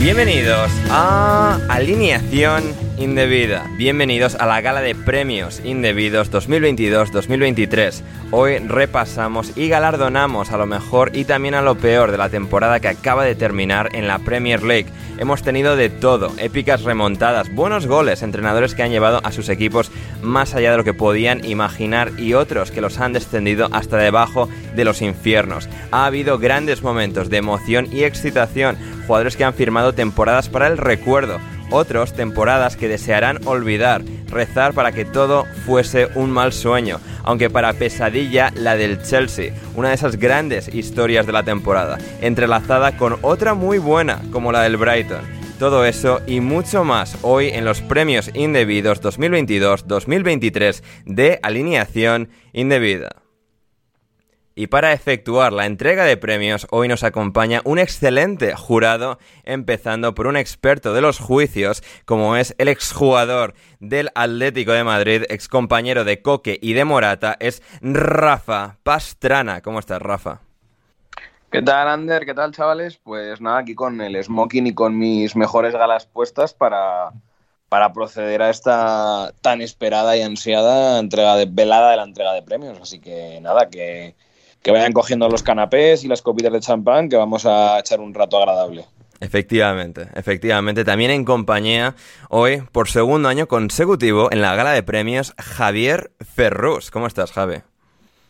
Bienvenidos a Alineación Indebida. Bienvenidos a la gala de premios indebidos 2022-2023. Hoy repasamos y galardonamos a lo mejor y también a lo peor de la temporada que acaba de terminar en la Premier League. Hemos tenido de todo, épicas remontadas, buenos goles, entrenadores que han llevado a sus equipos más allá de lo que podían imaginar y otros que los han descendido hasta debajo de los infiernos. Ha habido grandes momentos de emoción y excitación, jugadores que han firmado temporadas para el recuerdo, otros temporadas que desearán olvidar, rezar para que todo fuese un mal sueño, aunque para pesadilla la del Chelsea, una de esas grandes historias de la temporada, entrelazada con otra muy buena como la del Brighton. Todo eso y mucho más hoy en los premios indebidos 2022-2023 de alineación indebida. Y para efectuar la entrega de premios, hoy nos acompaña un excelente jurado, empezando por un experto de los juicios, como es el exjugador del Atlético de Madrid, excompañero de Coque y de Morata, es Rafa Pastrana. ¿Cómo estás, Rafa? ¿Qué tal, Ander? ¿Qué tal, chavales? Pues nada, aquí con el smoking y con mis mejores galas puestas para, para proceder a esta tan esperada y ansiada entrega de velada de la entrega de premios. Así que nada, que que vayan cogiendo los canapés y las copitas de champán, que vamos a echar un rato agradable. Efectivamente, efectivamente. También en compañía hoy, por segundo año consecutivo, en la gala de premios, Javier Ferrus. ¿Cómo estás, Javi?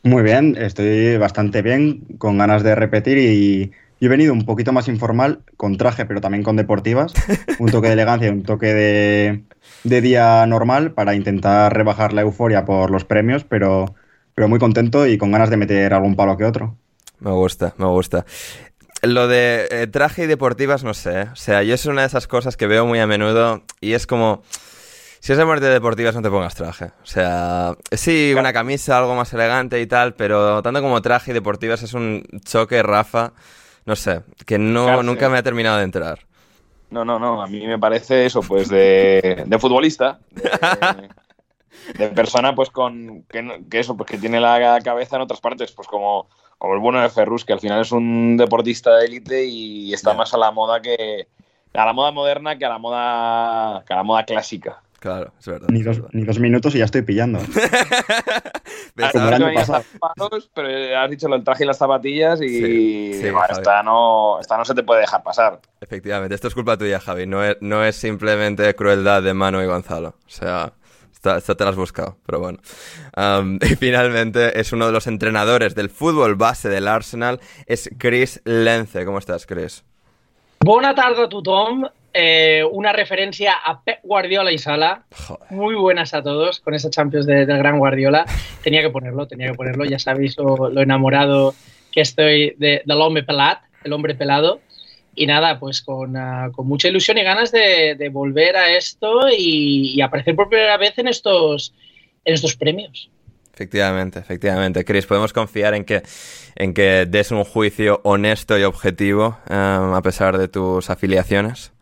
Muy bien, estoy bastante bien, con ganas de repetir y, he venido un poquito más informal, con traje, pero también con deportivas. Un toque de elegancia y un toque de, de día normal para intentar rebajar la euforia por los premios, pero pero muy contento y con ganas de meter algún palo que otro. Me gusta, me gusta. Lo de eh, traje y deportivas, no sé. ¿eh? O sea, yo es una de esas cosas que veo muy a menudo y es como. Si es de muerte deportivas, no te pongas traje. O sea, sí, una camisa, algo más elegante y tal, pero tanto como traje y deportivas es un choque, Rafa. No sé, que no, nunca me ha terminado de entrar. No, no, no. A mí me parece eso, pues de, de futbolista. de persona pues con que, eso, pues que tiene la cabeza en otras partes, pues como, como el bueno de Ferrus, que al final es un deportista de élite y está más a la moda que a la moda moderna que a la moda que a la moda clásica. Claro, es verdad. Ni dos, ni dos minutos y ya estoy pillando. Año pasado. pero has dicho el traje y las zapatillas y esta, no, esta no se te puede dejar pasar. Efectivamente, esto es culpa tuya, Javi. No es, no es simplemente crueldad de Mano y Gonzalo. O sea, esta, te la has buscado, pero bueno. y finalmente es uno de los entrenadores del fútbol base del Arsenal, es Chris Lence. ¿Cómo estás, Chris? Buena tarde a tu Tom. Eh, una referencia a Pep Guardiola y Sala. Muy buenas a todos con esa Champions del gran Guardiola. Tenía que ponerlo, tenía que ponerlo. Ya sabéis lo, enamorado que estoy de, del hombre pelado, el hombre pelado. Y nada, pues con, ah, con mucha ilusión y ganas de, de volver a esto y, aparecer por primera vez en estos, en estos premios. Efectivamente, efectivamente. Chris, ¿podemos confiar en que, en que des un juicio honesto y objetivo um, a pesar de tus afiliaciones?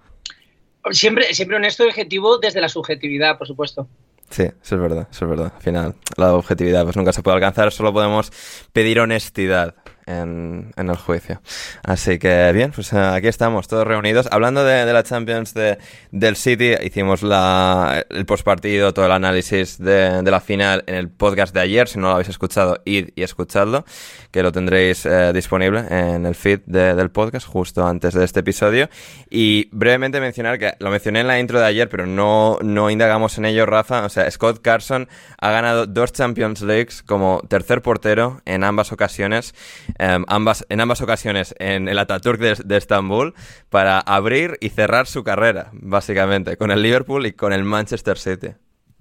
Siempre, siempre honesto y objetivo desde la subjetividad, por supuesto. Sí, eso es verdad, eso es verdad. Al final, la objetividad pues nunca se puede alcanzar, solo podemos pedir honestidad en, en el juicio. Así que bien, pues eh, aquí estamos todos reunidos. Hablando de, de la Champions de, del City, hicimos la, el postpartido, todo el análisis de, de la final en el podcast de ayer. Si no lo habéis escuchado, id y escuchadlo, que lo tendréis eh, disponible en el feed de- del podcast justo antes de este episodio. Y brevemente mencionar que lo mencioné en la intro de ayer, pero no, no indagamos en ello, Rafa. O sea, Scott Carson ha ganado dos Champions Leagues como tercer portero en ambas ocasiones, em, ambas, en ambas ocasiones en el Ataturk de, de Estambul, para abrir y cerrar su carrera, básicamente, con el Liverpool y con el Manchester City.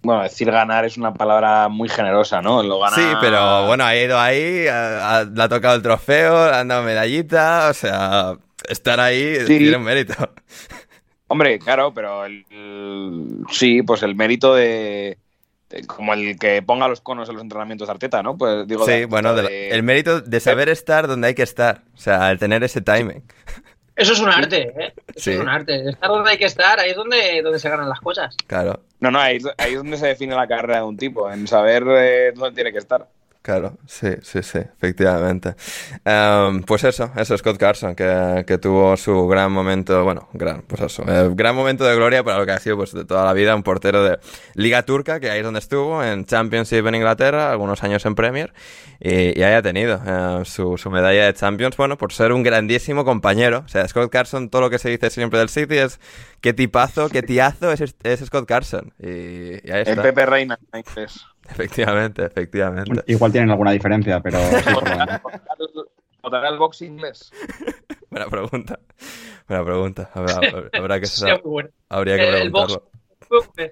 Bueno, decir ganar es una palabra muy generosa, ¿no? Lo gana... Sí, pero bueno, ha ido ahí, ha- ha- le ha tocado el trofeo, le han dado medallita, o sea, estar ahí Sí. tiene un mérito. Hombre, claro, pero el, el- sí, pues el mérito de- como el que ponga los conos en los entrenamientos de Arteta, ¿no? Pues digo, Sí, de- bueno, de la- de- el mérito de saber estar donde hay que estar, o sea, el tener ese timing. Eso es un arte, ¿eh? Eso Sí. es un arte. Estar donde hay que estar, ahí es donde, donde se ganan las cosas. Claro, No, no, ahí, es- ahí es donde se define la carrera de un tipo, en saber eh, dónde tiene que estar. Claro, sí, sí, sí, efectivamente. Em, pues eso, eso, Scott Carson, que, que tuvo su gran momento, bueno, gran, pues eso, eh, gran momento de gloria para lo que ha sido pues de toda la vida, un portero de Liga Turca, que ahí es donde estuvo, en Championship en Inglaterra, algunos años en Premier, y, y ahí ha tenido eh, su, su medalla de Champions, bueno, por ser un grandísimo compañero. O sea, Scott Carson, todo lo que se dice siempre del City es qué tipazo, qué tiazo es, es Scott Carson. Y, y ahí El. Pepe Reina, inglés. Efectivamente, efectivamente. Bueno, igual tienen alguna diferencia, pero. ¿Votará el box inglés? Buena pregunta. Buena pregunta. Habrá, habrá que, habría que El- el box- preguntarlo.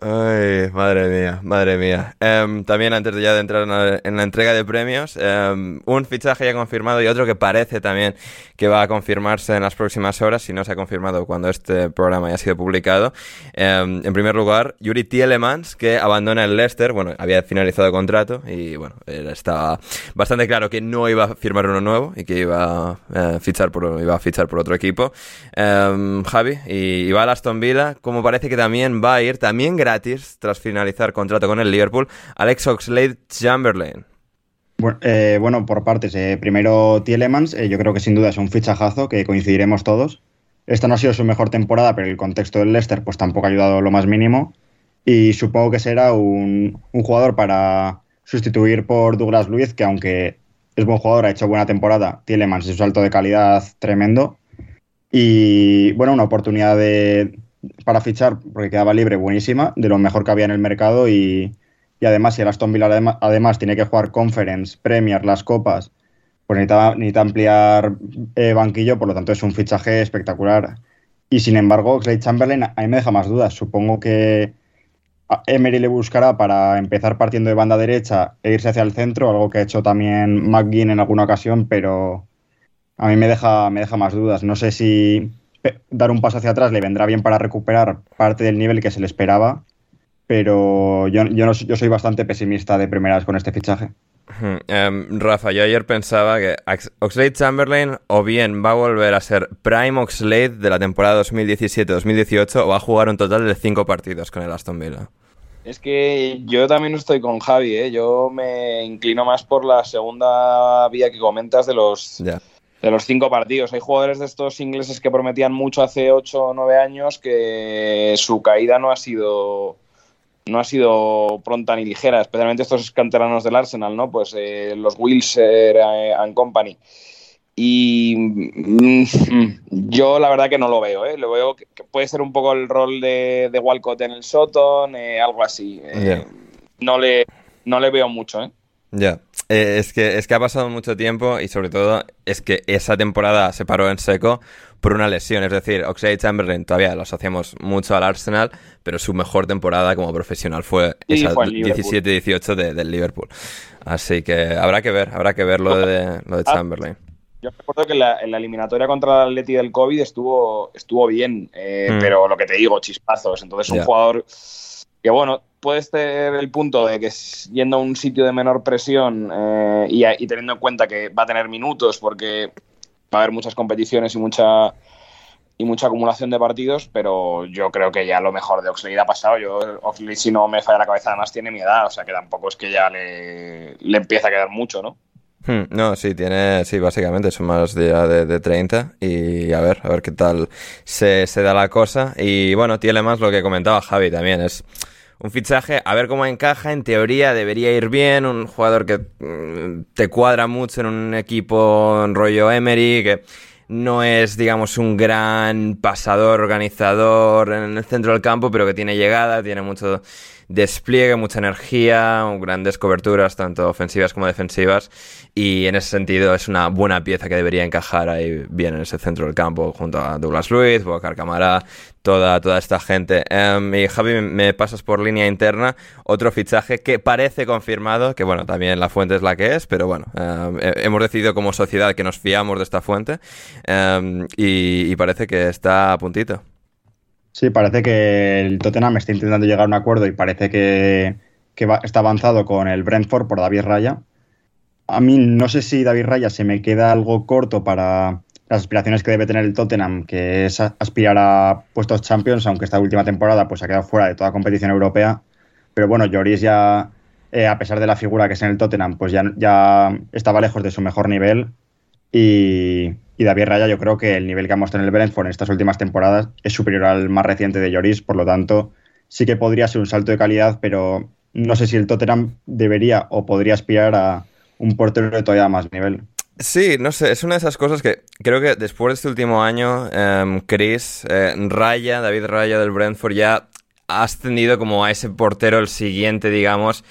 Ay, madre mía, madre mía. Em, también antes de ya de entrar en la, en la entrega de premios, em, un fichaje ya confirmado y otro que parece también que va a confirmarse en las próximas horas, si no se ha confirmado cuando este programa haya sido publicado. Em, en primer lugar, Yuri Tielemans, que abandona el Leicester, bueno, había finalizado contrato y bueno, estaba bastante claro que no iba a firmar uno nuevo y que iba a, eh, fichar, por, iba a fichar por otro equipo. Javi, y, y va al Aston Villa, como parece que también va a ir, también gratis, tras finalizar contrato con el Liverpool, Alex Oxlade-Chamberlain. Eh, bueno, por partes. eh, primero, Tielemans, eh, yo creo que sin duda es un fichajazo, que coincidiremos todos. Esta no ha sido su mejor temporada, pero el contexto del Leicester pues tampoco ha ayudado lo más mínimo. Y supongo que será un, un jugador para sustituir por Douglas Luiz, que aunque es buen jugador, ha hecho buena temporada, Tielemans es un salto de calidad tremendo. Y bueno, una oportunidad de, para fichar, porque quedaba libre, buenísima, de lo mejor que había en el mercado y, y además, si Aston Villa además tiene que jugar Conference, Premier, las copas, pues necesita, necesita ampliar eh, banquillo, por lo tanto es un fichaje espectacular. Y sin embargo, Clay Chamberlain a mí me deja más dudas. Supongo que Emery le buscará para empezar partiendo de banda derecha e irse hacia el centro, algo que ha hecho también McGinn en alguna ocasión, pero a mí me deja, me deja más dudas. No sé si dar un paso hacia atrás le vendrá bien para recuperar parte del nivel que se le esperaba, pero yo, yo, no- yo soy bastante pesimista de primeras con este fichaje. Em, Rafa, yo ayer pensaba que Ax- Oxlade-Chamberlain o bien va a volver a ser Prime Oxlade de la temporada 2017-2018 o va a jugar un total de 5 partidos con el Aston Villa. Es que yo también estoy con Javi, ¿eh? Yo me inclino más por la segunda vía que comentas de los. De los cinco partidos. Hay jugadores de estos ingleses que prometían mucho hace 8 o 9 años que su caída no ha sido no ha sido pronta ni ligera, especialmente estos canteranos del Arsenal, ¿no? Pues eh, los Wilson and Company. Y mm, yo la verdad que no lo veo, ¿eh? Lo veo que, puede ser un poco el rol de, de Walcott en el Soton, eh, algo así. Eh, no, le, no le veo mucho, ¿eh? Ya. Eh, es, que, es que ha pasado mucho tiempo y sobre todo es que esa temporada se paró en seco por una lesión. Es decir, Oxlade Chamberlain todavía lo asociamos mucho al Arsenal, pero su mejor temporada como profesional fue Sí, esa fue en Liverpool. 17-18 de- del Liverpool. Así que habrá que ver, habrá que ver lo de, lo de Ah, Chamberlain. Yo recuerdo que la, en la eliminatoria contra el Atleti del COVID estuvo, estuvo bien, eh, Mm. pero lo que te digo, chispazos. Entonces, un jugador que, bueno, puedes tener el punto de que yendo a un sitio de menor presión eh, y, y teniendo en cuenta que va a tener minutos porque va a haber muchas competiciones y mucha y mucha acumulación de partidos, pero yo creo que ya lo mejor de Oxlade ha pasado. Yo, Oxlade, si no me falla la cabeza, además tiene mi edad, o sea que tampoco es que ya le, le empieza a quedar mucho, ¿no? Hmm, no, sí, tiene, sí, básicamente son más de, de, 30 y a ver, a ver qué tal se, se da la cosa. Y bueno, tiene más lo que comentaba Javi también, es un fichaje, a ver cómo encaja, en teoría debería ir bien, un jugador que mm, te cuadra mucho en un equipo en rollo Emery, que no es, digamos, un gran pasador, organizador en el centro del campo, pero que tiene llegada, tiene mucho despliegue, mucha energía, grandes coberturas, tanto ofensivas como defensivas, y en ese sentido es una buena pieza que debería encajar ahí bien en ese centro del campo, junto a Douglas Luiz, Bocar Camara, toda, toda esta gente. Em, y Javi, me pasas por línea interna, otro fichaje que parece confirmado, que bueno, también la fuente es la que es, pero bueno, em, hemos decidido como sociedad que nos fiamos de esta fuente, em, y parece que está a puntito. Sí, parece que el Tottenham está intentando llegar a un acuerdo y parece que, está avanzado con el Brentford por David Raya. A mí no sé si David Raya se me queda algo corto para las aspiraciones que debe tener el Tottenham, que es aspirar a puestos Champions, aunque esta última temporada pues ha quedado fuera de toda competición europea. Pero bueno, Lloris ya, eh, a pesar de la figura que es en el Tottenham, pues ya, ya estaba lejos de su mejor nivel. Y, David Raya, yo creo que el nivel que ha mostrado en el Brentford en estas últimas temporadas es superior al más reciente de Lloris, por lo tanto, sí que podría ser un salto de calidad, pero no sé si el Tottenham debería o podría aspirar a un portero de todavía más nivel. Sí, no sé, es una de esas cosas que creo que después de este último año, em, Chris, eh, Raya, David Raya del Brentford ya ha ascendido como a ese portero el siguiente, digamos,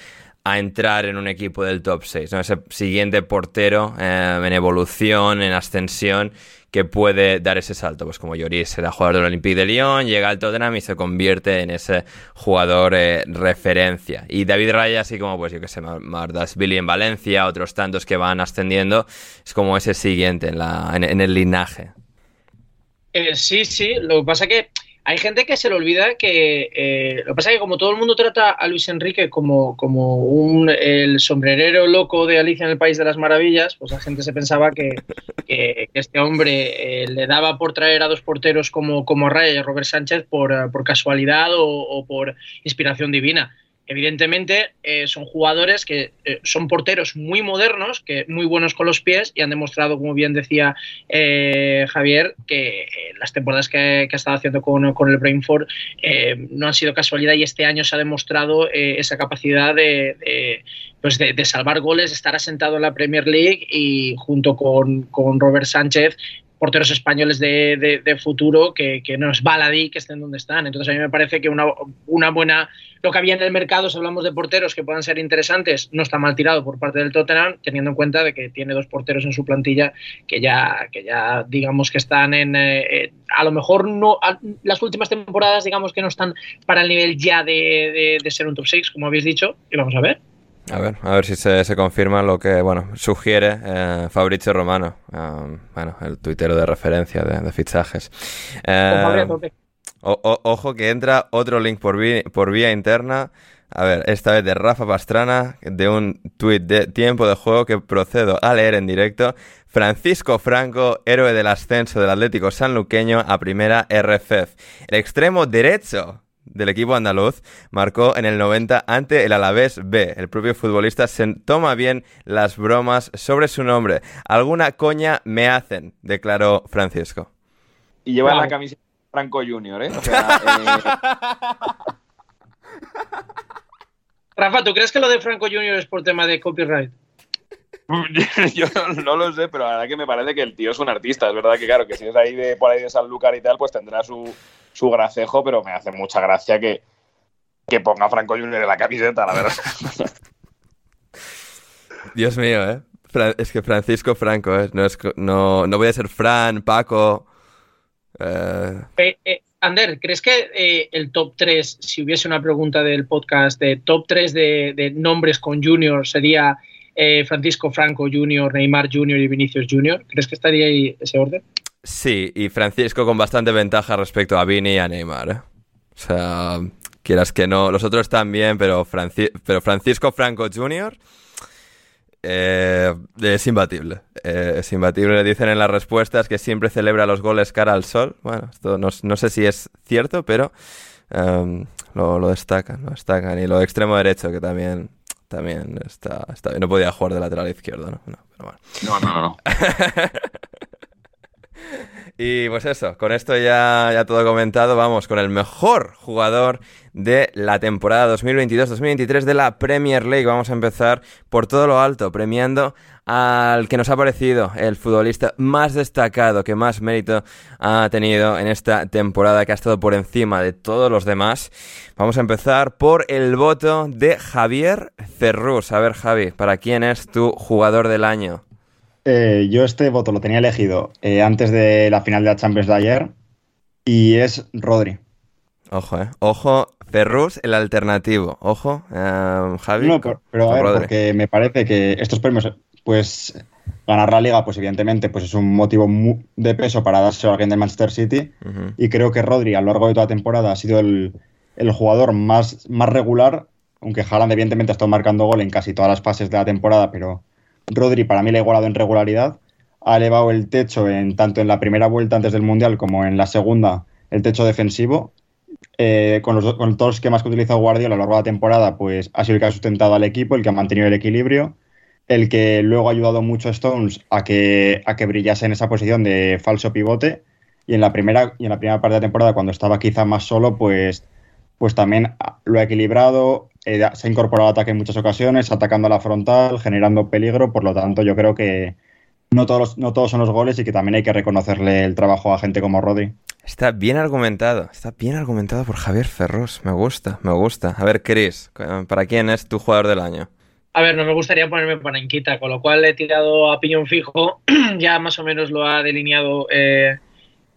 a entrar en un equipo del top 6, ¿no? ese siguiente portero eh, en evolución, en ascensión, que puede dar ese salto. Pues como Lloris era jugador del Olympique de Lyon, llega al Tottenham y se convierte en ese jugador eh, referencia. Y David Raya, así como, pues yo que sé, Mardas Billy en Valencia, otros tantos que van ascendiendo, es como ese siguiente en, el linaje. Eh, sí, sí, lo que pasa que hay gente que se le olvida que eh, lo que pasa es que como todo el mundo trata a Luis Enrique como, como un, el sombrerero loco de Alicia en el País de las Maravillas, pues la gente se pensaba que, este hombre eh, le daba por traer a dos porteros como, como Raya y Robert Sánchez por, por casualidad o por inspiración divina evidentemente eh, son jugadores que eh, son porteros muy modernos, que muy buenos con los pies y han demostrado, como bien decía eh, Javier, que las temporadas que, ha estado haciendo con, el Brainford no han sido casualidad y este año se ha demostrado esa capacidad de, pues de, salvar goles, estar asentado en la Premier League y junto con, con Robert Sánchez porteros españoles de, futuro que, no es baladí que estén donde están. Entonces a mí me parece que una, una, buena... Lo que había en el mercado, si hablamos de porteros que puedan ser interesantes, no está mal tirado por parte del Tottenham, teniendo en cuenta de que tiene dos porteros en su plantilla que ya, que ya digamos que están en... Eh, a lo mejor no... las últimas temporadas digamos que no están para el nivel ya de, de ser un top 6, como habéis dicho, y vamos a ver. A ver, a ver si se, confirma lo que, bueno, sugiere eh, Fabrizio Romano, um, bueno, el tuitero de referencia de, fichajes. Eh, ojo que entra otro link por, por vía interna. A ver, esta vez de Rafa Pastrana, de un tuit de tiempo de juego que procedo a leer en directo. Francisco Franco, héroe del ascenso del Atlético sanluqueño a primera RFF. El extremo derecho del equipo andaluz marcó en el 90 ante el Alavés B. El propio futbolista se toma bien las bromas sobre su nombre. Alguna coña me hacen, declaró Francisco. Y lleva la camiseta Franco Junior, ¿eh? ¿eh? Rafa, ¿tú crees que lo de Franco Junior es por tema de copyright? Yo no, lo sé, pero la verdad que me parece que el tío es un artista. Es verdad que, claro, que si es ahí de por ahí de Sanlúcar y tal, pues tendrá su, su gracejo, pero me hace mucha gracia que, que ponga Franco Junior en la camiseta, la verdad. Dios mío, ¿eh? Es que Francisco Franco, ¿eh? No, es, no, no voy a ser Fran, Paco. Eh... Eh, eh Ander, ¿crees que eh, el top 3, si hubiese una pregunta del podcast de top 3 de, de nombres con Junior, sería eh, Francisco Franco Jr., Neymar Jr. y Vinicius Jr. ¿Crees que estaría ahí ese orden? Sí, y Francisco con bastante ventaja respecto a Vini y a Neymar. ¿eh? O sea, quieras que no, los otros bien, pero, pero Francisco Franco Jr. Eh, es imbatible. es imbatible. Le dicen en las respuestas que siempre celebra los goles cara al sol. Bueno, esto no, sé si es cierto, pero em, lo, destacan, lo destacan. Y lo extremo derecho, que también también está, está bien. No podía jugar de lateral izquierdo, ¿no? No, pero bueno. No, no, no. Y pues eso, con esto ya, ya todo comentado, vamos con el mejor jugador de la temporada 2022-2023 de la Premier League. Vamos a empezar por todo lo alto, premiando al que nos ha parecido el futbolista más destacado, que más mérito ha tenido en esta temporada, que ha estado por encima de todos los demás. Vamos a empezar por el voto de Javier Cerrús. A ver, Javi, ¿para quién es tu jugador del año? Eh, yo este voto lo tenía elegido eh, antes de la final de la Champions de ayer y es Rodri. Ojo, eh. Ojo, Ferrus, el alternativo. Ojo, eh, Javi. No, pero, pero a ver, porque me parece que estos premios, pues ganar la liga, pues evidentemente, pues es un motivo de peso para darse a alguien de Manchester City. Uh -huh. Y creo que Rodri a lo largo de toda la temporada ha sido el, el jugador más, más regular, aunque Haaland evidentemente ha estado marcando gol en casi todas las fases de la temporada, pero Rodri para mí le ha igualado en regularidad, ha elevado el techo en tanto en la primera vuelta antes del Mundial como en la segunda, el techo defensivo. Eh, con, los, con, todos los esquemas que utilizado Guardiola a lo largo de la temporada, pues ha sido el que ha sustentado al equipo, el que ha mantenido el equilibrio, el que luego ha ayudado mucho a Stones a que, a que brillase en esa posición de falso pivote. Y en la primera, y en la primera parte de la temporada, cuando estaba quizá más solo, pues, pues también lo ha equilibrado, eh, se ha incorporado al ataque en muchas ocasiones, atacando a la frontal, generando peligro. Por lo tanto, yo creo que no todos, no todos son los goles y que también hay que reconocerle el trabajo a gente como Rodri. Está bien argumentado, está bien argumentado por Javier Ferros. Me gusta, me gusta. A ver, Chris, ¿para quién es tu jugador del año? A ver, no me gustaría ponerme panenquita, con lo cual he tirado a piñón fijo. ya más o menos lo ha delineado, eh,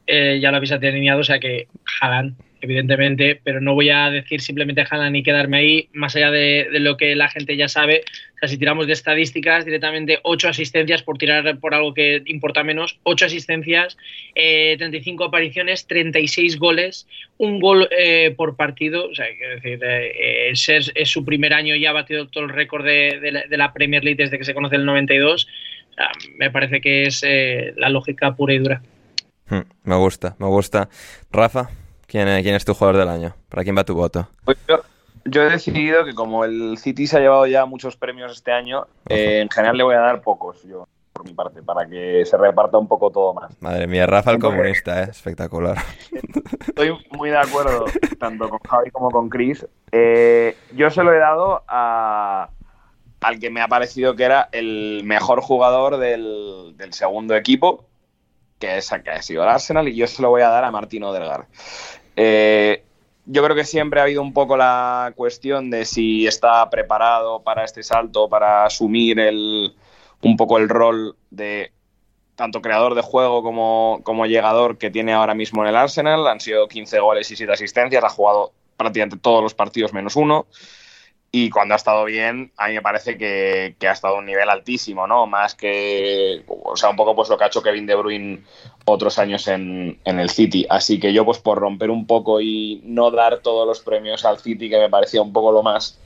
eh, ya lo habéis delineado, o sea que Haaland evidentemente, pero no voy a decir simplemente Haaland y quedarme ahí, más allá de, lo que la gente ya sabe. O sea, si tiramos de estadísticas, directamente 8 asistencias, por tirar por algo que importa menos, 8 asistencias, eh, 35 apariciones, 36 goles, un gol eh, por partido. O sea, quiero decir, eh, es, es, su primer año y ha batido todo el récord de, de, la, de, la, Premier League desde que se conoce el 92. O sea, me parece que es eh, la lógica pura y dura. Hmm, me gusta, me gusta. Rafa. ¿Quién es, ¿Quién es, tu jugador del año? ¿Para quién va tu voto? Pues yo, yo, he decidido que como el City se ha llevado ya muchos premios este año, eh, en general le voy a dar pocos, yo, por mi parte, para que se reparta un poco todo más. Madre mía, Rafa el comunista, ¿eh? espectacular. Estoy muy de acuerdo, tanto con Javi como con Chris. Eh, yo se lo he dado a, al que me ha parecido que era el mejor jugador del, del segundo equipo, que, es, que ha sido el Arsenal, y yo se lo voy a dar a Martín Odegaard. Eh, yo creo que siempre ha habido un poco la cuestión de si está preparado para este salto, para asumir el, un poco el rol de tanto creador de juego como, como llegador que tiene ahora mismo en el Arsenal. Han sido 15 goles y 7 asistencias, ha jugado prácticamente todos los partidos menos uno. Y cuando ha estado bien, a mí me parece que, ha estado a un nivel altísimo, ¿no? Más que, o sea, un poco pues lo que ha hecho Kevin De Bruyne otros años en, en, el City. Así que yo, pues por romper un poco y no dar todos los premios al City, que me parecía un poco lo más...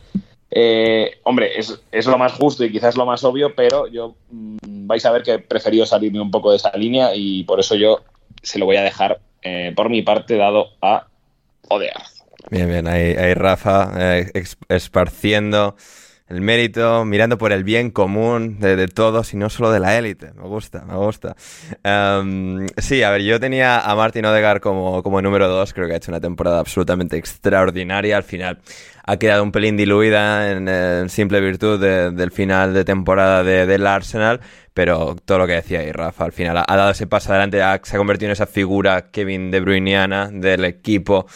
Eh, hombre, es, es, lo más justo y quizás lo más obvio, pero yo mmm, vais a ver que he preferido salirme un poco de esa línea y por eso yo se lo voy a dejar, eh, por mi parte, dado a Odegaard. Bien, bien, ahí, ahí Rafa eh, esparciendo el mérito, mirando por el bien común de, todos y no solo de la élite. Me gusta, me gusta. Um, sí, a ver, yo tenía a Martin Odegaard como, como número dos, creo que ha hecho una temporada absolutamente extraordinaria. Al final ha quedado un pelín diluida en, simple virtud de, del final de temporada de, del Arsenal, pero todo lo que decía ahí Rafa, al final ha, ha dado ese paso adelante, ha, se ha convertido en esa figura Kevin De Bruyneana del equipo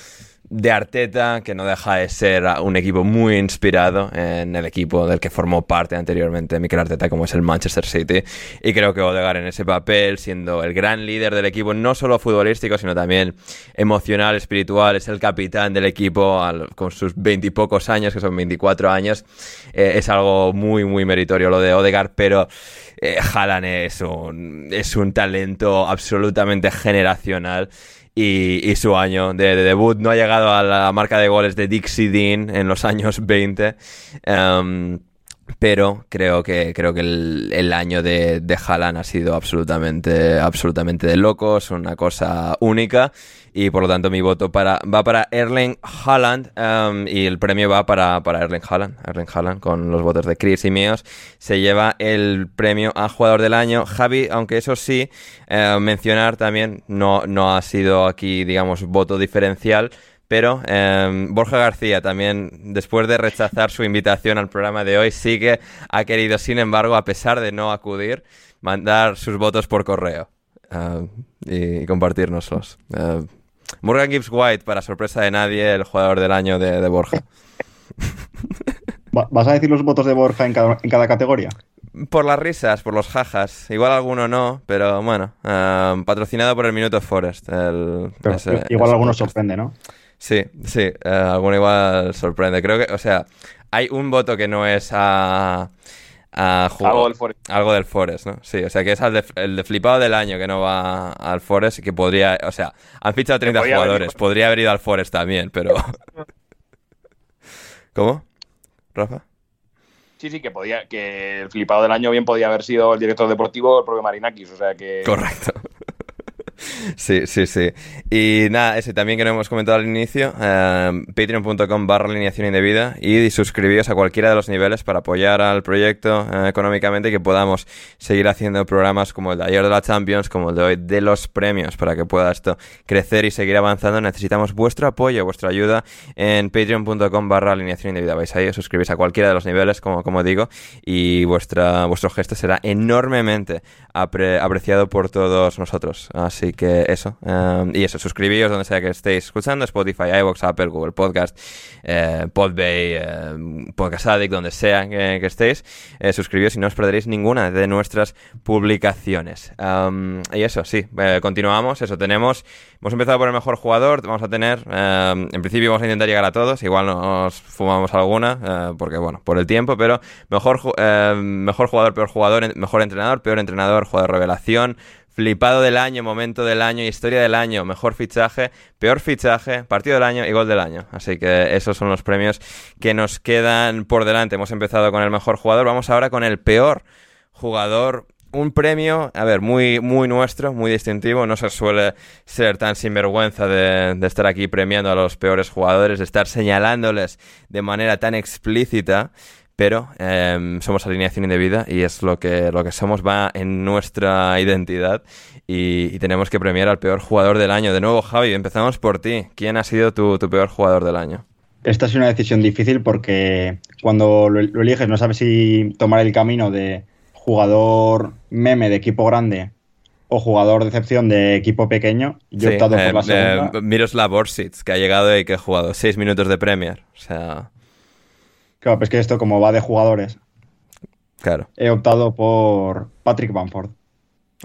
de Arteta, que no deja de ser un equipo muy inspirado en el equipo del que formó parte anteriormente Mikel Arteta, como es el Manchester City. Y creo que Odegaard en ese papel, siendo el gran líder del equipo, no solo futbolístico, sino también emocional, espiritual, es el capitán del equipo con sus veintipocos años, que son 24 años. Eh, es algo muy, muy meritorio lo de Odegaard, pero eh, Haaland es un, es un talento absolutamente generacional. Y, y, su año de, de, debut no ha llegado a la marca de goles de Dixie Dean en los años 20. Um, pero creo que creo que el, el año de, de Haaland ha sido absolutamente absolutamente de locos, una cosa única y por lo tanto mi voto para va para Erling Haaland um, y el premio va para, para Erling Haaland, Erling Haaland con los votos de Chris y míos se lleva el premio a jugador del año. Javi, aunque eso sí eh, mencionar también no no ha sido aquí digamos voto diferencial pero eh, Borja García también, después de rechazar su invitación al programa de hoy, sí que ha querido, sin embargo, a pesar de no acudir, mandar sus votos por correo uh, y compartirnoslos. Uh, Morgan Gibbs White, para sorpresa de nadie, el jugador del año de, de Borja. ¿Vas a decir los votos de Borja en cada, en cada categoría? Por las risas, por los jajas. Igual alguno no, pero bueno. Uh, patrocinado por el Minuto Forest. El, ese, igual ese alguno sorprende, ¿no? Sí, sí, uh, alguno igual sorprende. Creo que, o sea, hay un voto que no es a. a algo del Forest. Algo del Forest, ¿no? Sí, o sea, que es el de, el de flipado del año que no va al Forest y que podría. O sea, han fichado 30 podría jugadores. haber- Podría haber ido al Forest también, pero. ¿Cómo? ¿Rafa? Sí, sí, que podía, que el flipado del año bien podía haber sido el director deportivo el propio Marinakis, o sea que. Correcto. Sí, sí, sí. Y nada, ese también que no hemos comentado al inicio, eh, patreon.com barra alineación indebida y suscribíos a cualquiera de los niveles para apoyar al proyecto eh, económicamente y que podamos seguir haciendo programas como el de ayer de la Champions, como el de hoy de los premios, para que pueda esto crecer y seguir avanzando. Necesitamos vuestro apoyo, vuestra ayuda en patreon.com barra alineación indebida. Vais ahí, os suscribís a cualquiera de los niveles, como, como digo, y vuestra, vuestro gesto será enormemente apre- apreciado por todos nosotros. Así que eso. um, y eso, suscribíos donde sea que estéis escuchando, Spotify, iVoox, Apple, Google Podcast, eh, Podbay, eh, Podcast Addict, donde sea que, estéis. Eh, suscribíos y no os perderéis ninguna de nuestras publicaciones. Um, y eso, sí, eh, continuamos. Eso, tenemos... Hemos empezado por el mejor jugador, vamos a tener, en principio vamos a intentar llegar a todos, igual nos fumamos alguna, eh, porque bueno, por el tiempo, pero mejor, mejor jugador, peor jugador, mejor entrenador, peor entrenador, jugador revelación, flipado del año, momento del año, historia del año, mejor fichaje, peor fichaje, partido del año y gol del año. Así que esos son los premios que nos quedan por delante. Hemos empezado con el mejor jugador, vamos ahora con el peor jugador. Un premio, a ver, muy, muy nuestro, muy distintivo. No se suele ser tan sinvergüenza de, de estar aquí premiando a los peores jugadores, de estar señalándoles de manera tan explícita. Pero eh, somos alineación indebida y es lo que, lo que somos, va en nuestra identidad y, y tenemos que premiar al peor jugador del año. De nuevo, Javi, empezamos por ti. ¿Quién ha sido tu, tu peor jugador del año? Esta es una decisión difícil porque cuando lo, lo eliges no sabes si tomar el camino de jugador meme de equipo grande o jugador de excepción de equipo pequeño. Yo he optado eh, por la segunda. eh, Miroslav Orsic, que ha llegado y que ha jugado seis minutos de Premier. O sea, Claro, pues que esto como va de jugadores, claro. he optado por Patrick Bamford.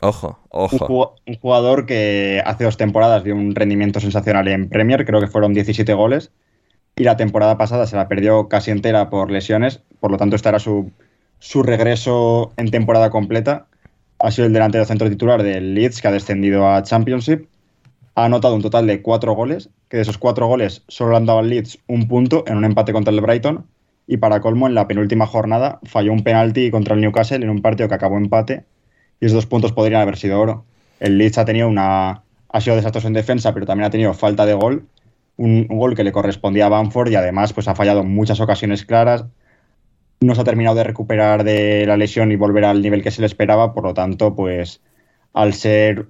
Ojo, ojo. un jugador que hace dos temporadas dio un rendimiento sensacional en Premier, creo que fueron 17 goles, y la temporada pasada se la perdió casi entera por lesiones, por lo tanto esta era su, su regreso en temporada completa. Ha sido el delantero centro titular del Leeds, que ha descendido a Championship. Ha anotado un total de cuatro goles, que de esos cuatro goles solo le han dado al Leeds un punto en un empate contra el Brighton. Y para colmo, en la penúltima jornada falló un penalti contra el Newcastle en un partido que acabó empate y esos dos puntos podrían haber sido oro. El Leeds ha tenido una. ha sido desastroso en defensa, pero también ha tenido falta de gol. Un, un gol que le correspondía a Bamford y además pues, ha fallado en muchas ocasiones claras. No se ha terminado de recuperar de la lesión y volver al nivel que se le esperaba. Por lo tanto, pues al ser.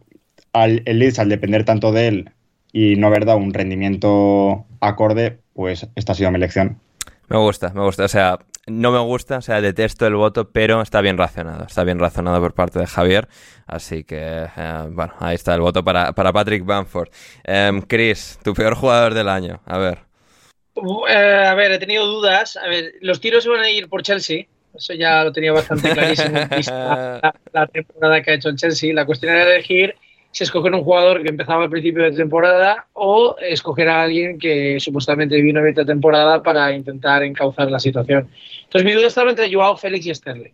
Al, el Leeds, al depender tanto de él y no haber dado un rendimiento acorde, pues esta ha sido mi elección. Me gusta, me gusta. O sea, no me gusta, o sea, detesto el voto, pero está bien razonado. Está bien razonado por parte de Javier. Así que, eh, bueno, ahí está el voto para, para Patrick Bamford. Em, Chris, tu peor jugador del año. A ver. Uh, eh, a ver, he tenido dudas. A ver, los tiros iban a ir por Chelsea. Eso ya lo tenía bastante clarísimo. la, la temporada que ha hecho el Chelsea. La cuestión era elegir si escoger un jugador que empezaba al principio de temporada o escoger a alguien que supuestamente vino en esta temporada para intentar encauzar la situación. Entonces mi duda estaba entre Joao Félix y Sterling.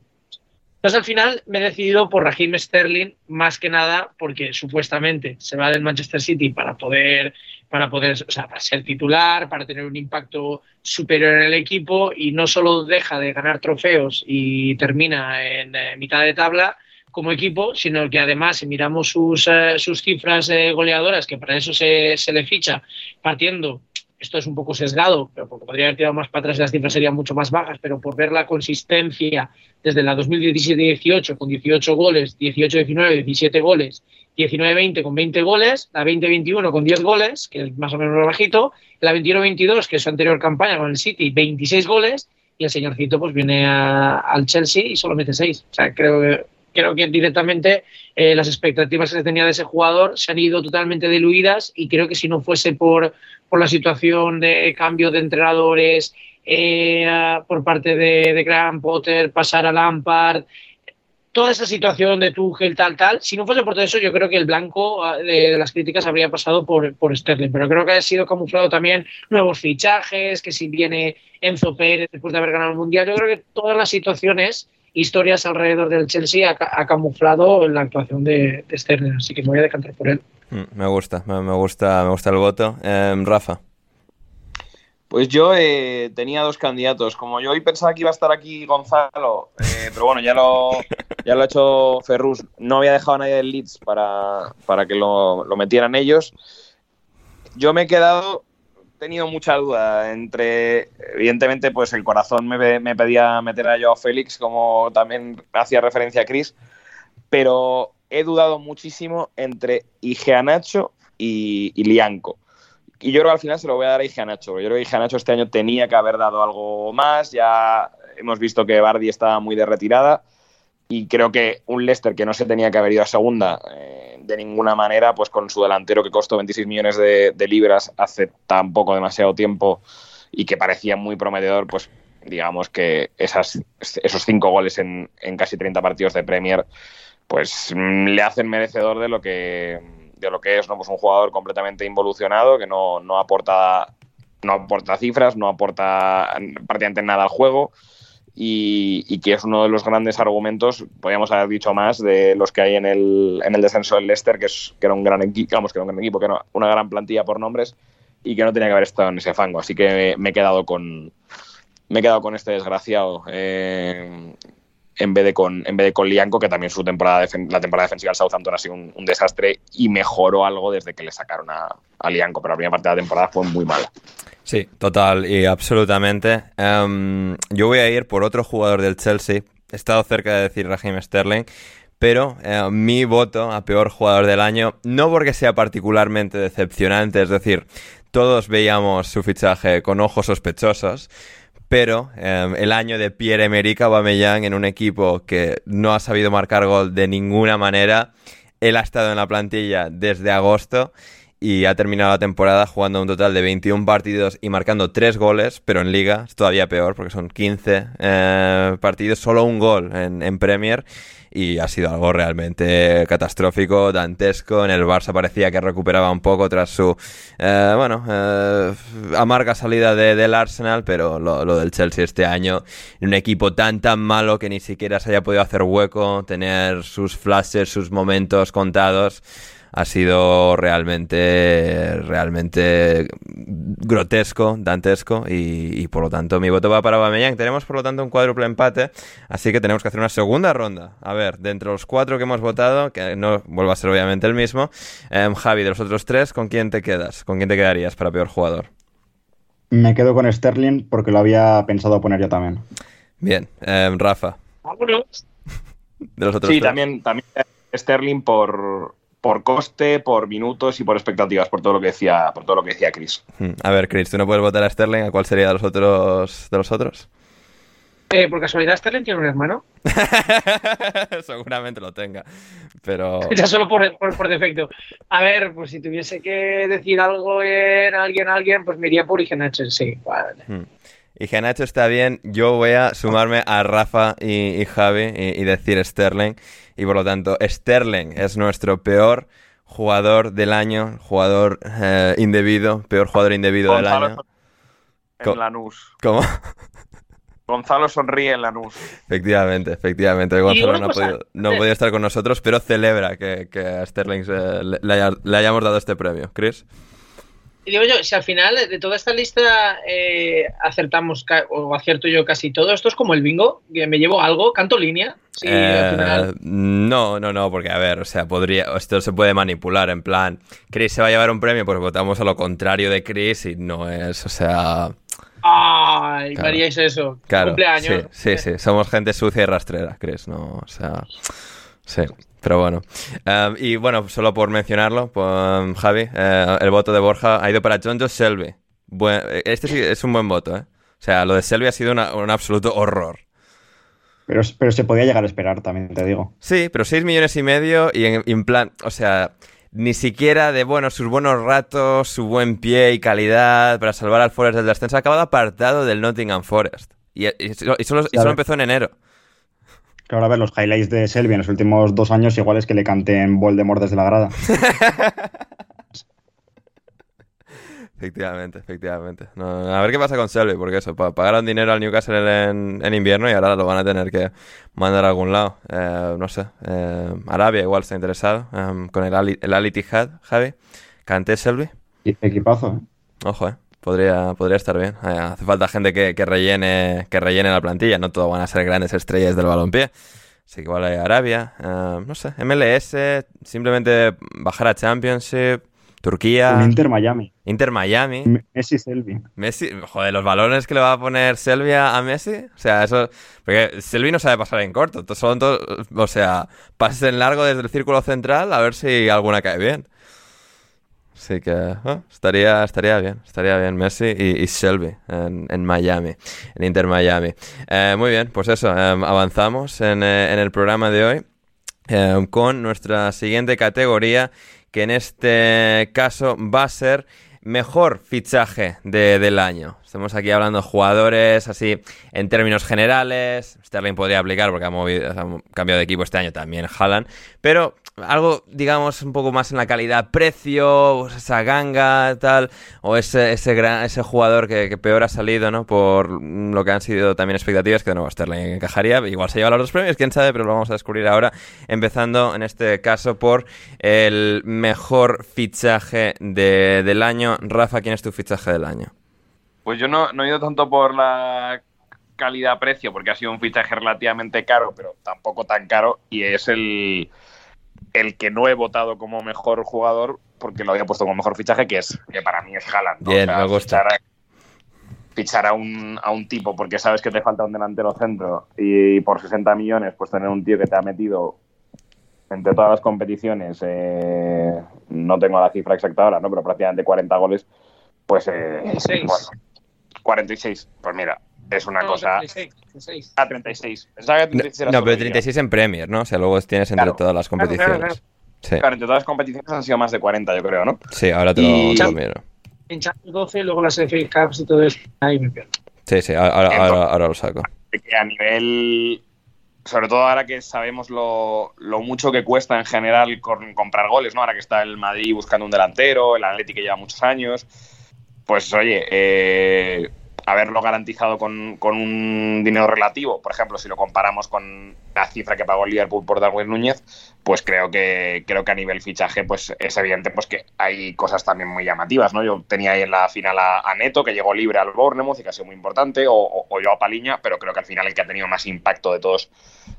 Entonces al final me he decidido por Raheem Sterling más que nada porque supuestamente se va del Manchester City para poder para poder, o sea, para ser titular, para tener un impacto superior en el equipo y no solo deja de ganar trofeos y termina en eh, mitad de tabla como equipo, sino que además si miramos sus, eh, sus cifras eh, goleadoras, que para eso se, se le ficha, partiendo esto es un poco sesgado, pero porque podría haber tirado más para atrás y las cifras serían mucho más bajas, pero por ver la consistencia desde la 2017-18 con 18 goles, 18-19, 17 goles, 19-20 con 20 goles, la 20-21 con 10 goles, que es más o menos bajito, la 21-22, que es su anterior campaña con el City, 26 goles, y el señorcito pues viene a, al Chelsea y solo mete 6. O sea, creo que creo que directamente eh, las expectativas que se tenía de ese jugador se han ido totalmente diluidas y creo que si no fuese por, por la situación de cambio de entrenadores eh, por parte de, de Graham Potter, pasar a Lampard, toda esa situación de Tuchel, tal, tal, si no fuese por todo eso, yo creo que el blanco ah, de, las críticas habría pasado por, por, Sterling, pero creo que ha sido camuflado también nuevos fichajes, que si viene Enzo Pérez después de haber ganado el Mundial, yo creo que todas las situaciones historias alrededor del Chelsea ha, ha camuflado la actuación de, de, Sterling, así que me voy a decantar por él. Mm, me gusta, me, me gusta, me gusta el voto. Eh, Rafa. Pues yo eh, tenía dos candidatos. Como yo hoy pensaba que iba a estar aquí Gonzalo, eh, pero bueno, ya lo, ya lo ha hecho Ferrus. No había dejado a nadie del Leeds para, para que lo, lo metieran ellos. Yo me he quedado tenido mucha duda entre, evidentemente, pues el corazón me, pedía meter a Joao Félix, como también hacía referencia a Chris, pero he dudado muchísimo entre Igeanacho y, y Lianco. Y yo creo que al final se lo voy a dar a Igeanacho. Yo creo que Igeanacho este año tenía que haber dado algo más. Ya hemos visto que Bardi estaba muy de retirada. Y creo que un Leicester que no se tenía que haber ido a segunda eh, de ninguna manera, pues con su delantero que costó 26 millones de, libras hace tampoco demasiado tiempo y que parecía muy prometedor, pues digamos que esas, esos cinco goles en, en, casi 30 partidos de Premier, pues mm, le hacen merecedor de lo que, de lo que es, ¿no? Pues un jugador completamente involucionado, que no, no, aporta, no aporta cifras, no aporta prácticamente nada al juego y, que es uno de los grandes argumentos, podríamos haber dicho más, de los que hay en el, en el descenso del Leicester, que, es, que era un gran equipo, que era un equipo, que era una gran plantilla por nombres y que no tenía que haber estado en ese fango. Así que me, me he quedado con me he quedado con este desgraciado eh, en vez de con en vez de con Lianco, que también su temporada la temporada defensiva del Southampton ha sido un, desastre y mejoró algo desde que le sacaron a, a Lianco, pero la primera parte de la temporada fue muy mala. Sí, total y absolutamente. Um, yo voy a ir por otro jugador del Chelsea. He estado cerca de decir Raheem Sterling, pero eh, mi voto a peor jugador del año, no porque sea particularmente decepcionante, es decir, todos veíamos su fichaje con ojos sospechosos, pero eh, el año de Pierre-Emerick Aubameyang en un equipo que no ha sabido marcar gol de ninguna manera, él ha estado en la plantilla desde agosto y ha terminado la temporada jugando un total de 21 partidos y marcando 3 goles, pero en liga es todavía peor porque son 15 eh, partidos, solo un gol en, en, Premier y ha sido algo realmente catastrófico, dantesco. En el Barça parecía que recuperaba un poco tras su, eh, bueno, eh, amarga salida de, del Arsenal, pero lo, lo, del Chelsea este año, un equipo tan tan malo que ni siquiera se haya podido hacer hueco, tener sus flashes, sus momentos contados ha sido realmente, realmente grotesco, dantesco y, y, por lo tanto mi voto va para Aubameyang. Tenemos por lo tanto un cuádruple empate, así que tenemos que hacer una segunda ronda. A ver, de entre los cuatro que hemos votado, que no vuelva a ser obviamente el mismo, eh, Javi, de los otros tres, ¿con quién te quedas? ¿Con quién te quedarías para peor jugador? Me quedo con Sterling porque lo había pensado poner yo también. Bien, eh, Rafa. De los otros sí, tres. también, también Sterling por, por coste, por minutos y por expectativas, por todo lo que decía, por todo lo que decía Chris. A ver, Chris, ¿tú no puedes votar a Sterling? ¿A cuál sería de los otros de los otros? Eh, por casualidad Sterling tiene un hermano. Seguramente lo tenga, pero ya solo por, por, por, defecto. A ver, pues si tuviese que decir algo en alguien, alguien, pues me iría por Igenacho, sí. Vale. Hmm. Igenacho está bien. Yo voy a sumarme a Rafa y, y Javi y, y decir Sterling y por lo tanto Sterling es nuestro peor jugador del año, jugador eh, indebido, peor jugador indebido Gonzalo del año. En Lanús. ¿Cómo? Gonzalo sonríe en Lanús. Efectivamente, efectivamente. Gonzalo no ha, podido, no ha, podido, estar con nosotros, pero celebra que, que a Sterling le, le, haya, le, hayamos dado este premio. ¿Chris? Y digo yo, si al final de toda esta lista eh, acertamos o acierto yo casi todo, esto es como el bingo, que me llevo algo, canto línea. Sí, Eh, al final. no, no, no, porque a ver, o sea, podría, esto se puede manipular en plan, Chris se va a llevar un premio, pues votamos a lo contrario de Chris y no es, o sea, Ay, claro. me haríais eso. claro, Cumpleaños. sí, sí, sí, somos gente sucia y rastrera, Chris, no, o sea, sí. Pero bueno, Um, y bueno, solo por mencionarlo, pues, Javi, eh, el voto de Borja ha ido para John Joe Selby. Buen- este sí es un buen voto, ¿eh? O sea, lo de Selby ha sido una- un absoluto horror. Pero, pero se podía llegar a esperar, también te digo. Sí, pero 6 millones y medio y en, en plan, o sea, ni siquiera de, bueno, sus buenos ratos, su buen pie y calidad para salvar al Forest del descenso, ha acabado apartado del Nottingham Forest. Y, y solo, y solo- y solo Claro. empezó en enero. Claro, a ver, los highlights de Selby en los últimos dos años igual es que le canten Voldemort desde la grada. Efectivamente, efectivamente. No, a ver qué pasa con Selby, porque eso, pa- pagaron dinero al Newcastle en, en invierno y ahora lo van a tener que mandar a algún lado. Eh, no sé, eh, Arabia igual está interesado, em, con el, Ali, el Al Ittihad, Javi. Canté Selby. Equipazo, ¿eh? Ojo, eh. Podría, podría estar bien. Eh, hace falta gente que, que rellene, que rellene la plantilla. No todo van a ser grandes estrellas del balompié. Así que igual hay Arabia, eh, no sé, MLS, simplemente bajar a Championship, Turquía, Inter Miami. Inter Miami, Messi Selby. Messi, joder, los balones que le va a poner Selvia a Messi, o sea, eso, porque Selvi no sabe pasar en corto, to- son todos, o sea, pases en largo desde el círculo central a ver si alguna cae bien. Así que ah, estaría, estaría bien, estaría bien Messi y, y Shelby en, en Miami, en Inter Miami. Eh, muy bien, pues eso, em, avanzamos en, eh, en el programa de hoy con nuestra siguiente categoría, que en este caso va a ser mejor fichaje de- del año. Estamos aquí hablando de jugadores así en términos generales. Sterling podría aplicar porque ha, movido- ha cambiado de equipo este año también Haaland. Pero algo, digamos, un poco más en la calidad-precio, esa ganga, tal, o ese, ese, gran, ese jugador que, peor ha salido, ¿no? Por lo que han sido también expectativas, que de nuevo Sterling encajaría. Igual se lleva los dos premios, quién sabe, pero lo vamos a descubrir ahora. Empezando en este caso por el mejor fichaje de- del año. Rafa, ¿quién es tu fichaje del año? Pues yo no, no he ido tanto por la calidad-precio, porque ha sido un fichaje relativamente caro, pero tampoco tan caro, y es el, el que no he votado como mejor jugador, porque lo había puesto como mejor fichaje, que es que para mí es Haaland. ¿no? Bien, me gusta. Fichar, a, fichar a, un, a un tipo porque sabes que te falta un delantero centro y por 60 millones, pues tener un tío que te ha metido entre todas las competiciones, eh, no tengo la cifra exacta ahora, ¿no? pero prácticamente 40 goles, pues eh, 36. bueno, 46. Pues mira, es una No, cosa. 36, 36. A 36. Pensaba que No, 36 era no, solo pero Liga. 36 en Premier, ¿no? O sea, luego tienes entre Claro. todas las Claro, claro, competiciones. Sí, Claro, entre todas las competiciones han sido más de 40, yo creo, ¿no? sí, ahora te lo, Y- te lo miro. En Champions 12, luego las FA Cups y todo eso. Ahí me pierdo. Sí, sí, ahora, ahora, ahora- ahora lo saco. Que a nivel. Sobre todo ahora que sabemos lo, lo mucho que cuesta en general con- comprar goles, ¿no? Ahora que está el Madrid buscando un delantero, el Atlético que lleva muchos años. Pues oye, eh, haberlo garantizado con, con un dinero relativo, por ejemplo, si lo comparamos con la cifra que pagó Liverpool por Darwin Núñez, pues creo que creo que a nivel fichaje pues es evidente pues que hay cosas también muy llamativas, ¿no? Yo tenía ahí en la final a, a Neto, que llegó libre al Bournemouth y que ha sido muy importante, o, o, o yo a Paliña, pero creo que al final el que ha tenido más impacto de todos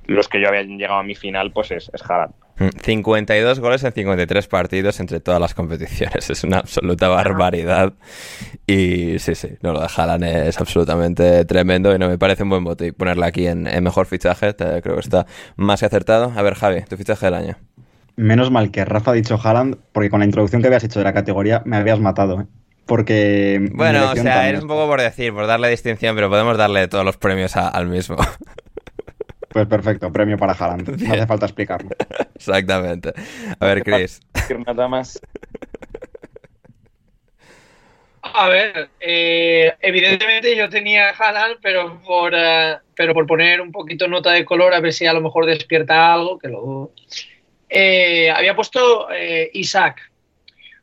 los que yo había llegado a mi final pues es, es. Mm, 52 goles en 53 partidos entre todas las competiciones. Es una absoluta barbaridad. Y sí, sí, no, lo de Haaland es absolutamente tremendo y no me parece un buen voto. Y ponerla aquí en, en mejor fichaje, te- creo que está más que acertado. A ver, Javi, tu fichaje del año. Menos mal que Rafa ha dicho Haaland, porque con la introducción que habías hecho de la categoría me habías matado, ¿eh? Porque. Bueno, o sea, también es un poco por decir, por darle distinción, pero podemos darle todos los premios a- al mismo. Pues perfecto, premio para Haaland. No hace falta explicarlo. Exactamente. A ver, Chris. Decir nada más. A ver, eh, evidentemente yo tenía Haaland, pero por, eh, pero por poner un poquito nota de color, a ver si a lo mejor despierta algo, que lo. Eh, había puesto eh, Isaac,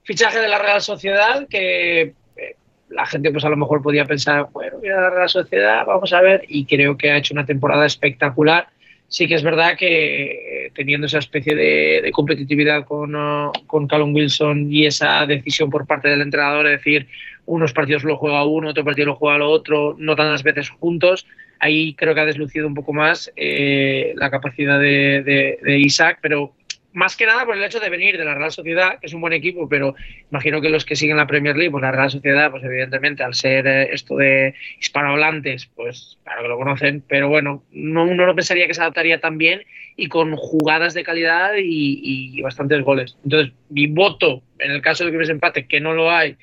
fichaje de la Real Sociedad, que eh, la gente pues a lo mejor podía pensar, bueno, mira la Real Sociedad, vamos a ver, y creo que ha hecho una temporada espectacular. sí que es verdad que eh, teniendo esa especie de, competitividad con, uh, con Callum Wilson y esa decisión por parte del entrenador de decir unos partidos lo juega uno, otro partido lo juega lo otro, no tantas veces juntos, ahí creo que ha deslucido un poco más eh, la capacidad de, Isaac, pero más que nada por el hecho de venir de la Real Sociedad, que es un buen equipo, pero imagino que los que siguen la Premier League, pues la Real Sociedad, pues evidentemente al ser eh, esto de hispanohablantes, pues claro que lo conocen, pero bueno, no, uno no pensaría que se adaptaría tan bien y con jugadas de calidad y, y bastantes goles. Entonces, mi voto, en el caso de que hubiese empate, que no lo hay,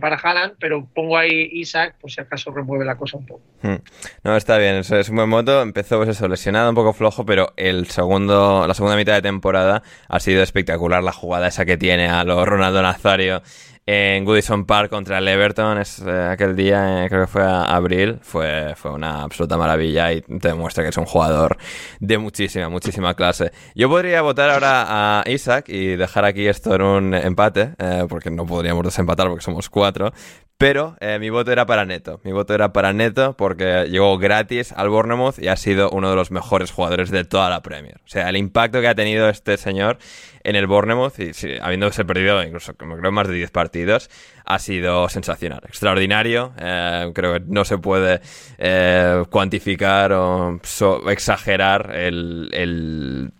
para Haaland, pero pongo ahí Isaac por si acaso remueve la cosa un poco. Hmm. No, está bien, eso es un buen moto. Empezó pues eso, lesionado, un poco flojo, pero el segundo, la segunda mitad de temporada ha sido espectacular la jugada esa que tiene a lo Ronaldo Nazario en Goodison Park contra el Everton es, eh, aquel día, eh, creo que fue a abril, fue, fue una absoluta maravilla y te demuestra que es un jugador de muchísima, muchísima clase. Yo podría votar ahora a Isaac y dejar aquí esto en un empate, eh, porque no podríamos desempatar porque somos cuatro, pero mi voto era para Neto. Mi voto era para Neto porque llegó gratis al Bournemouth y ha sido uno de los mejores jugadores de toda la Premier. O sea, el impacto que ha tenido este señor en el Bournemouth, y habiéndose perdido incluso como creo más de 10 partidos, ha sido sensacional, extraordinario. Eh, creo que no se puede eh, cuantificar o exagerar el,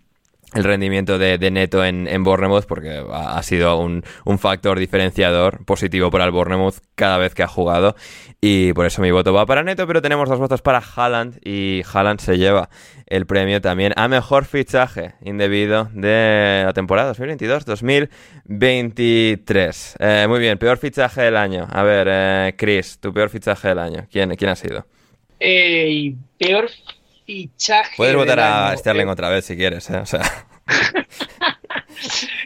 rendimiento de, Neto en, en, Bournemouth porque ha, sido un, un, factor diferenciador positivo para el Bournemouth cada vez que ha jugado y por eso mi voto va para Neto, pero tenemos dos votos para Haaland y Haaland se lleva el premio también a mejor fichaje indebido de la temporada 2022-2023. Eh, muy bien, peor fichaje del año. A ver, eh, Chris, tu peor fichaje del año. ¿Quién, quién ha sido? Eh, peor fichaje. Puedes votar a Sterling otra vez si quieres, ¿eh? O sea.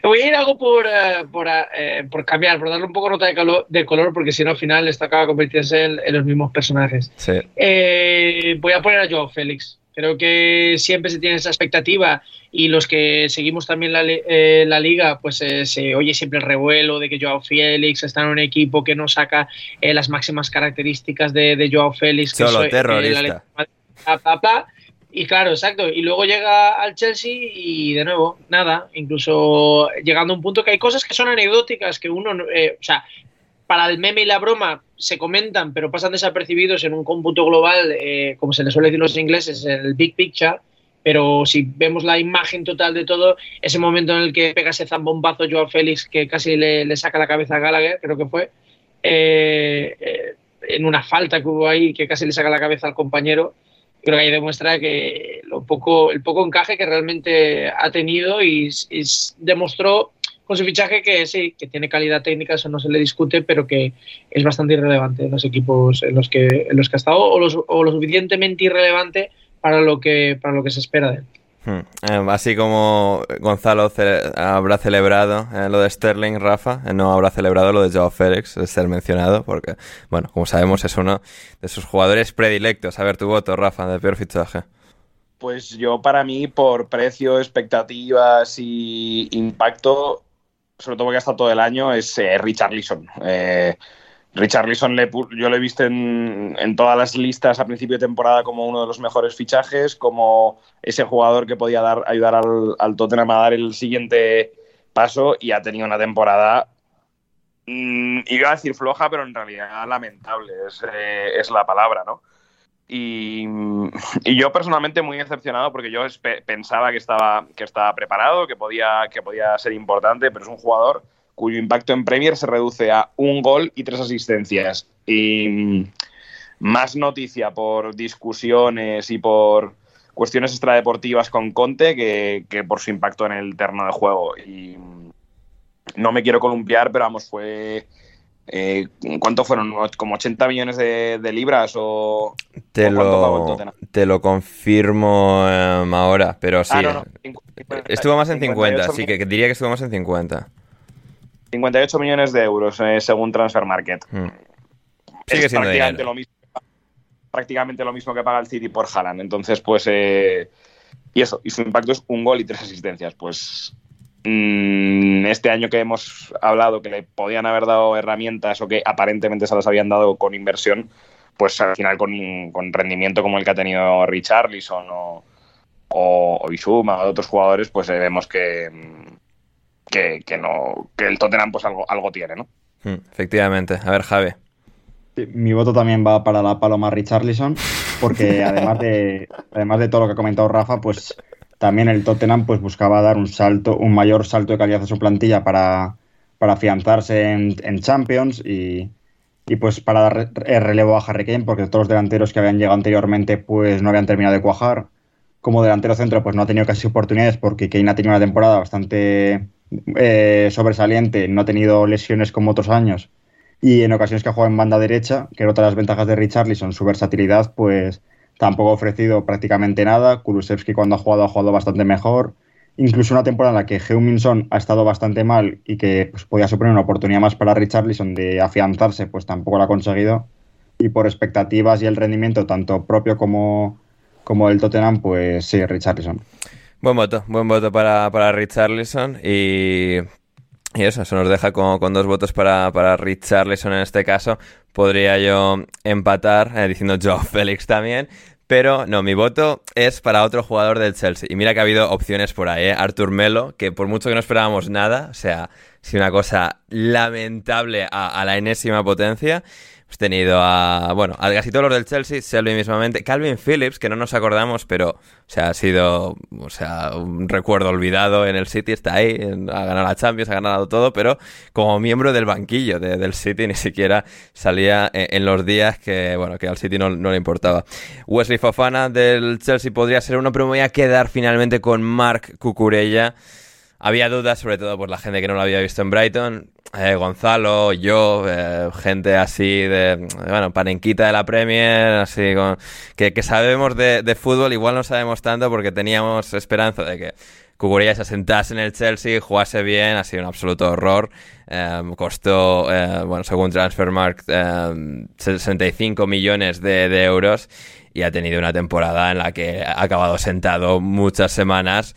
Voy a ir algo por, por, por, cambiar, por darle un poco nota de, de color, porque si no, al final esto acaba convirtiéndose en, en los mismos personajes. Sí. voy a poner a Joao Félix. Creo que siempre se tiene esa expectativa y los que seguimos también la, eh, la liga, pues eh, se oye siempre el revuelo de que Joao Félix está en un equipo que no saca eh, las máximas características de, de Joao Félix. Solo que terrorista. Y claro, exacto. Y luego llega al Chelsea y de nuevo, nada. Incluso llegando a un punto que hay cosas que son anecdóticas, que uno, o sea, para el meme y la broma se comentan, pero pasan desapercibidos en un cómputo global, eh, como se les suele decir los ingleses, el big picture. Pero si vemos la imagen total de todo, ese momento en el que pega ese zambombazo Joao Félix que casi le, saca la cabeza a Gallagher, creo que fue, eh, eh, en una falta que hubo ahí que casi le saca la cabeza al compañero, creo que ahí demuestra que lo poco, el poco encaje que realmente ha tenido y, demostró con su fichaje que sí, que tiene calidad técnica, eso no se le discute, pero que es bastante irrelevante en los equipos en los que, en los que ha estado o, lo suficientemente irrelevante para lo que, para lo que se espera de él. Hmm. Eh, así como Gonzalo habrá celebrado eh, lo de Sterling, Rafa, eh, no habrá celebrado lo de Joao Félix, de ser mencionado, porque, bueno, como sabemos, es uno de sus jugadores predilectos. A ver tu voto, Rafa, de peor fichaje. Pues yo, para mí, por precio, expectativas y impacto, sobre todo porque ha estado todo el año, es Richard Leeson. Richard Leeson le, yo lo he visto en, todas las listas a principio de temporada como uno de los mejores fichajes, como ese jugador que podía dar, ayudar al, al Tottenham a dar el siguiente paso y ha tenido una temporada, mm, iba a decir floja, pero en realidad lamentable, es, eh, es la palabra, ¿no? Y, yo personalmente muy decepcionado porque yo pensaba que estaba, que estaba preparado, que podía, que podía ser importante, pero es un jugador cuyo impacto en Premier se reduce a un gol y tres asistencias. Y mm, más noticia por discusiones y por cuestiones extradeportivas con Conte que, que por su impacto en el terreno de juego. Y mm, no me quiero columpiar, pero vamos, fue eh, ¿Cuánto fueron? ¿Como 80 millones de, libras o, te, lo, te lo confirmo em, ahora, pero sí. Ah, estuvo más en 50, sí, que, diría que estuvo más en 50. 58 millones de euros eh, según Transfer Market. Hmm. Sigue siendo prácticamente lo, mismo, prácticamente lo mismo que paga el City por Haaland. Entonces, pues... Eh, y eso, y su impacto es un gol y tres asistencias. Pues Mm, este año que hemos hablado que le podían haber dado herramientas o que aparentemente se las habían dado con inversión, pues al final con, rendimiento como el que ha tenido Richarlison o, o, o Bisuma o de otros jugadores, pues eh, vemos que, que, que no que el Tottenham pues algo, algo tiene, ¿no? Mm, efectivamente. A ver, Javi. Sí, Mi voto también va para la Paloma Richarlison, porque además de, además de todo lo que ha comentado Rafa, pues también el Tottenham pues buscaba dar un salto, un mayor salto de calidad a su plantilla para, para afianzarse en, en Champions y, y, pues para dar re- relevo a Harry Kane, porque todos los delanteros que habían llegado anteriormente pues no habían terminado de cuajar. Como delantero centro pues no ha tenido casi oportunidades porque Kane ha tenido una temporada bastante eh, sobresaliente, no ha tenido lesiones como otros años y en ocasiones que ha jugado en banda derecha, que era otra de las ventajas de Richarlison, su versatilidad, pues tampoco ha ofrecido prácticamente nada. Kulusevski cuando ha jugado ha jugado bastante mejor. Incluso una temporada en la que Heung-Min ha estado bastante mal y que pues, podía suponer una oportunidad más para Richarlison de afianzarse, pues tampoco lo ha conseguido. Y por expectativas y el rendimiento, tanto propio como, como el Tottenham, pues sí, Richarlison. Buen voto, buen voto para, para Richarlison y, y eso, eso nos deja con, con dos votos para, para Richarlison en este caso. Podría yo empatar eh, diciendo Joe Félix también, pero no, mi voto es para otro jugador del Chelsea. Y mira que ha habido opciones por ahí, ¿eh? Artur Melo, que por mucho que no esperábamos nada, o sea, si una cosa lamentable a la enésima potencia. Hemos tenido a, bueno, a casi los del Chelsea, Selby mismamente, Calvin Phillips, que no nos acordamos, pero, o ha sido, o sea, un recuerdo olvidado en el City, está ahí, ha ganado la Champions, ha ganado todo, pero como miembro del banquillo de- del City ni siquiera salía en, en los días que, bueno, que al City no, no le importaba. Wesley Fofana del Chelsea podría ser uno, pero me voy a quedar finalmente con Mark Cucurella. Había dudas, sobre todo por la gente que no lo había visto en Brighton. Eh, Gonzalo, yo, eh, gente así de, bueno, panenquita de la Premier, así con, que, que sabemos de, de fútbol, igual no sabemos tanto porque teníamos esperanza de que Cucurella se asentase en el Chelsea, jugase bien, ha sido un absoluto horror. Eh, costó, bueno, según Transfermarkt, eh, 65 millones de, de euros y ha tenido una temporada en la que ha acabado sentado muchas semanas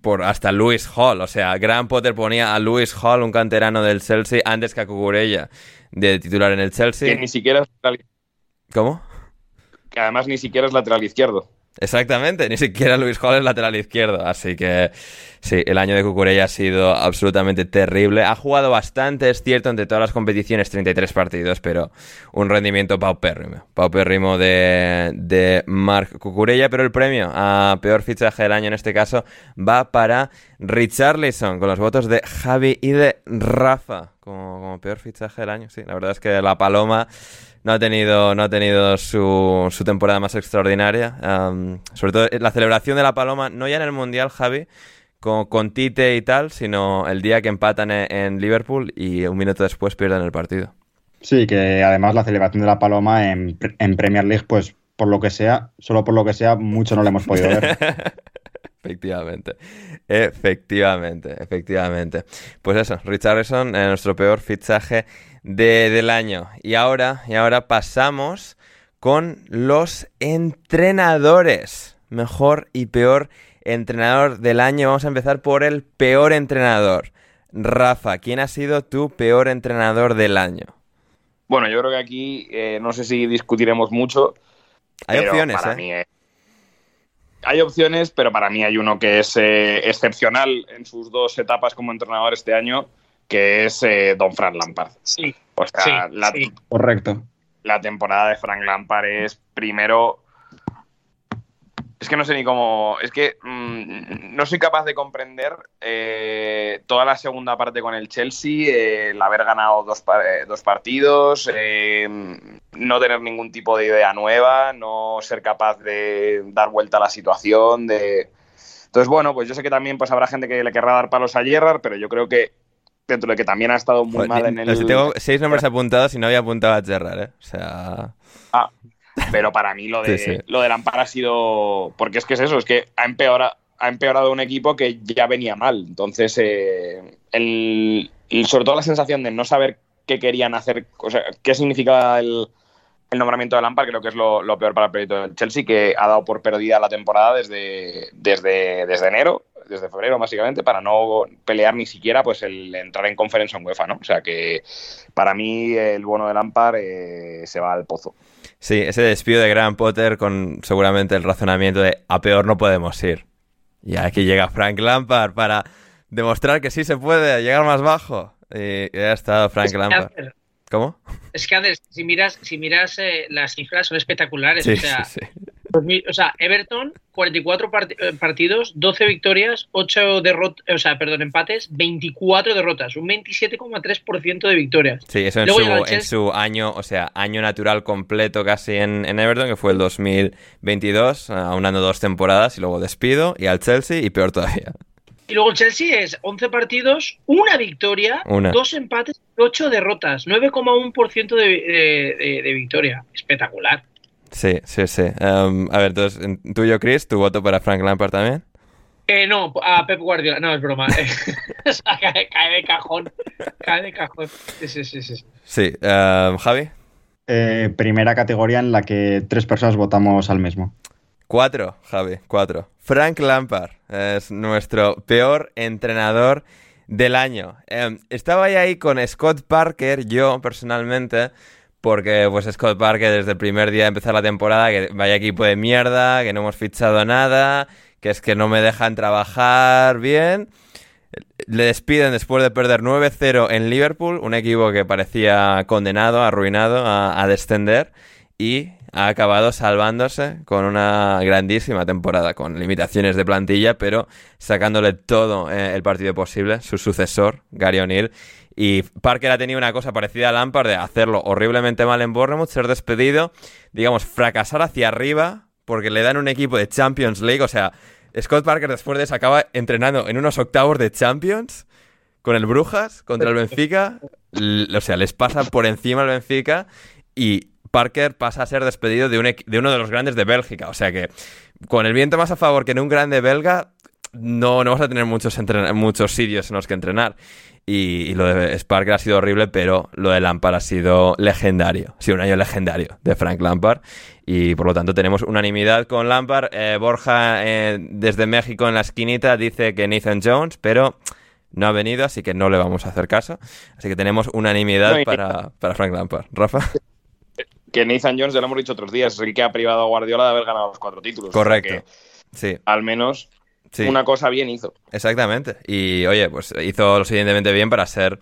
por hasta Luis Hall. O sea, Graham Potter ponía a Luis Hall, un canterano del Chelsea, antes que a Cucurella de titular en el Chelsea. Que ni siquiera es lateral- ¿Cómo? que además ni siquiera es lateral izquierdo. Exactamente, ni siquiera Luis Hall lateral izquierdo. Así que sí, el año de Cucurella ha sido absolutamente terrible. Ha jugado bastante, es cierto, entre todas las competiciones, 33 partidos, pero un rendimiento paupérrimo. Paupérrimo de, de Marc Cucurella, pero el premio a peor fichaje del año en este caso va para Richarlison, con los votos de Javi y de Rafa. Como, como peor fichaje del año, sí. La verdad es que la Paloma no ha tenido, no ha tenido su, su temporada más extraordinaria. Um, sobre todo la celebración de la Paloma, no ya en el Mundial, Javi, con, con Tite y tal, sino el día que empatan en, en Liverpool y un minuto después pierden el partido. Sí, que además la celebración de la Paloma en, en Premier League, pues por lo que sea, solo por lo que sea, mucho no le hemos podido ver. Efectivamente, efectivamente, efectivamente. Pues eso, Richarlison, eh, nuestro peor fichaje de- del año. Y ahora, y ahora pasamos con los entrenadores. Mejor y peor entrenador del año. Vamos a empezar por el peor entrenador. Rafa, ¿quién ha sido tu peor entrenador del año? Bueno, yo creo que aquí eh, no sé si discutiremos mucho. Hay opciones, para ¿eh? mí, eh, Hay opciones, pero para mí hay uno que es eh, excepcional en sus dos etapas como entrenador este año, que es eh, Don Frank Lampard. Sí, O sea, sí, la, sí. Correcto. la temporada de Frank Lampard es primero. Es que no sé ni cómo. Es que mm, no soy capaz de comprender eh, toda la segunda parte con el Chelsea, eh, el haber ganado dos, pa- eh, dos partidos, eh, no tener ningún tipo de idea nueva, no ser capaz de dar vuelta a la situación. De... Entonces, bueno, pues yo sé que también pues, habrá gente que le querrá dar palos a Gerrard, pero yo creo que dentro de que también ha estado muy Joder, mal en el. tengo seis nombres apuntados y no había apuntado a Gerrard, ¿eh? O sea... Ah, pero para mí lo de, Sí, sí. lo de Lampard ha sido. Porque es que es eso, es que ha empeorado, ha empeorado un equipo que ya venía mal. Entonces, eh, el, y sobre todo la sensación de no saber qué querían hacer, o sea, qué significaba el, el nombramiento de Lampard, creo que es lo, lo peor para el proyecto del Chelsea, que ha dado por perdida la temporada desde, desde, desde enero, desde febrero básicamente, para no pelear ni siquiera pues el entrar en conferencia en UEFA, ¿no? O sea que para mí el bono de Lampard eh, se va al pozo. Sí, ese despido de Graham Potter con seguramente el razonamiento de a peor no podemos ir. Y aquí llega Frank Lampard para demostrar que sí se puede llegar más bajo. Y ya ha estado Frank Lampard. ¿Cómo? Es que, Andrés, si miras, si miras eh, las cifras son espectaculares. Sí, o, sea, sí, sí. O sea, Everton, 44 part eh, partidos, 12 victorias, 8 derrotas, o sea, perdón, empates, 24 derrotas, un 27,3% de victorias. Sí, eso en Luego su, en su año, o sea, año natural completo casi en, en Everton, que fue el 2022, aunando dos temporadas y luego despido, y al Chelsea y peor todavía. Y luego el Chelsea es 11 partidos, una victoria, Una. dos empates, 8 derrotas, 9,1% de, de, de, de victoria. Espectacular. Sí, sí, sí. Um, a ver, entonces, tú y yo, Chris, ¿tu voto para Frank Lampard también? Eh, no, a Pep Guardiola. No, es broma. o sea, cae, cae, de cajón. Cae de cajón. Sí, sí, sí. sí. Sí. Um, Javi. Eh, primera categoría en la que tres personas votamos al mismo. Cuatro, Javi, cuatro. Frank Lampard es nuestro peor entrenador del año. Eh, estaba ahí con Scott Parker, yo personalmente, porque pues Scott Parker desde el primer día de empezar la temporada, que vaya equipo de mierda, que no hemos fichado nada, que es que no me dejan trabajar bien. Le despiden después de perder 9-0 en Liverpool, un equipo que parecía condenado, arruinado a, a descender, y ha acabado salvándose con una grandísima temporada, con limitaciones de plantilla, pero sacándole todo eh, el partido posible, su sucesor, Gary O'Neill. Y Parker ha tenido una cosa parecida a Lampard de hacerlo horriblemente mal en Bournemouth, ser despedido, digamos, fracasar hacia arriba, porque le dan un equipo de Champions League, o sea, Scott Parker después de eso acaba entrenando en unos octavos de Champions con el Brujas contra el Benfica, o sea, les pasa por encima el Benfica y Parker pasa a ser despedido de, un de, uno de los grandes de Bélgica. O sea que con el viento más a favor que en un grande belga, no, no vas a tener muchos, muchos sitios en los que entrenar. Y, y, lo de Parker ha sido horrible, pero lo de Lampard ha sido legendario. Ha sido un año legendario de Frank Lampard. Y por lo tanto tenemos unanimidad con Lampard. Eh, Borja, eh, desde México en la esquinita, dice que Nathan Jones, pero no ha venido, así que no le vamos a hacer caso. Así que tenemos unanimidad no, para, para Frank Lampard. Rafa que Nathan Jones, ya lo hemos dicho otros días, es el que ha privado a Guardiola de haber ganado los cuatro títulos. Correcto. O sea sí. Al menos sí. una cosa bien hizo. Exactamente. Y oye, pues hizo lo suficientemente bien para ser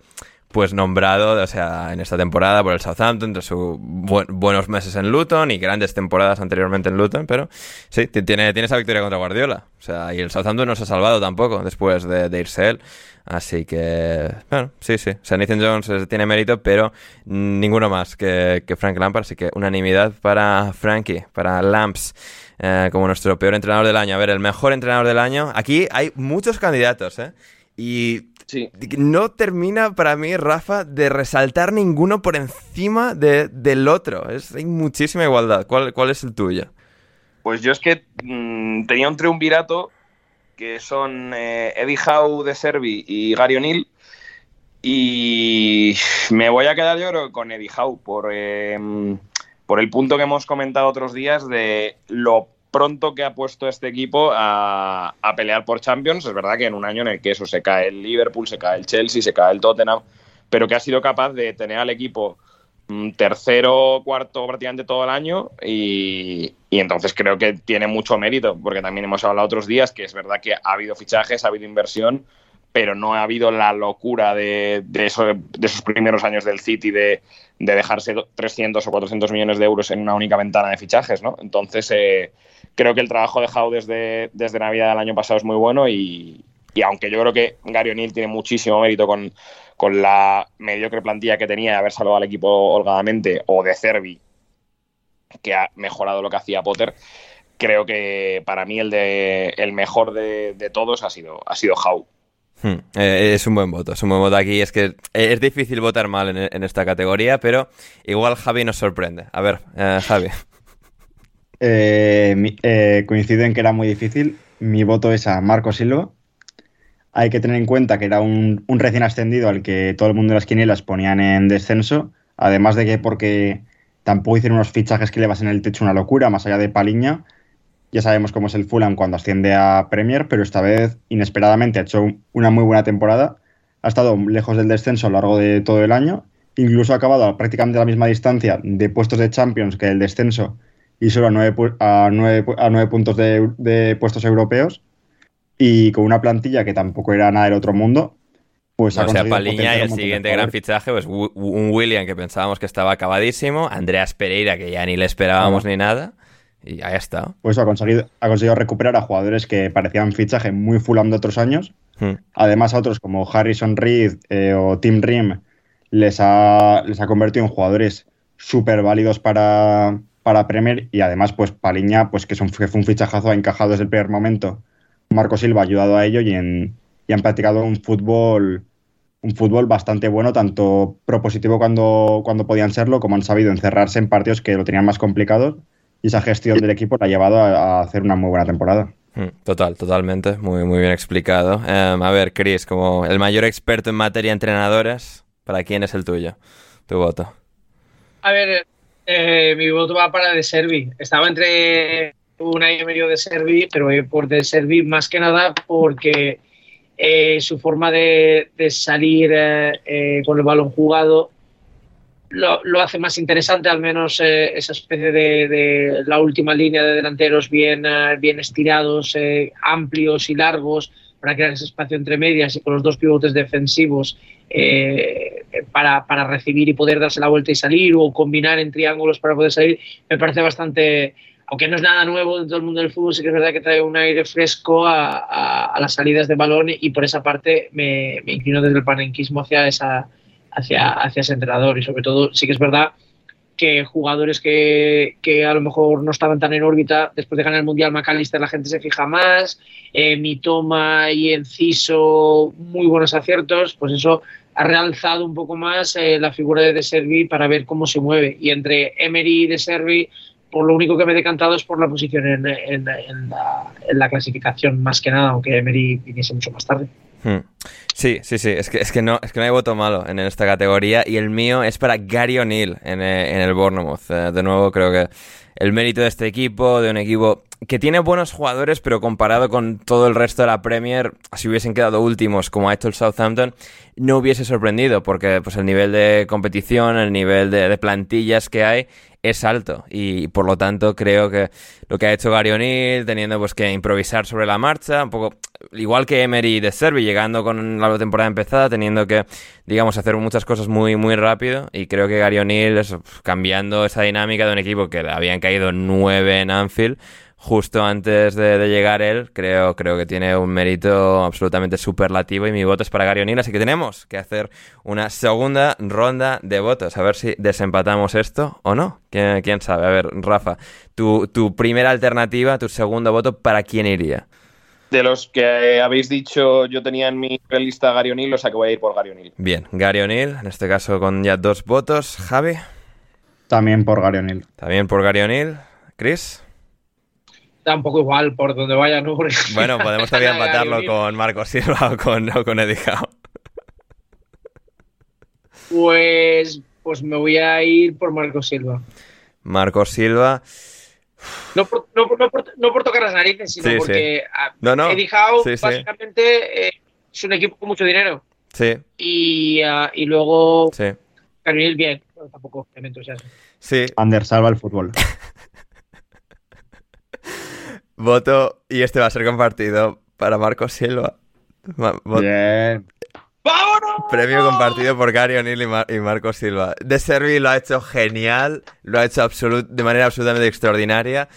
pues nombrado, o sea, en esta temporada por el Southampton, de sus bu buenos meses en Luton y grandes temporadas anteriormente en Luton, pero sí, tiene, tiene esa victoria contra Guardiola. O sea, y el Southampton no se ha salvado tampoco después de, de irse él. Así que, bueno, sí, sí. O sea, Nathan Jones tiene mérito, pero ninguno más que, que Frank Lampard. Así que unanimidad para Frankie, para Lamps, eh, como nuestro peor entrenador del año. A ver, el mejor entrenador del año. Aquí hay muchos candidatos, ¿eh? Y sí. no termina para mí, Rafa, de resaltar ninguno por encima de, del otro. Es, hay muchísima igualdad. ¿Cuál, ¿Cuál es el tuyo? Pues yo es que mmm, tenía un triunvirato que son eh, Eddie Howe de Servi y Gary O'Neill. Y me voy a quedar yo creo, con Eddie Howe por, eh, por el punto que hemos comentado otros días de lo pronto que ha puesto este equipo a, a, pelear por Champions. Es verdad que en un año en el que eso se cae el Liverpool, se cae el Chelsea, se cae el Tottenham, pero que ha sido capaz de tener al equipo mm, tercero, cuarto prácticamente todo el año y, y, entonces creo que tiene mucho mérito, porque también hemos hablado otros días que es verdad que ha habido fichajes, ha habido inversión, pero no ha habido la locura de, de, eso, de esos primeros años del City de, de, dejarse 300 o 400 millones de euros en una única ventana de fichajes, ¿no? Entonces eh, creo que el trabajo de Howe desde, desde Navidad del año pasado es muy bueno y, y aunque yo creo que Gary O'Neill tiene muchísimo mérito con, con la mediocre plantilla que tenía de haber salvado al equipo holgadamente, o de Cervi, que ha mejorado lo que hacía Potter, creo que para mí el, de, el mejor de, de todos ha sido, ha sido Howe. Hmm. Eh, es un buen voto, es un buen voto aquí. Es que es difícil votar mal en, en esta categoría, pero igual Javi nos sorprende. A ver, eh, Javi. Eh, mi, coincido en que era muy difícil. Mi voto es a Marco Silva. Hay que tener en cuenta que era un, recién ascendido al que todo el mundo de las quinielas ponían en descenso. Además de que porque tampoco hicieron unos fichajes que le en el techo una locura, más allá de Paliña. Ya sabemos cómo es el Fulham cuando asciende a Premier, pero esta vez inesperadamente ha hecho una muy buena temporada. Ha estado lejos del descenso a lo largo de todo el año incluso ha acabado a prácticamente la misma distancia de puestos de Champions que el descenso y solo a nueve, a nueve, a nueve puntos de, de, puestos europeos y con una plantilla que tampoco era nada del otro mundo. Pues no, o sea, Paliña y el siguiente gran fichaje, pues un William que pensábamos que estaba acabadísimo, Andreas Pereira que ya ni le esperábamos ni nada. Y ahí está. Pues ha conseguido, ha conseguido recuperar a jugadores que parecían fichaje muy fulam de otros años. Hmm. Además, a otros como Harrison Reed eh, o Tim Rim les ha, les ha convertido en jugadores súper válidos para, para Premier. Y además, pues Paliña, pues que, son, que fue un fichajazo, ha encajado desde el primer momento. Marco Silva ha ayudado a ello y, en, y han practicado un fútbol un fútbol bastante bueno, tanto propositivo cuando, cuando podían serlo, como han sabido encerrarse en partidos que lo tenían más complicados y esa gestión del equipo la ha llevado a, hacer una muy buena temporada. Hmm, total, totalmente, muy, muy bien explicado. Em, a ver, Chris, como el mayor experto en materia de entrenadores, ¿para quién es el tuyo? Tu voto. A ver, eh, mi voto va para De Servi. Estaba entre un año y medio de Servi, pero por De Servi más que nada porque eh, su forma de, salir eh, con el balón jugado lo, hace más interesante, al menos eh, esa especie de, la última línea de delanteros bien, eh, bien estirados, eh, amplios y largos para crear ese espacio entre medias y con los dos pivotes defensivos para, para, recibir y poder darse la vuelta y salir o combinar en triángulos para poder salir, me parece bastante, aunque no es nada nuevo dentro del mundo del fútbol, sí que es verdad que trae un aire fresco a, las salidas de balón y por esa parte me, me inclino desde el panenquismo hacia esa hacia, hacia ese entrenador. Y sobre todo, sí que es verdad que jugadores que, que, a lo mejor no estaban tan en órbita, después de ganar el Mundial McAllister la gente se fija más, eh, Mitoma y Enciso, muy buenos aciertos, pues eso ha realzado un poco más eh, la figura de De Servi para ver cómo se mueve. Y entre Emery y De Servi, por lo único que me he decantado es por la posición en, la, en la, clasificación, más que nada, aunque Emery viniese mucho más tarde. Hmm. Sí, sí, sí, es que, es que, no, es que no hay voto malo en esta categoría y el mío es para Gary O'Neill en, eh, en, el Bournemouth. Eh, de nuevo, creo que el mérito de este equipo, de un equipo que tiene buenos jugadores, pero comparado con todo el resto de la Premier, si hubiesen quedado últimos como ha hecho el Southampton, no hubiese sorprendido, porque pues el nivel de competición, el nivel de, de plantillas que hay es alto y por lo tanto creo que lo que ha hecho Gary O'Neill teniendo pues que improvisar sobre la marcha un poco igual que Emery de Servi llegando con la temporada empezada teniendo que digamos hacer muchas cosas muy muy rápido y creo que Gary O'Neill cambiando esa dinámica de un equipo que habían caído nueve en Anfield justo antes de, llegar él, creo, creo que tiene un mérito absolutamente superlativo y mi voto es para Gary O'Neill, así que tenemos que hacer una segunda ronda de votos, a ver si desempatamos esto o no. ¿Quién, sabe? A ver, Rafa, tu, tu primera alternativa, tu segundo voto, ¿para quién iría? De los que habéis dicho, yo tenía en mi lista Gary O'Neill, o sea que voy a ir por Gary O'Neill. Bien, Gary O'Neill, en este caso con ya dos votos. Javi. También por Gary O'Neill. También por Gary O'Neill. Chris un poco igual por donde vaya, ¿no? bueno, podemos todavía empatarlo con Marco Silva o con, o con Eddie Howe. Pues, pues me voy a ir por Marco Silva. Marco Silva. No por, no, no, por, no por, tocar las narices, sino sí, porque sí. No, no. Eddie Howe básicamente eh, es un equipo con mucho dinero. Sí. Y, uh, y luego sí. Carmil bien, pero tampoco me entusiasma. Sí. Ander salva el fútbol. Voto y este va a ser compartido para Marco Silva. Bien. ¡Vámonos! Premio compartido por Gary O'Neill y, Mar y, Marco Silva. De Servi lo ha hecho genial, lo ha hecho de manera absolutamente extraordinaria,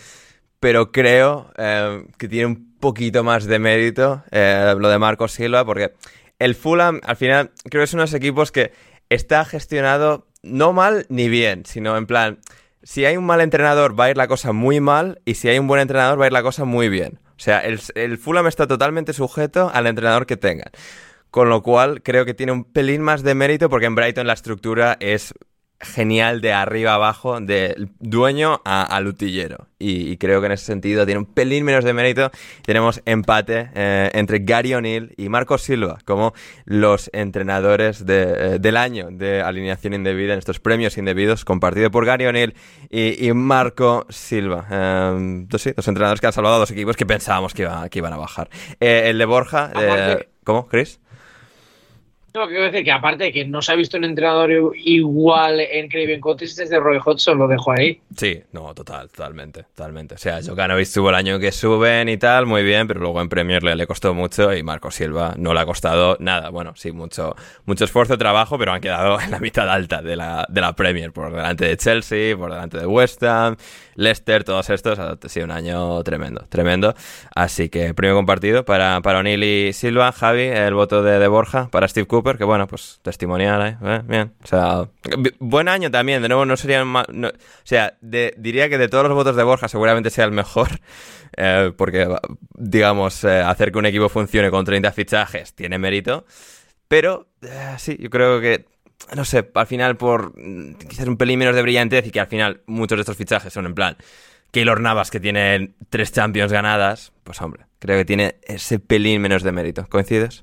pero creo eh, que tiene un poquito más de mérito eh, lo de Marco Silva, porque el Fulham, al final, creo que es uno de los equipos que está gestionado no mal ni bien, sino en plan, si hay un mal entrenador va a ir la cosa muy mal y si hay un buen entrenador va a ir la cosa muy bien. O sea, el, el Fulham está totalmente sujeto al entrenador que tengan. Con lo cual creo que tiene un pelín más de mérito porque en Brighton la estructura es genial de arriba abajo, del dueño al utillero. Y, creo que en ese sentido tiene un pelín menos de mérito. Tenemos empate eh, entre Gary O'Neill y Marco Silva como los entrenadores de, eh, del año de alineación indebida en estos premios indebidos, compartido por Gary O'Neill y, Marco Silva. Eh, dos, sí, dos entrenadores que han salvado a dos equipos que pensábamos que, iba, que iban a bajar. el de Borja, ¿cómo, Chris? No, quiero decir que aparte de que no se ha visto un entrenador igual en Craven Cottage desde Roy Hodgson, lo dejo ahí. Sí, no, total, totalmente, totalmente. O sea, Jokanovic tuvo el año que suben y tal, muy bien, pero luego en Premier le, le costó mucho y Marco Silva no le ha costado nada. Bueno, sí, mucho, mucho esfuerzo, trabajo, pero han quedado en la mitad alta de la, de la Premier, por delante de Chelsea, por delante de West Ham, Leicester, todos estos. Ha sido un año tremendo, tremendo. Así que premio compartido para, para O'Neill y Silva, Javi, el voto de, de Borja, para Steve Cooper, que bueno, pues testimonial, ¿eh? ¿Eh? Bien. O sea, buen año también, de nuevo no sería mal, no- o sea, de- diría que de todos los votos de Borja seguramente sea el mejor, eh, porque, digamos, eh, hacer que un equipo funcione con 30 fichajes tiene mérito, pero eh, sí, yo creo que, no sé, al final por mm, quizás un pelín menos de brillantez y que al final muchos de estos fichajes son en plan Keylor Navas que tiene tres Champions ganadas, pues hombre, creo que tiene ese pelín menos de mérito. ¿Coincides?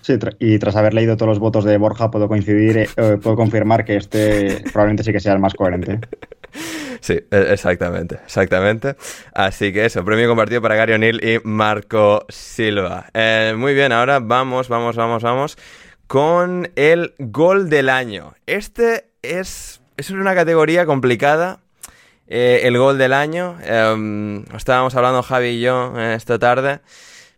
Sí, y tras haber leído todos los votos de Borja, puedo coincidir, eh, eh, puedo confirmar que este probablemente sí que sea el más coherente. Sí, e- exactamente, exactamente. Así que eso, premio compartido para Gary O'Neill y Marco Silva. Eh, muy bien, ahora vamos, vamos, vamos, vamos con el gol del año. Este es, es una categoría complicada. el gol del año. Em, estábamos hablando Javi y yo esta tarde.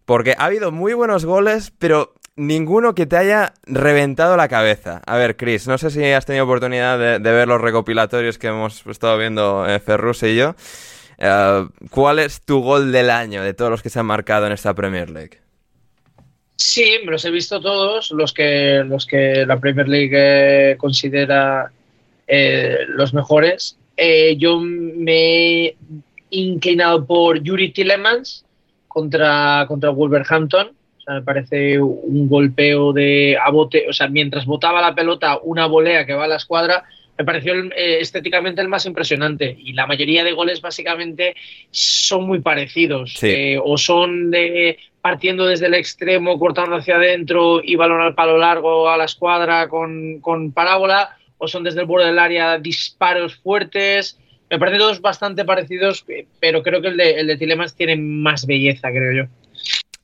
Porque ha habido muy buenos goles, pero ninguno que te haya reventado la cabeza. A ver, Chris, no sé si has tenido oportunidad de, ver los recopilatorios que hemos estado viendo eh, Ferrus y yo. Eh, ¿Cuál es tu gol del año de todos los que se han marcado en esta Premier League? Sí, me los he visto todos, los que, los que la Premier League eh, considera los mejores. Yo me he inclinado por Yuri Tillemans contra, contra Wolverhampton. Sea, me parece un golpeo de a bote, o sea, mientras botaba la pelota, una volea que va a la escuadra, me pareció eh, estéticamente el más impresionante. Y la mayoría de goles básicamente son muy parecidos. Sí. Eh, o son de partiendo desde el extremo, cortando hacia adentro y balón al palo largo a la escuadra con, con parábola, o son desde el borde del área disparos fuertes. Me parecen todos bastante parecidos, eh, pero creo que el de, el de Tillemans tiene más belleza, creo yo.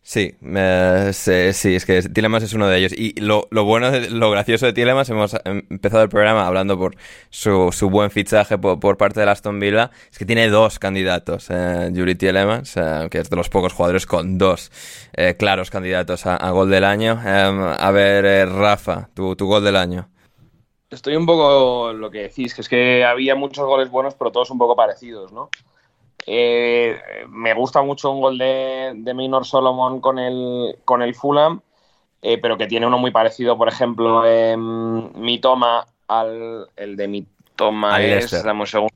Sí, me- sí, es que Tielemans es uno de ellos. Y lo, bueno, de- lo gracioso de Tielemans, hemos em- empezado el programa hablando por su, su buen fichaje por, parte de Aston Villa, es que tiene dos candidatos, eh, Yuri Tielemans, eh, que es de los pocos jugadores con dos eh, claros candidatos a, a gol del año. Em, a ver, eh, Rafa, tu, tu gol del año. Estoy un poco lo que decís, que es que había muchos goles buenos, pero todos un poco parecidos, ¿no? Eh, me gusta mucho un gol de, de Minor Solomon con el, con el Fulham, eh, pero que tiene uno muy parecido, por ejemplo, en Mitoma al. El de Mitoma Al es. Leicester. dame un segundo.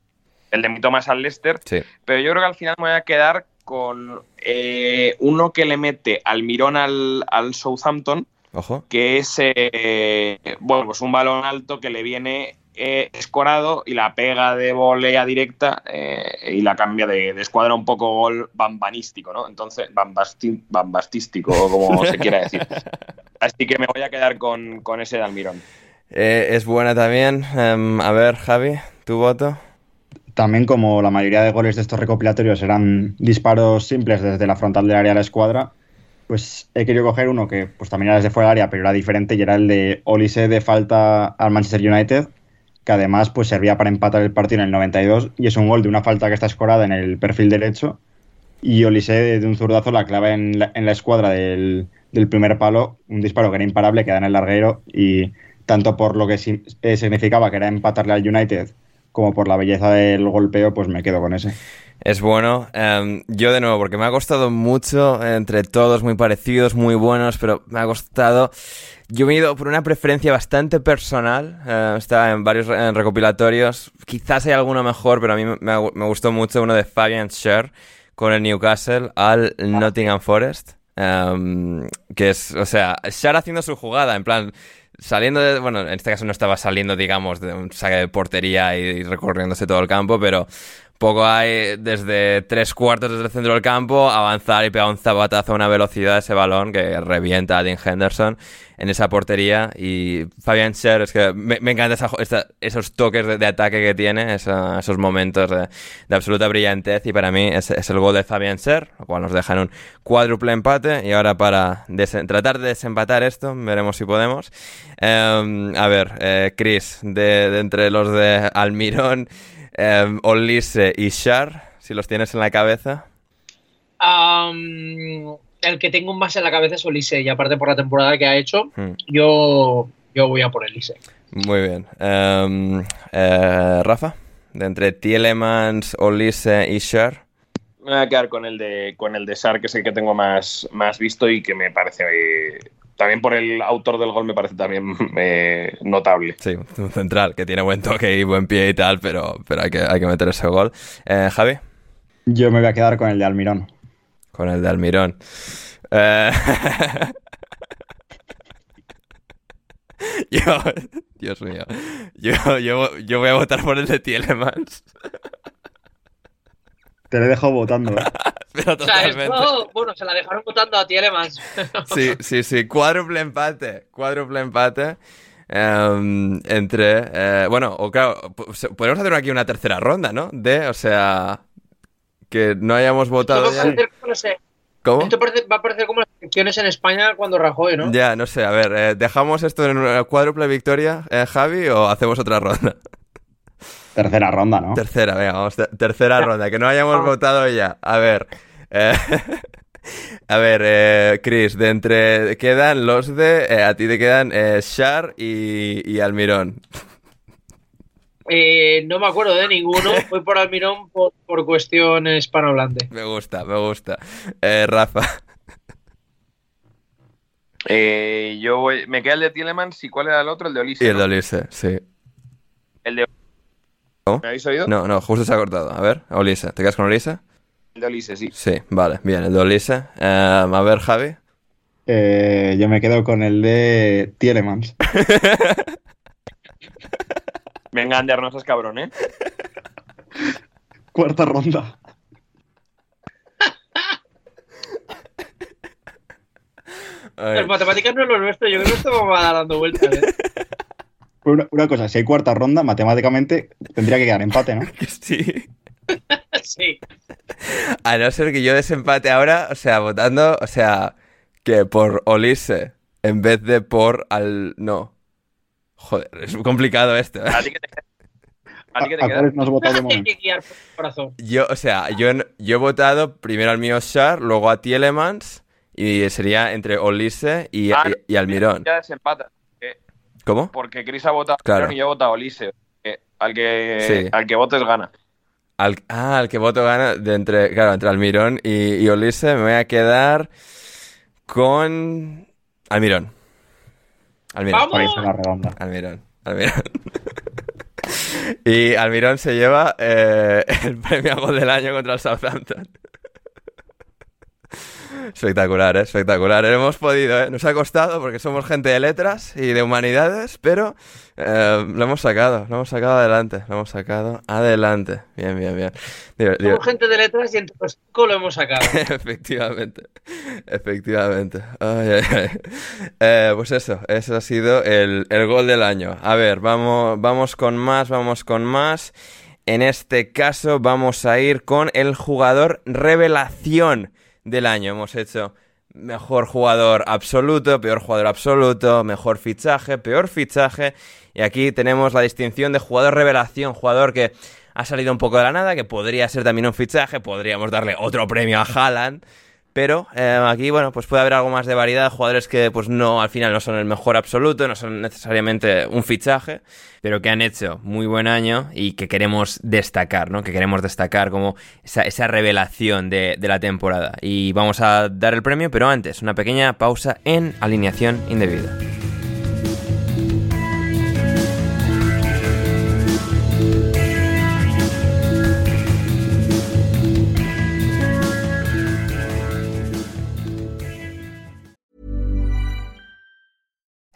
El de Mitoma es al Leicester, Sí. pero yo creo que al final me voy a quedar con eh, uno que le mete al mirón al, al Southampton Ojo. que es eh, bueno, pues un balón alto que le viene eh, escorado y la pega de volea directa eh, y la cambia de, de escuadra un poco gol bambanístico, ¿no? Entonces, bambasti- bambastístico, o como se quiera decir. Así que me voy a quedar con, con ese de Almirón. Eh, es buena también. Em, a ver, Javi, tu voto. También como la mayoría de goles de estos recopilatorios eran disparos simples desde la frontal del área a la escuadra, pues he querido coger uno que pues también era desde fuera del área, pero era diferente y era el de Olise de falta al Manchester United, que además pues servía para empatar el partido en el 92 y es un gol de una falta que está escorada en el perfil derecho y Olise de un zurdazo la clava en la, escuadra del, del primer palo, un disparo que era imparable, que da en el larguero y tanto por lo que eh, significaba que era empatarle al United como por la belleza del golpeo, pues me quedo con ese. Es bueno. Em, yo de nuevo, porque me ha costado mucho, entre todos muy parecidos, muy buenos, pero me ha costado... Yo he ido por una preferencia bastante personal. eh, está en varios recopilatorios. Quizás hay alguno mejor, pero a mí me, gustó mucho uno de Fabian Scher con el Newcastle al Nottingham Forest. em, que es, o sea, Scher haciendo su jugada, en plan, saliendo de, bueno, en este caso no estaba saliendo, digamos, de un saque de portería y, recorriéndose todo el campo, pero poco hay desde tres cuartos desde el centro del campo avanzar y pegar un zapatazo a una velocidad de ese balón que revienta a Dean Henderson en esa portería. Y Fabian Scher es que me, me esos toques de, ataque que tiene, esos momentos de, absoluta brillantez. Y para mí es, el gol de Fabian Scher, lo cual nos deja un cuádruple empate. Y ahora para tratar de desempatar esto, veremos si podemos. Em, a ver, eh, Chris, de, entre los de Almirón, eh, Olise y Shar, si los tienes en la cabeza. Um el que tengo más en la cabeza es Olise y aparte por la temporada que ha hecho, hmm. yo, yo voy a por Elise. Muy bien. Em, eh, Rafa, de entre Tielemans, Olise y Shar. Me voy a quedar con el de con el de Shar, que es el que tengo más, más visto y que me parece también por el autor del gol me parece también eh, notable. Sí, un central que tiene buen toque y buen pie y tal, pero, pero hay, que, hay que meter ese gol. Eh, Javi. Yo me voy a quedar con el de Almirón con el de Almirón. Eh, yo, Dios mío, yo, yo, voy a votar por el de Tielemans. Te lo he dejado votando. ¿eh? Pero totalmente. bueno, se la dejaron votando a Tielemans. sí, sí, sí. Cuádruple empate. Cuádruple empate. Em, entre. Eh, bueno, o claro, podemos hacer aquí una tercera ronda, ¿no? De, o sea que no hayamos votado. Ya. ¿Cómo? Esto va a parecer como las elecciones en España cuando Rajoy, ¿no? Ya, no sé. A ver, eh, ¿dejamos esto en una cuádruple victoria, eh, Javi, o hacemos otra ronda? Tercera ronda, ¿no? Tercera, venga, vamos. tercera ronda, que no hayamos votado ya. A ver. Eh, a ver, Chris, de entre. Quedan los de. a ti te quedan Shar y, y Almirón. Eh, no me acuerdo de ninguno. Voy por Almirón por, por cuestión hispanohablante. Me gusta, me gusta. Eh, Rafa. Eh, yo voy, me queda el de Tielemans y cuál era el otro, el de Olise. Y el de Olise, sí. El de. ¿Me habéis oído? No, no, justo se ha cortado. A ver, Olise. ¿Te quedas con Olise? El de Olise, sí. Sí, vale, bien, el de Olise. a ver, Javi. yo me quedo con el de Tielemans. Venga, Ander, no seas cabrón, ¿eh? Cuarta ronda. Las matemáticas no es lo nuestro, yo creo que esto va a dando vueltas, ¿eh? Una, una, cosa, si hay cuarta ronda, matemáticamente tendría que quedar empate, ¿no? Sí. sí. A no ser que yo desempate ahora, o sea, votando, o sea, que por Olise en vez de por al. No. Joder, es complicado esto. ¿eh? ¿A ti que te ¿A ti que te queda? No has votado de? Yo, o sea, yo, yo he votado primero al mío Shar, luego a Tielemans y sería entre Olise y, ah, y, y Almirón. Ya desempata. ¿Cómo? Porque Chris ha votado claro. y yo he votado Olise. Al que, al que votes gana. Al, ah, al que voto gana de entre, claro, entre Almirón y, y Olise me voy a quedar con Almirón. Almirón. ¡Vamos! Almirón. Almirón. y Almirón se lleva eh, el premio a gol del año contra el Southampton. Espectacular, ¿eh? espectacular. Hemos podido, ¿eh? Nos ha costado porque somos gente de letras y de humanidades, pero eh, lo hemos sacado, lo hemos sacado adelante, lo hemos sacado adelante. Bien, bien, bien. somos gente de letras y entre los cinco lo hemos sacado. efectivamente, efectivamente. Eh, pues eso, eso ha sido el, el gol del año. A ver, vamos, vamos con más, vamos con más. En este caso vamos a ir con el jugador revelación del año. Hemos hecho mejor jugador absoluto, peor jugador absoluto, mejor fichaje, peor fichaje. Y aquí tenemos la distinción de jugador revelación, jugador que ha salido un poco de la nada, que podría ser también un fichaje, podríamos darle otro premio a Haaland. Pero eh, aquí, bueno, pues puede haber algo más de variedad, jugadores que pues no, al final no son el mejor absoluto, no son necesariamente un fichaje, pero que han hecho muy buen año y que queremos destacar, ¿no? Que queremos destacar como esa, esa revelación de, de la temporada. Y vamos a dar el premio, pero antes, una pequeña pausa en alineación indebida.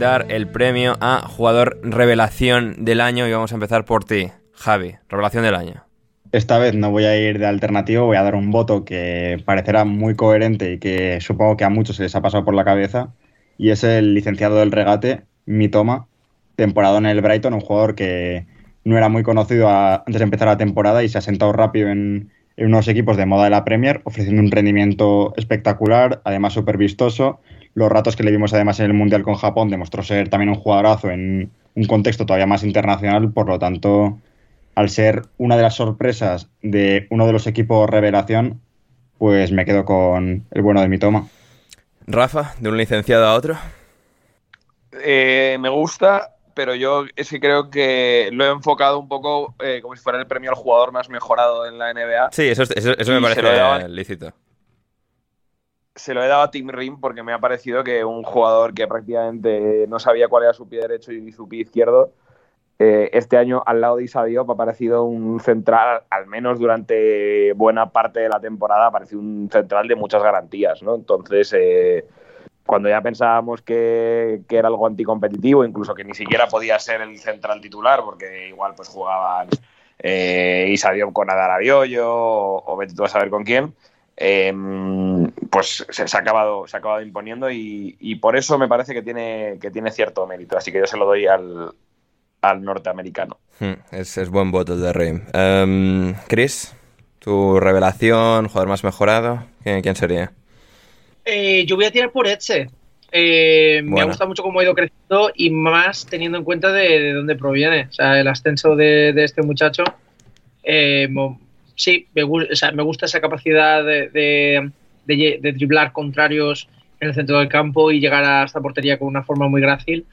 dar el premio a jugador revelación del año y vamos a empezar por ti, Javi, revelación del año. Esta vez no voy a ir de alternativo, voy a dar un voto que parecerá muy coherente y que supongo que a muchos se les ha pasado por la cabeza. Y es el licenciado del regate, Mitoma, temporada en el Brighton, un jugador que no era muy conocido a- antes de empezar la temporada y se ha sentado rápido en, en unos equipos de moda de la Premier, ofreciendo un rendimiento espectacular, además súper vistoso. Los ratos que le vimos además en el Mundial con Japón demostró ser también un jugadorazo en un contexto todavía más internacional, por lo tanto, al ser una de las sorpresas de uno de los equipos revelación, pues me quedo con el bueno de mi toma. Rafa, de un licenciado a otro. Eh, me gusta, pero yo es que creo que lo he enfocado un poco eh, como si fuera el premio al jugador más mejorado en la NBA. Sí, eso, eso, eso me parece lícito. Se lo he dado a Tim Rim porque me ha parecido que un jugador que prácticamente no sabía cuál era su pie derecho y su pie izquierdo, eh, este año al lado de Issa Diop ha parecido un central, al menos durante buena parte de la temporada, ha parecido un central de muchas garantías, ¿no? Entonces, eh, cuando ya pensábamos que, que era algo anticompetitivo, incluso que ni siquiera podía ser el central titular, porque igual pues jugaban eh, con Adar Abioyo o, o vete tú a saber con quién, eh, pues se, se ha acabado, se ha acabado imponiendo y, y por eso me parece que tiene, que tiene cierto mérito. Así que yo se lo doy al, al norteamericano. Hmm, es, es buen voto el de Rim. Em, Chris, tu revelación, jugador más mejorado, ¿quién, quién sería? Eh, yo voy a tirar por Etze. Eh, Me ha gustado mucho cómo ha ido creciendo y más teniendo en cuenta de, de dónde proviene. O sea, el ascenso de, de este muchacho. eh, mo- sí, me, o sea, me gusta esa capacidad de, de, de de driblar contrarios en el centro del campo y llegar a esta portería con una forma muy grácil.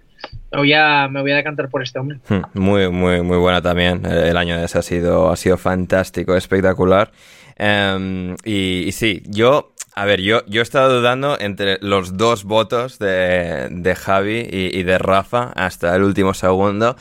Me voy a, me voy a decantar por este hombre. Hmm, Muy, muy, muy buena también. El el año de ese ha sido, ha sido fantástico, espectacular. Em, y, y sí, yo, a ver, yo, yo he estado dudando entre los dos votos de, de Javi y, y de Rafa hasta el último segundo.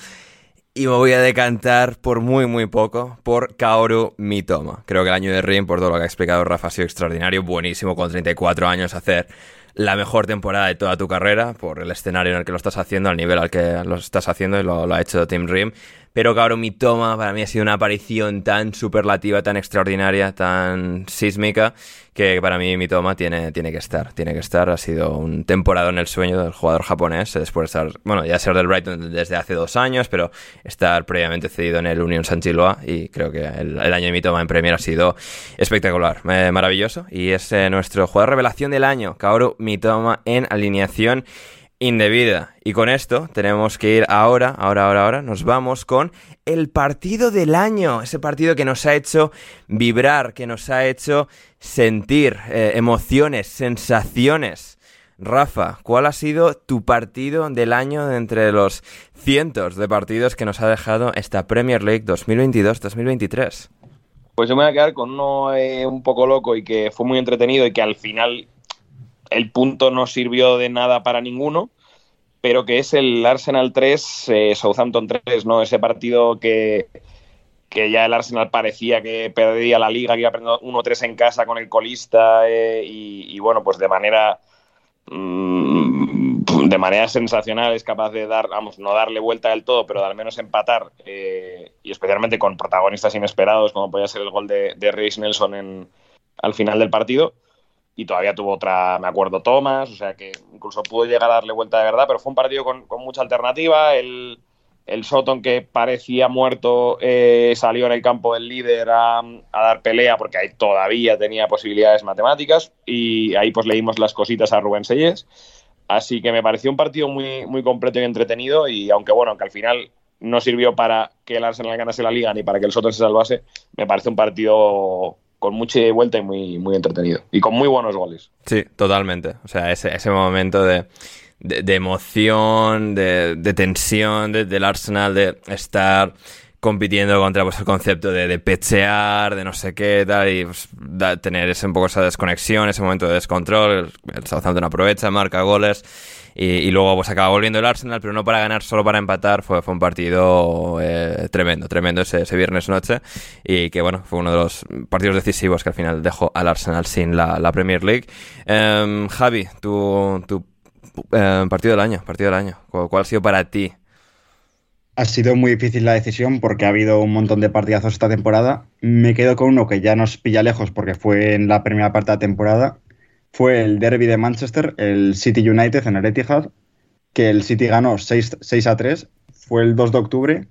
Y me voy a decantar por muy, muy poco por Kaoru Mitoma. Creo que el año de Rim, por todo lo que ha explicado Rafa, ha sido extraordinario, buenísimo con 34 años hacer la mejor temporada de toda tu carrera por el escenario en el que lo estás haciendo, al nivel al que lo estás haciendo y lo, lo ha hecho Tim Rim. Pero Kaoru Mitoma para mí ha sido una aparición tan superlativa, tan extraordinaria, tan sísmica, que para mí Mitoma tiene, tiene que estar. Tiene que estar. Ha sido un temporada en el sueño del jugador japonés, después de estar, bueno, ya ser del Brighton desde hace dos años, pero estar previamente cedido en el Union Saint-Gillois y creo que el, el año de Mitoma en Premier ha sido espectacular, eh, maravilloso. Y es eh, nuestro jugador revelación del año, Kaoru Mitoma en alineación indebida. Y con esto tenemos que ir ahora, ahora, ahora, ahora, nos vamos con el partido del año, ese partido que nos ha hecho vibrar, que nos ha hecho sentir eh, emociones, sensaciones. Rafa, ¿cuál ha sido tu partido del año de entre los cientos de partidos que nos ha dejado esta Premier League 2022-2023? Pues yo me voy a quedar con uno eh, un poco loco y que fue muy entretenido y que al final el punto no sirvió de nada para ninguno, pero que es el Arsenal 3, eh, Southampton 3, ¿no? Ese partido que, que ya el Arsenal parecía que perdía la liga, que iba perdiendo 1-3 en casa con el colista eh, y, bueno, pues de manera mm, de manera sensacional es capaz de dar, vamos, no darle vuelta del todo, pero de al menos empatar, eh, y especialmente con protagonistas inesperados, como podía ser el gol de, de Reis Nelson en, al final del partido. Y todavía tuvo otra, me acuerdo, Thomas, o sea que incluso pudo llegar a darle vuelta de verdad, pero fue un partido con, con mucha alternativa. El, el Soton, que parecía muerto, eh, salió en el campo del líder a, dar pelea porque ahí todavía tenía posibilidades matemáticas y ahí pues leímos las cositas a Rubén Selles. Así que me pareció un partido muy, muy completo y entretenido y aunque bueno, que al final no sirvió para que el Arsenal ganase la liga ni para que el Soton se salvase, me parece un partido con mucha vuelta y muy, muy entretenido. Y con muy buenos goles. Sí, totalmente. O sea, ese, ese momento de, de, de emoción, de, de tensión del Arsenal, de estar compitiendo contra pues, el concepto de, de pechear, de no sé qué, tal, y pues, da- tener ese, un poco esa desconexión, ese momento de descontrol. El, el Southampton aprovecha, marca goles. Y, luego pues acaba volviendo el Arsenal, pero no para ganar, solo para empatar. Fue, fue un partido eh, tremendo, tremendo ese, ese viernes noche. Y que bueno, fue uno de los partidos decisivos que al final dejó al Arsenal sin la, Premier League. Em, Javi, tu, tu eh, partido del año, partido del año. ¿Cuál, cuál ha sido para ti? Ha sido muy difícil la decisión porque ha habido un montón de partidazos esta temporada. Me quedo con uno que ya nos pilla lejos porque fue en la primera parte de la temporada. Fue el derby de Manchester, el City United en el Etihad, que el City ganó 6, 6 a 3. Fue el 2 de octubre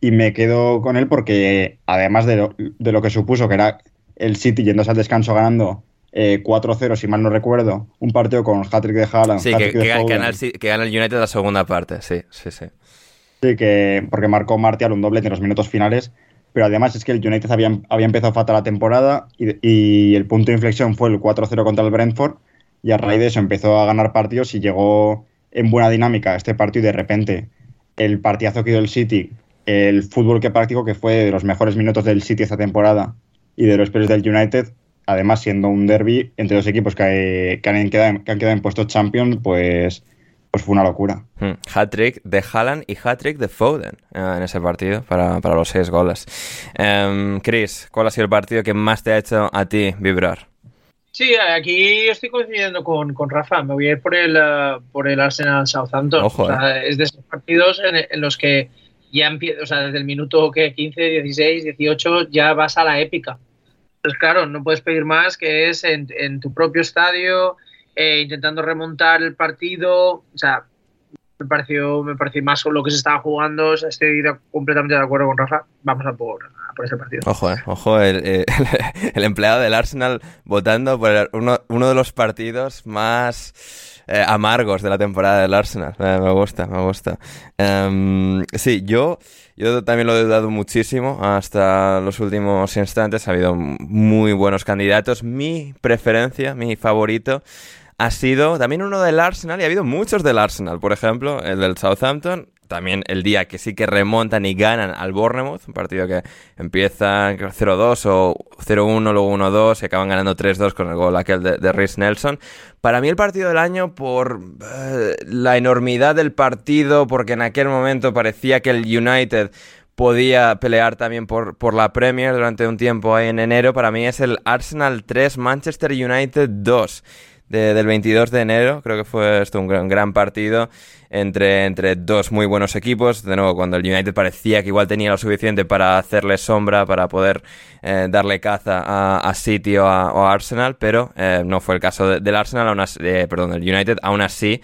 y me quedo con él porque además de lo, de lo que supuso que era el City yéndose al descanso ganando eh, 4-0, si mal no recuerdo, un partido con hat-trick de Haaland, Sí, que, de que, Foden. gana el, que gana el United la segunda parte, sí, sí, sí. Sí, que porque marcó Martial un doblete en los minutos finales, pero además es que el United había, había empezado fatal la temporada y, el punto de inflexión fue el 4-0 contra el Brentford y a raíz de eso empezó a ganar partidos y llegó en buena dinámica este partido y de repente el partidazo que dio el City, el fútbol que practicó que fue de los mejores minutos del City esta temporada y de los peores del United, además siendo un derby entre dos equipos que, que han, quedado, que han quedado en puestos champions, pues, pues fue una locura. Hmm. Hat-trick de Haaland y hat-trick de Foden eh, en ese partido para, para los seis goles. Em, Chris, ¿cuál ha sido el partido que más te ha hecho a ti vibrar? Sí, aquí estoy coincidiendo con, con Rafa. Me voy a ir por el, eh, por el Arsenal Southampton. Ojo, o sea, Es de esos partidos en, en los que ya empieza, o sea, desde el minuto que 15, 16, 18 ya vas a la épica. Entonces, claro, no puedes pedir más que es en, en tu propio estadio, eh, intentando remontar el partido. O sea, me pareció, me pareció más lo que se estaba jugando. Estoy completamente de acuerdo con Rafa. Vamos a por, a por ese partido. Ojo, eh, ojo, el, el- el empleado del Arsenal votando por el- uno, uno de los partidos más eh, amargos de la temporada del Arsenal. Eh, me gusta, me gusta. Em, sí, yo, yo también lo he dudado muchísimo hasta los últimos instantes. Ha habido muy buenos candidatos. Mi preferencia, mi favorito, ha sido también uno del Arsenal y ha habido muchos del Arsenal. Por ejemplo, el del Southampton. También el día que sí que remontan y ganan al Bournemouth, un partido que empieza creo, 0-2 o 0-1, luego 1-2 y acaban ganando 3-2 con el gol aquel de, de Rhys Nelson. Para mí el partido del año por eh, la enormidad del partido, porque en aquel momento parecía que el United podía pelear también por, por la Premier durante un tiempo ahí en enero. Para mí es el Arsenal 3, Manchester United 2 de- del 22 de enero. Creo que fue esto un gran, gran partido entre, entre dos muy buenos equipos. De nuevo, cuando el United parecía que igual tenía lo suficiente para hacerle sombra, para poder eh, darle caza a, a City o a, o a Arsenal, pero eh, no fue el caso de- del Arsenal, aún así- eh, perdón, del United. Aún así,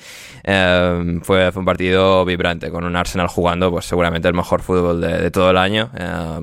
fue, un partido vibrante, con un Arsenal jugando pues seguramente el mejor fútbol de, de todo el año.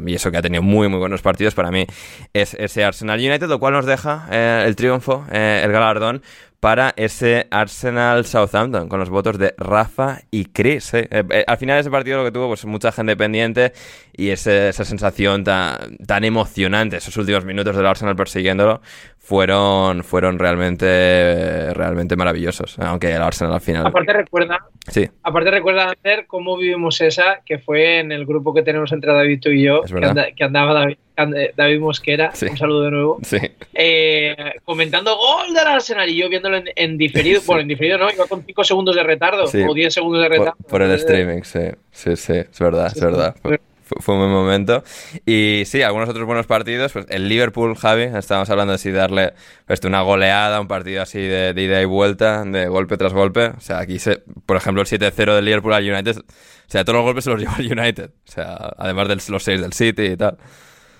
y eso que ha tenido muy, muy buenos partidos. Para mí es ese Arsenal United, lo cual nos deja el triunfo, el galardón para ese Arsenal Southampton con los votos de Rafa y Chris. ¿eh? Eh, al final ese partido lo que tuvo pues mucha gente pendiente y ese- esa sensación tan, tan emocionante, esos últimos minutos del Arsenal persiguiéndolo fueron fueron realmente realmente maravillosos, aunque el Arsenal al final Aparte recuerda, sí, aparte recuerda Ander, cómo vivimos esa, que fue en el grupo que tenemos entre David tú y yo, que, verdad. anda- que andaba David, and- David Mosquera, Sí. un saludo de nuevo, sí, eh, comentando gol del Arsenal y yo viéndolo en, en diferido, bueno, en diferido no, iba con 5 segundos de retardo o 10 segundos de retardo. por el Eh, streaming, sí, sí, sí, es verdad, es verdad. Fue- un buen momento. Y sí, algunos otros buenos partidos. Pues el Liverpool, Javi, estábamos hablando de si darle pues, una goleada, un partido así de, de ida y vuelta, de golpe tras golpe. O sea, aquí, se, por ejemplo, el 7-0 del Liverpool al United. O sea, todos los golpes se los llevó el United. O sea, además de los 6 del City y tal.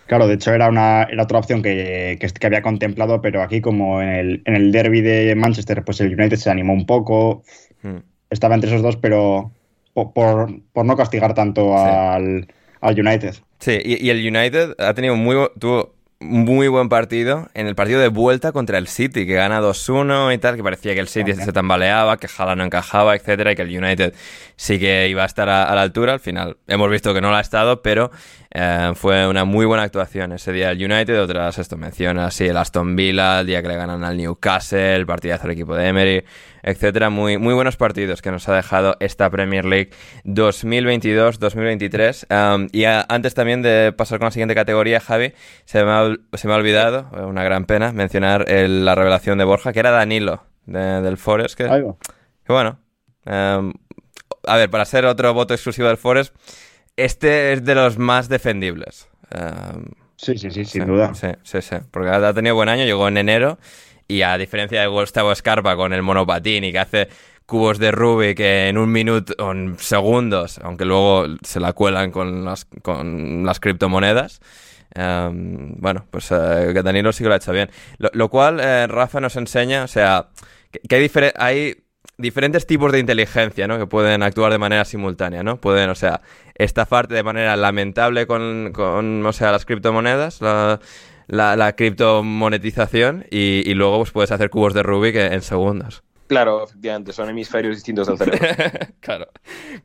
Claro, de hecho era, una, era otra opción que, que, que había contemplado, pero aquí como en el, en el derby de Manchester, pues el United se animó un poco, Hmm. estaba entre esos dos, pero po- por, por no castigar tanto Sí. al, al United. Sí, y, y el United ha tenido muy tuvo muy buen partido en el partido de vuelta contra el City, que gana 2-1 y tal, que parecía que el City se tambaleaba, que Jala no encajaba, etcétera, y que el United sí que iba a estar a, la altura. Al final hemos visto que no lo ha estado, pero eh, fue una muy buena actuación ese día el United. Otras, esto menciona así, el Aston Villa, el día que le ganan al Newcastle, el partidazo del equipo de Emery, etcétera. Muy, muy buenos partidos que nos ha dejado esta Premier League 2022-2023. Um, y antes también de pasar con la siguiente categoría, Javi, se me ha, se me ha olvidado, una gran pena, mencionar la revelación de Borja, que era Danilo del Forest. Que, bueno, um, a ver, para ser otro voto exclusivo del Forest, este es de los más defendibles. Um, sí, sí, sí, sin duda. Sí, sí, sí. Porque ha tenido buen año, llegó en enero y a diferencia de Gustavo Escarpa con el monopatín y que hace cubos de Rubik en un minuto o en segundos, aunque luego se la cuelan con las, con las criptomonedas. Em, bueno, pues que Danilo sí que lo ha hecho bien. Lo, cual, eh, Rafa nos enseña, o sea, que, hay, hay diferentes tipos de inteligencia, ¿no? Que pueden actuar de manera simultánea, ¿no? Pueden, o sea, estafarte de manera lamentable con, con o sea, las criptomonedas, la, la, la criptomonetización y, y, luego pues, puedes hacer cubos de Rubik en segundos. Claro, efectivamente, son hemisferios distintos del cerebro. claro,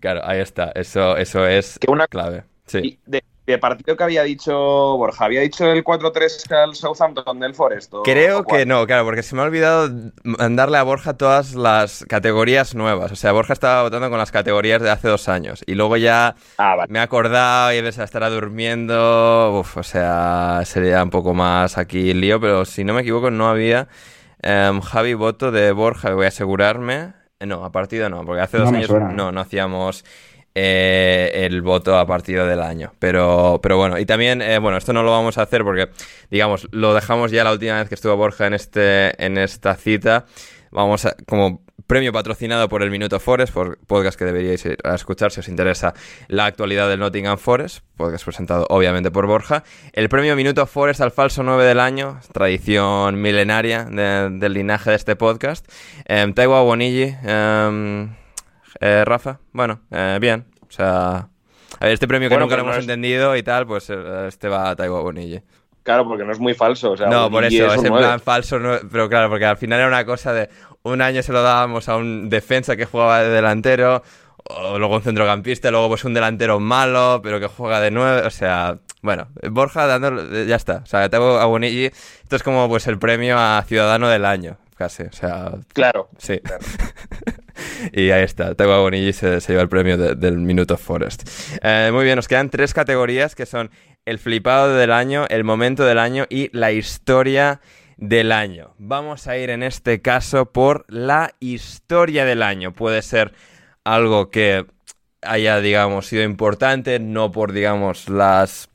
claro, ahí está. Eso, eso es que una clave. Sí. De, de, partido que había dicho Borja, ¿había dicho el 4-3 al Southampton del Forest? Creo que no, claro, porque se me ha olvidado mandarle a Borja todas las categorías nuevas. O sea, Borja estaba votando con las categorías de hace dos años. Y luego ya ah, me he acordado y veces estará durmiendo. Uf, o sea, sería un poco más aquí el lío, pero si no me equivoco, no había. Em, Javi, voto de Borja, voy a asegurarme. Eh, no, a partido no, porque hace dos años no, no hacíamos eh, el voto a partido del año. Pero, pero bueno, y también, eh, bueno, esto no lo vamos a hacer porque, digamos, lo dejamos ya la última vez que estuvo Borja en, este, en esta cita. Vamos a, como premio patrocinado por el Minuto Forest, por podcast que deberíais ir a escuchar si os interesa la actualidad del Nottingham Forest, podcast presentado obviamente por Borja. El premio Minuto Forest al falso 9 del año, tradición milenaria del linaje de este podcast. Eh, Taiwa em, eh, Rafa, bueno, eh, bien, o sea... A ver, este premio que nunca lo hemos entendido y tal, pues eh, este va a Taiwa Bonilli. Claro, porque no es muy falso. O sea, no, por eso, es, en plan falso, pero claro, porque al final era una cosa de, un año se lo dábamos a un defensa que jugaba de delantero, o luego un centrocampista, luego pues un delantero malo, pero que juega de nueve, o sea, bueno, Borja dando, ya está, o sea, tengo a Bonilli, esto es como pues el premio a Ciudadano del Año, casi, o sea... Claro. Sí. y ahí está, Tengo a Bonilli se, se lleva el premio del Minuto Forest. Eh, muy bien, nos quedan tres categorías que son el flipado del año, el momento del año y la historia del año. Vamos a ir en este caso por la historia del año. Puede ser algo que haya, digamos, sido importante, no por, digamos, las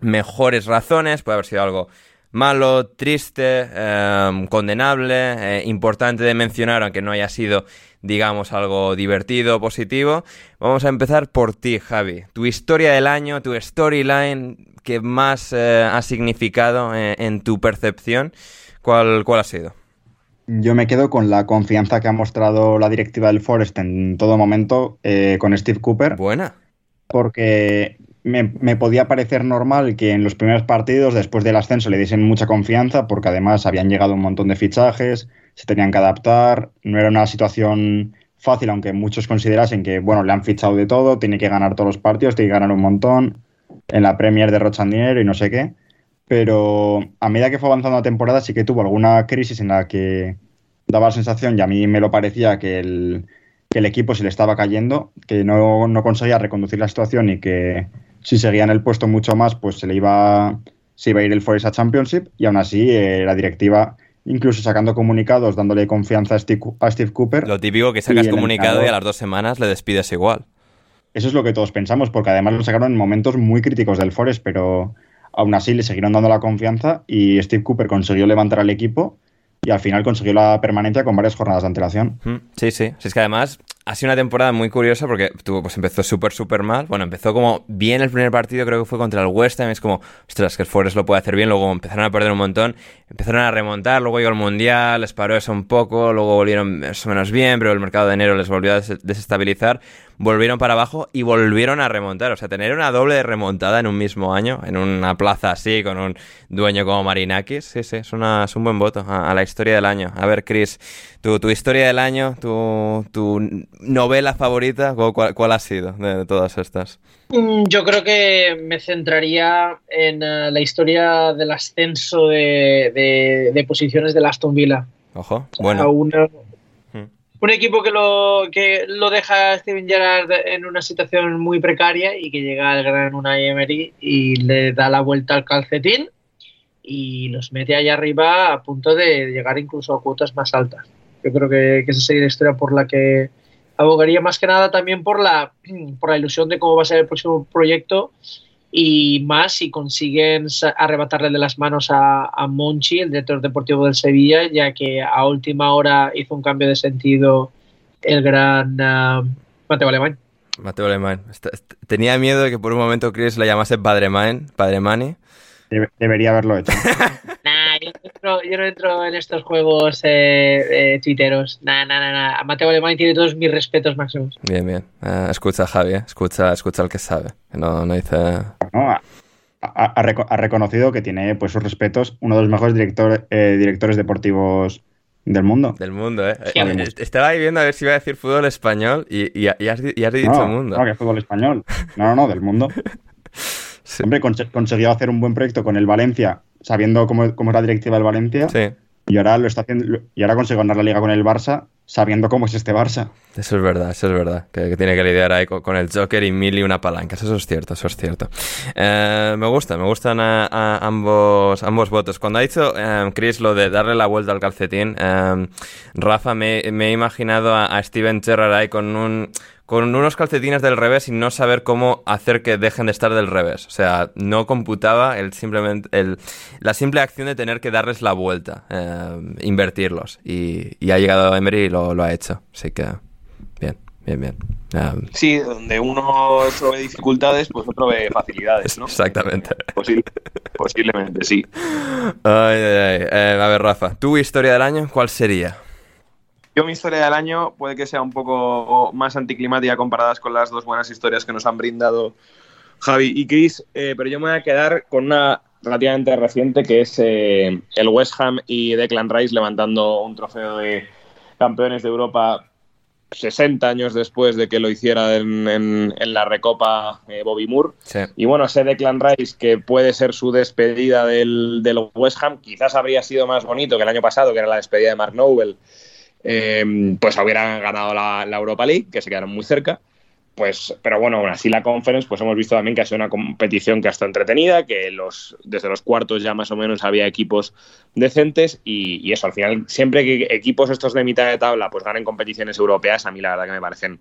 mejores razones, puede haber sido algo malo, triste, em, condenable, eh, importante de mencionar, aunque no haya sido, digamos, algo divertido, positivo. Vamos a empezar por ti, Javi. Tu historia del año, tu storyline que más eh, ha significado eh, en tu percepción ¿Cuál, ¿Cuál ha sido? Yo me quedo con la confianza que ha mostrado la directiva del Forest en todo momento con Steve Cooper. Buena. Porque me, podía parecer normal que en los primeros partidos, después del ascenso, le diesen mucha confianza, porque además habían llegado un montón de fichajes, se tenían que adaptar, no era una situación fácil, aunque muchos considerasen que, bueno, le han fichado de todo, tiene que ganar todos los partidos, tiene que ganar un montón, en la Premier de dinero y no sé qué. Pero a medida que fue avanzando la temporada sí que tuvo alguna crisis en la que daba la sensación, y a mí me lo parecía, que el, que el equipo se le estaba cayendo, que no, no, conseguía reconducir la situación y que si seguía en el puesto mucho más, pues se le iba, se iba a ir el Forest a Championship y aún así eh, la directiva incluso sacando comunicados, dándole confianza a Steve, a Steve Cooper. Lo típico que sacas comunicado y a las dos semanas le despides igual. Eso es lo que todos pensamos, porque además lo sacaron en momentos muy críticos del Forest, pero Aún así, le siguieron dando la confianza y Steve Cooper consiguió levantar al equipo y al final consiguió la permanencia con varias jornadas de antelación. Sí, sí. sí es que además ha sido una temporada muy curiosa porque tuvo, pues empezó súper, súper mal. Bueno, empezó como bien el primer partido, creo que fue contra el West Ham. Es como, ostras, que el Forest lo puede hacer bien. Luego empezaron a perder un montón. Empezaron a remontar. Luego llegó el Mundial, les paró eso un poco. Luego volvieron más o menos bien, pero el mercado de enero les volvió a desestabilizar. Volvieron para abajo y volvieron a remontar. O sea, tener una doble remontada en un mismo año, en una plaza así, con un dueño como Marinakis, sí, sí, es, una, es un buen voto a, la historia del año. A ver, Chris, tu, tu historia del año, tu, tu novela favorita, ¿cuál, cuál ha sido de, todas estas? Mm, yo creo que me centraría en eh, la historia del ascenso de, de, posiciones de Aston Villa. Ojo, bueno. Un equipo que lo, que lo deja Steven Gerrard en una situación muy precaria y que llega al gran Unai Emery y le da la vuelta al calcetín y los mete allá arriba a punto de llegar incluso a cuotas más altas. Yo creo que, que esa sería la historia por la que abogaría más que nada también por la, por la ilusión de cómo va a ser el próximo proyecto y más si consiguen arrebatarle de las manos a, Monchi, el director deportivo del Sevilla, ya que a última hora hizo un cambio de sentido el gran uh, Mateo Alemán. Mateo Alemán. Tenía miedo de que por un momento Chris le llamase Padre Padre Mani. debería haberlo hecho. yo no, entro, en estos juegos eh, eh, twitteros. Nah, nah, nah, Mateo Alemán tiene todos mis respetos máximos. Bien, bien. Uh, escucha Javi, eh. escucha, escucha al que sabe. No, no dice... No, ha, reconocido que tiene pues sus respetos uno de los mejores director, eh, directores deportivos del mundo. Del mundo, ¿eh? Estaba ahí viendo a ver si iba a decir fútbol español y, y, has, dicho mundo. No, que fútbol español. No, no, no, del mundo. Hombre, consiguió hacer un buen proyecto con el Valencia, sabiendo cómo, cómo es la directiva del Valencia. Sí. Y ahora lo está haciendo. Y ahora consigue ganar la liga con el Barça, sabiendo cómo es este Barça. Eso es verdad, eso es verdad. Que, tiene que lidiar ahí con, el Joker y mil y una palanca. Eso es cierto, eso es cierto. Eh, me gusta, me gustan a, ambos, ambos votos. Cuando ha dicho eh, Chris lo de darle la vuelta al calcetín, eh, Rafa, me, he imaginado a, a Steven Gerrard ahí con un con unos calcetines del revés y no saber cómo hacer que dejen de estar del revés. O sea, no computaba el simplemente el, la simple acción de tener que darles la vuelta, eh, invertirlos. Y, ha llegado Emery y lo, ha hecho. Así que, bien, bien, bien. sí, donde uno ve dificultades, pues otro ve facilidades, ¿no? Exactamente. posiblemente, sí. Eh, a ver, Rafa, ¿tu historia del año cuál sería? Yo mi historia del año puede que sea un poco más anticlimática comparadas con las dos buenas historias que nos han brindado Javi y Chris, eh, pero yo me voy a quedar con una relativamente reciente que es eh, el West Ham y Declan Rice levantando un trofeo de campeones de Europa 60 años después de que lo hiciera en, la Recopa eh, Bobby Moore. Y bueno, ese Declan Rice, que puede ser su despedida del, del, West Ham, quizás habría sido más bonito que el año pasado, que era la despedida de Mark Noble Em, pues hubieran ganado la, Europa League, que se quedaron muy cerca. Pues, pero bueno, aún así la Conference, pues hemos visto también que ha sido una competición que ha estado entretenida, que los, desde los cuartos ya más o menos había equipos decentes y, y, eso, al final, siempre que equipos estos de mitad de tabla pues ganen competiciones europeas, a mí la verdad que me parecen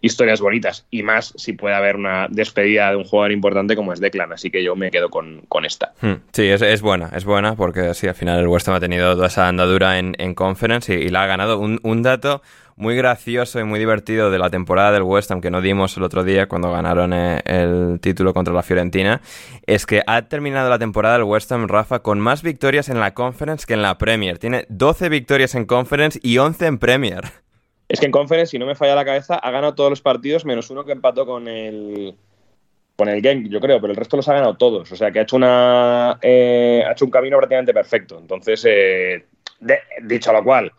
historias bonitas y más si puede haber una despedida de un jugador importante como es Declan, así que yo me quedo con, esta. Hmm. Sí, es, es, buena, es buena porque sí, al final el West Ham ha tenido toda esa andadura en, en Conference y, la ha ganado. Un, un, dato muy gracioso y muy divertido de la temporada del West Ham que no dimos el otro día cuando ganaron eh, el título contra la Fiorentina es que ha terminado la temporada del West Ham, Rafa, con más victorias en la Conference que en la Premier. Tiene 12 victorias en Conference y 11 en Premier. Es que en Conference, si no me falla la cabeza, ha ganado todos los partidos menos uno que empató con el con el Genk, yo creo, pero el resto los ha ganado todos. O sea que ha hecho una eh, ha hecho un camino prácticamente perfecto. Entonces, eh, dicho lo cual,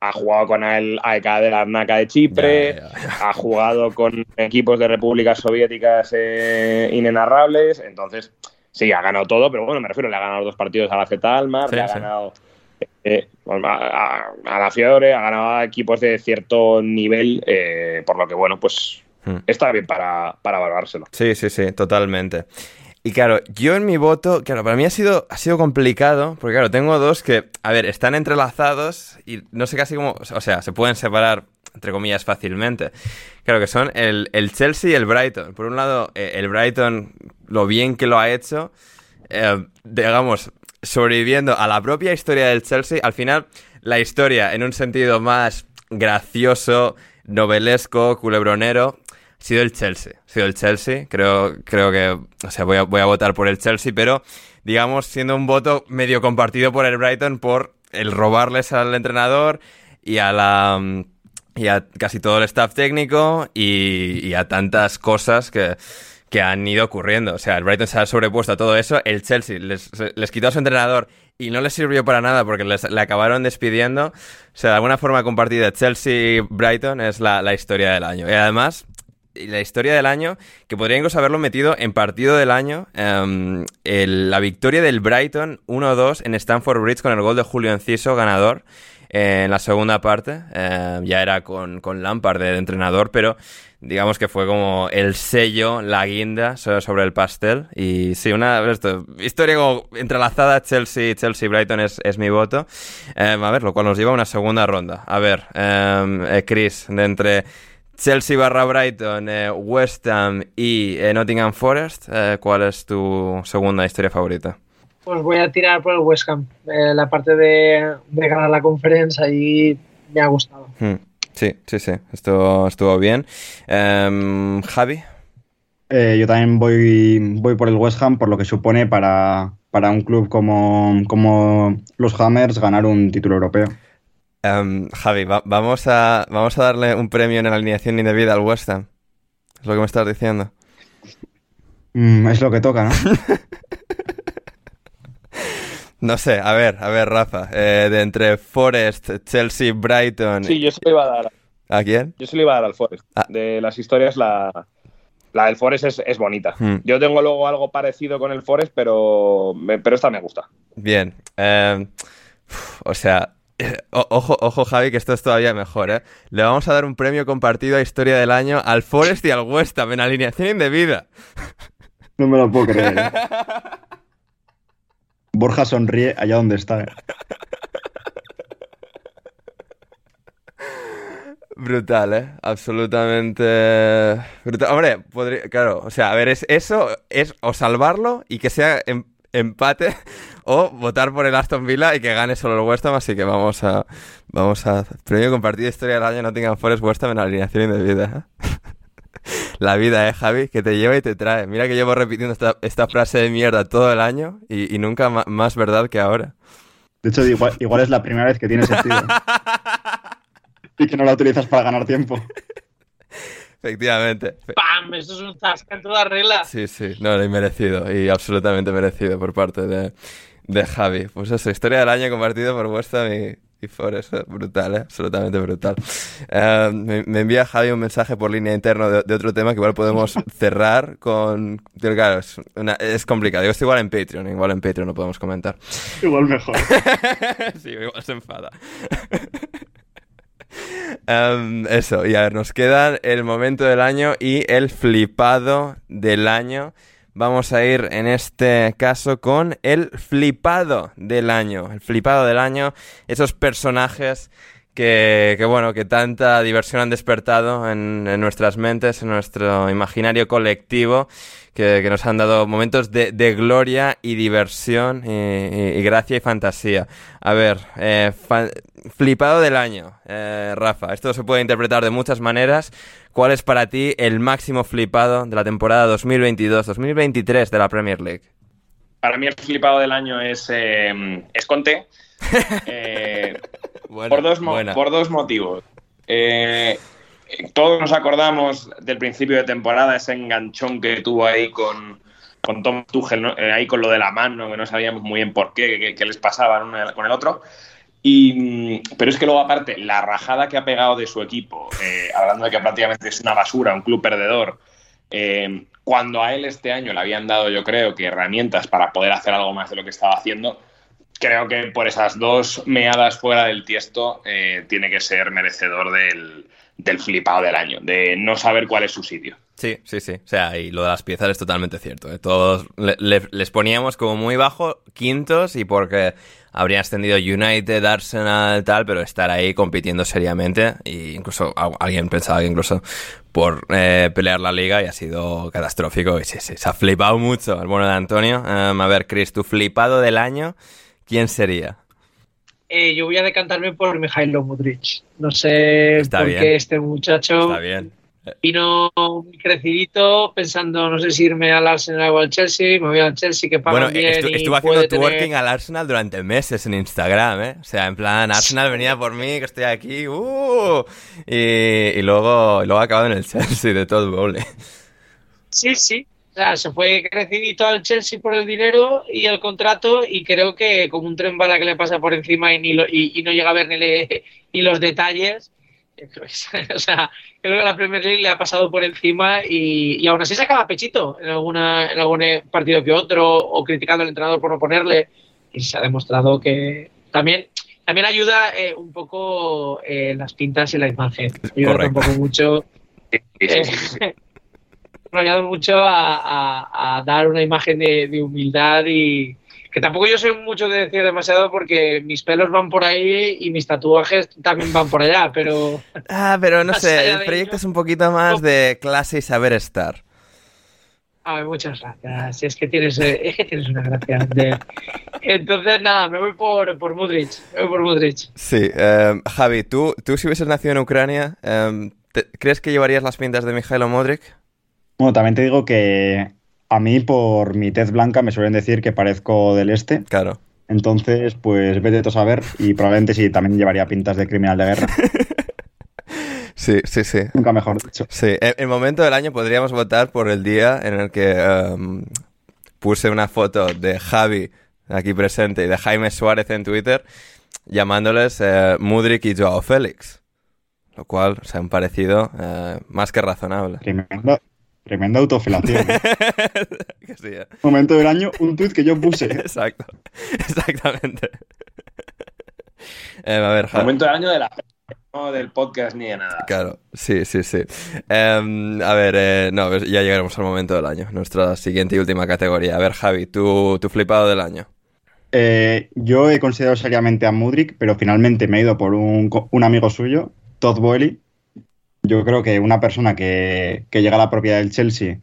ha jugado con el AEK de la NACA de Chipre, ha jugado con equipos de repúblicas soviéticas eh, inenarrables. Entonces, sí, ha ganado todo, pero bueno, me refiero, le ha ganado dos partidos a la Z Almar, le ha ganado eh, a, la Fiore, ha ganado equipos de cierto nivel, eh, por lo que, bueno, pues hmm. está bien para, para valorárselo. Sí, sí, sí, totalmente. Y claro, yo en mi voto, claro, para mí ha sido, ha sido complicado, porque claro, tengo dos que, a ver, están entrelazados y no sé casi cómo, o sea, se pueden separar, entre comillas, fácilmente. Claro, que son el, Chelsea y el Brighton. Por un lado, eh, el Brighton, lo bien que lo ha hecho, digamos, sobreviviendo a la propia historia del Chelsea. Al final, la historia, en un sentido más gracioso, novelesco, culebronero, ha sido el Chelsea. Ha sido el Chelsea. Creo, creo que, o sea, voy a, voy a votar por el Chelsea, pero digamos, siendo un voto medio compartido por el Brighton por el robarles al entrenador y a la y a casi todo el staff técnico y, y a tantas cosas que, que han ido ocurriendo. O sea, el Brighton se ha sobrepuesto a todo eso. El Chelsea les, les quitó a su entrenador y no les sirvió para nada porque les, le acabaron despidiendo. O sea, de alguna forma compartida, Chelsea-Brighton es la, la historia del año. Y además, la historia del año, que podría incluso haberlo metido en partido del año, em, la victoria del Brighton 1-2 en Stamford Bridge con el gol de Julio Enciso, ganador. Eh, en la segunda parte, eh, ya era con, con Lampard de, entrenador, pero digamos que fue como el sello, la guinda so- sobre el pastel. Y sí, una esto, historia como entrelazada Chelsea, Chelsea-Brighton es, es mi voto. Eh, a ver, lo cual nos lleva a una segunda ronda. A ver, Chris, de entre Chelsea barra Brighton, West Ham y Nottingham Forest, ¿cuál es tu segunda historia favorita? Pues voy a tirar por el West Ham. Eh, la parte de, de ganar la conferencia ahí me ha gustado. Hmm, Sí, sí, sí, estuvo, estuvo bien. Em, Javi. Eh, yo también voy, voy por el West Ham por lo que supone para, para un club como, como los Hammers ganar un título europeo. Em, Javi, va- vamos, a, vamos a darle un premio en la alineación indebida al West Ham. Es lo que me estás diciendo. Mm, es lo que toca, ¿no? No sé, a ver, a ver, Rafa. eh, de entre Forest, Chelsea, Brighton. Sí, yo se lo iba a dar. ¿A quién? Yo se lo iba a dar al Forest. Ah. De las historias, la, la del Forest es, es bonita. Hmm. Yo tengo luego algo parecido con el Forest, pero, me- pero esta me gusta. Bien. em, o sea, o- ojo, ojo, Javi, que esto es todavía mejor, ¿eh? Le vamos a dar un premio compartido a Historia del Año al Forest y al West Ham en alineación indebida. No me lo puedo creer. ¿eh? Borja sonríe allá donde está. ¿eh? Brutal, ¿eh? Absolutamente brutal. Hombre, podría, claro, o sea, a ver, es, eso es o salvarlo y que sea em- empate o votar por el Aston Villa y que gane solo el West Ham, así que vamos a vamos a premio compartido historia del año Nottingham Forest West Ham en alineación indebida. ¿eh? La vida, ¿eh, Javi? Que te lleva y te trae. Mira que llevo repitiendo esta, esta frase de mierda todo el año y, y nunca más verdad que ahora. De hecho, igual, igual es la primera vez que tiene sentido. y que no la utilizas para ganar tiempo. Efectivamente. ¡Pam! Esto es un zasca en toda regla. Sí, sí, no, y merecido, y absolutamente merecido por parte de, de Javi. Pues eso, historia del año compartido por West Ham y, Forest, brutal, ¿eh? absolutamente brutal. Eh, me, me envía Javi un mensaje por línea interna de, de otro tema que igual podemos cerrar con... Claro, es, una- es complicado, Digo, igual en Patreon, igual en Patreon lo podemos comentar. Igual mejor. sí, igual se enfada. Em, eso, y a ver, nos queda el momento del año y el flipado del año. Vamos a ir en este caso con el flipado del año. El flipado del año, esos personajes que, que, bueno, que tanta diversión han despertado en, en nuestras mentes, en nuestro imaginario colectivo, que, que nos han dado momentos de, de gloria y diversión y, y- y gracia y fantasía. A ver, eh, fa- flipado del año, eh, Rafa. Esto se puede interpretar de muchas maneras. ¿Cuál es para ti el máximo flipado de la temporada 2022-2023 de la Premier League? Para mí el flipado del año es, eh, es Conte. Eh, Por, dos por dos motivos. Eh, todos nos acordamos del principio de temporada, ese enganchón que tuvo ahí con, con Tom Tuchel, ¿no? Eh, ahí con lo de la mano, que no sabíamos muy bien por qué, qué, qué les pasaba uno con el otro. Y, mm, pero es que luego, aparte, la rajada que ha pegado de su equipo, eh, hablando de que prácticamente es una basura, un club perdedor, eh, cuando a él este año le habían dado, yo creo, que herramientas para poder hacer algo más de lo que estaba haciendo, creo que por esas dos meadas fuera del tiesto eh, tiene que ser merecedor del, del flipado del año, de no saber cuál es su sitio. Sí, sí, sí. O sea, y lo de las piezas es totalmente cierto. ¿eh? Todos le- le- les poníamos como muy bajo, quintos, y porque habrían ascendido United, Arsenal, tal, pero estar ahí compitiendo seriamente, e incluso alguien pensaba que incluso por eh, pelear la liga y ha sido catastrófico. Y sí, sí, se ha flipado mucho el bueno de Antonio. Em, a ver, Chris, tu flipado del año, ¿quién sería? Eh, yo voy a decantarme por Mijailo Mudrich. No sé Está por bien. qué este muchacho Está bien. vino crecidito pensando, no sé si irme al Arsenal o al Chelsea, me voy al Chelsea que pagan Bueno, bien estu- estuvo haciendo tener- twerking al Arsenal durante meses en Instagram, ¿eh? O sea, en plan, Arsenal venía por mí, que estoy aquí, ¡uh! Y, y luego, y luego ha acabado en el Chelsea de todo Bowley. Sí, sí. Sea, se fue crecidito al Chelsea por el dinero y el contrato y creo que como un tren bala que le pasa por encima y, ni lo- y, y no llega a ver ni, le- ni los detalles. O sea, creo que la Premier League le ha pasado por encima y, y aún así sacaba pechito en, alguna, en algún partido que otro o criticando al entrenador por no ponerle y se ha demostrado que también también ayuda eh, un poco eh, las pintas y la imagen. Ayuda Correcto. un poco mucho eh, me ha ayudado mucho a, a- a dar una imagen de, de humildad y que tampoco yo soy mucho de decir demasiado porque mis pelos van por ahí y mis tatuajes también van por allá, pero Ah, pero no sé, el proyecto ello- es un poquito más de clase y saber estar. a ver, muchas gracias. Es que tienes, eh, es que tienes una gracia. de- Entonces, nada, me voy por, por Mudrich. Me voy por Mudrich. Sí, em, Javi, ¿tú, tú si hubieses nacido en Ucrania, te- ¿crees que llevarías las pintas de Mijailo Modric? Bueno, también te digo que a mí por mi tez blanca me suelen decir que parezco del este. Claro. Entonces, pues vete tú a saber y probablemente sí, también llevaría pintas de criminal de guerra. Sí, sí, sí. Nunca mejor dicho. Sí, el, el momento del año podríamos votar por el día en el que em, puse una foto de Javi aquí presente y de Jaime Suárez en Twitter llamándoles eh, Mudrik y Joao Félix. Lo cual se han parecido eh, más que razonable. Tremenda, tremenda sí, eh. Momento del año, un tuit que yo puse. Exacto. Exactamente. Em, a ver, Javi. Momento del año de la no del podcast ni de nada. Claro, sí, sí, sí. Em, a ver, eh, no, ves, ya llegaremos al momento del año, nuestra siguiente y última categoría. A ver, Javi, tu, tu flipado del año. Eh, yo he considerado seriamente a Mudrik, pero finalmente me he ido por un, un amigo suyo, Todd Boehly. Yo creo que una persona que, que llega a la propiedad del Chelsea,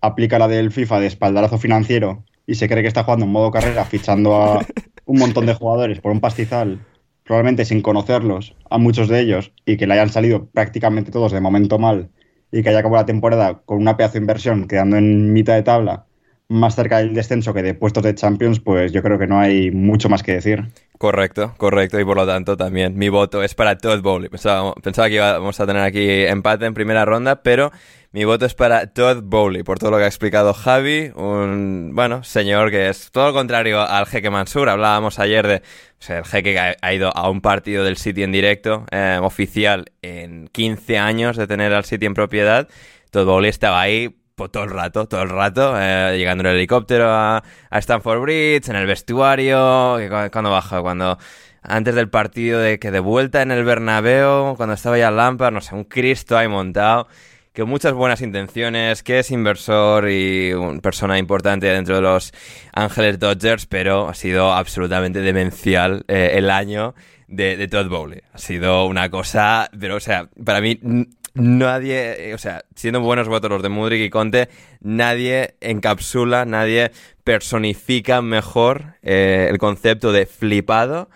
aplica la del FIFA de espaldarazo financiero y se cree que está jugando en modo carrera, fichando a un montón de jugadores por un pastizal, probablemente sin conocerlos, a muchos de ellos, y que le hayan salido prácticamente todos de momento mal, y que haya acabado la temporada con una pedazo de inversión, quedando en mitad de tabla, más cerca del descenso que de puestos de Champions, pues yo creo que no hay mucho más que decir. Correcto, correcto, y por lo tanto también mi voto es para Todd Bowley. Pensaba, que íbamos a tener aquí empate en primera ronda, pero mi voto es para Todd Bowley, por todo lo que ha explicado Javi, un, bueno, señor que es todo lo contrario al jeque Mansur. Hablábamos ayer de, o sea, el jeque que ha, ha ido a un partido del City en directo, eh, oficial, en 15 años de tener al City en propiedad. Todd Bowley estaba ahí pues, todo el rato, todo el rato, eh, llegando en el helicóptero a, a Stamford Bridge, en el vestuario, cuando baja, cuando antes del partido de que de vuelta en el Bernabéu, cuando estaba ya Lampard, no sé, un Cristo ahí montado, que muchas buenas intenciones, que es inversor y una persona importante dentro de los Ángeles Dodgers, pero ha sido absolutamente demencial eh, el año de, de Todd Bowley. Ha sido una cosa, pero o sea, para mí nadie, eh, o sea, siendo buenos votos los de Mudrik y Conte, nadie encapsula, nadie personifica mejor eh, el concepto de flipado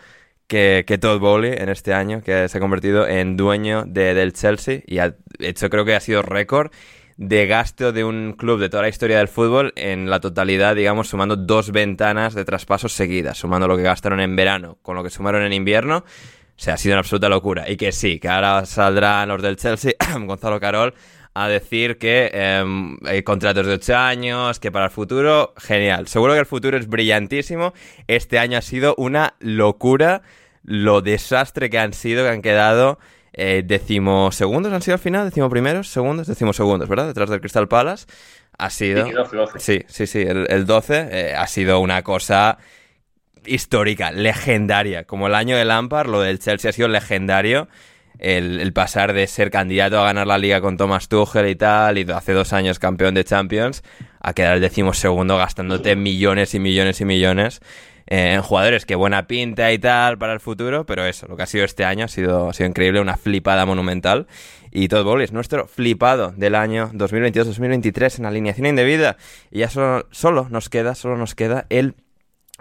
que, que Todd Bowley en este año, que se ha convertido en dueño de- del Chelsea y ha hecho creo que ha sido récord de gasto de un club de toda la historia del fútbol en la totalidad, digamos, sumando dos ventanas de traspasos seguidas, sumando lo que gastaron en verano con lo que sumaron en invierno. O sea, ha sido una absoluta locura. Y que sí, que ahora saldrán los del Chelsea, Gonzalo Carol, a decir que em, hay contratos de 8 años, que para el futuro, genial. Seguro que el futuro es brillantísimo. Este año ha sido una locura lo desastre que han sido, que han quedado eh, decimosegundos, han sido al final, decimoprimeros, segundos, decimosegundos, ¿verdad? Detrás del Crystal Palace. Ha sido... Sí, 12, 12. Sí, sí, sí, el, el 12 eh, ha sido una cosa histórica, legendaria. Como el año de Lampard, lo del Chelsea ha sido legendario. El, pasar de ser candidato a ganar la liga con Thomas Tuchel y tal, y hace dos años campeón de Champions, a quedar el decimosegundo gastándote millones y millones y millones eh, en jugadores que buena pinta y tal para el futuro, pero eso, lo que ha sido este año ha sido, ha sido increíble, una flipada monumental. Y Todd Bowley es nuestro flipado del año 2022-2023 en alineación indebida. Y ya solo, solo nos queda, solo nos queda el,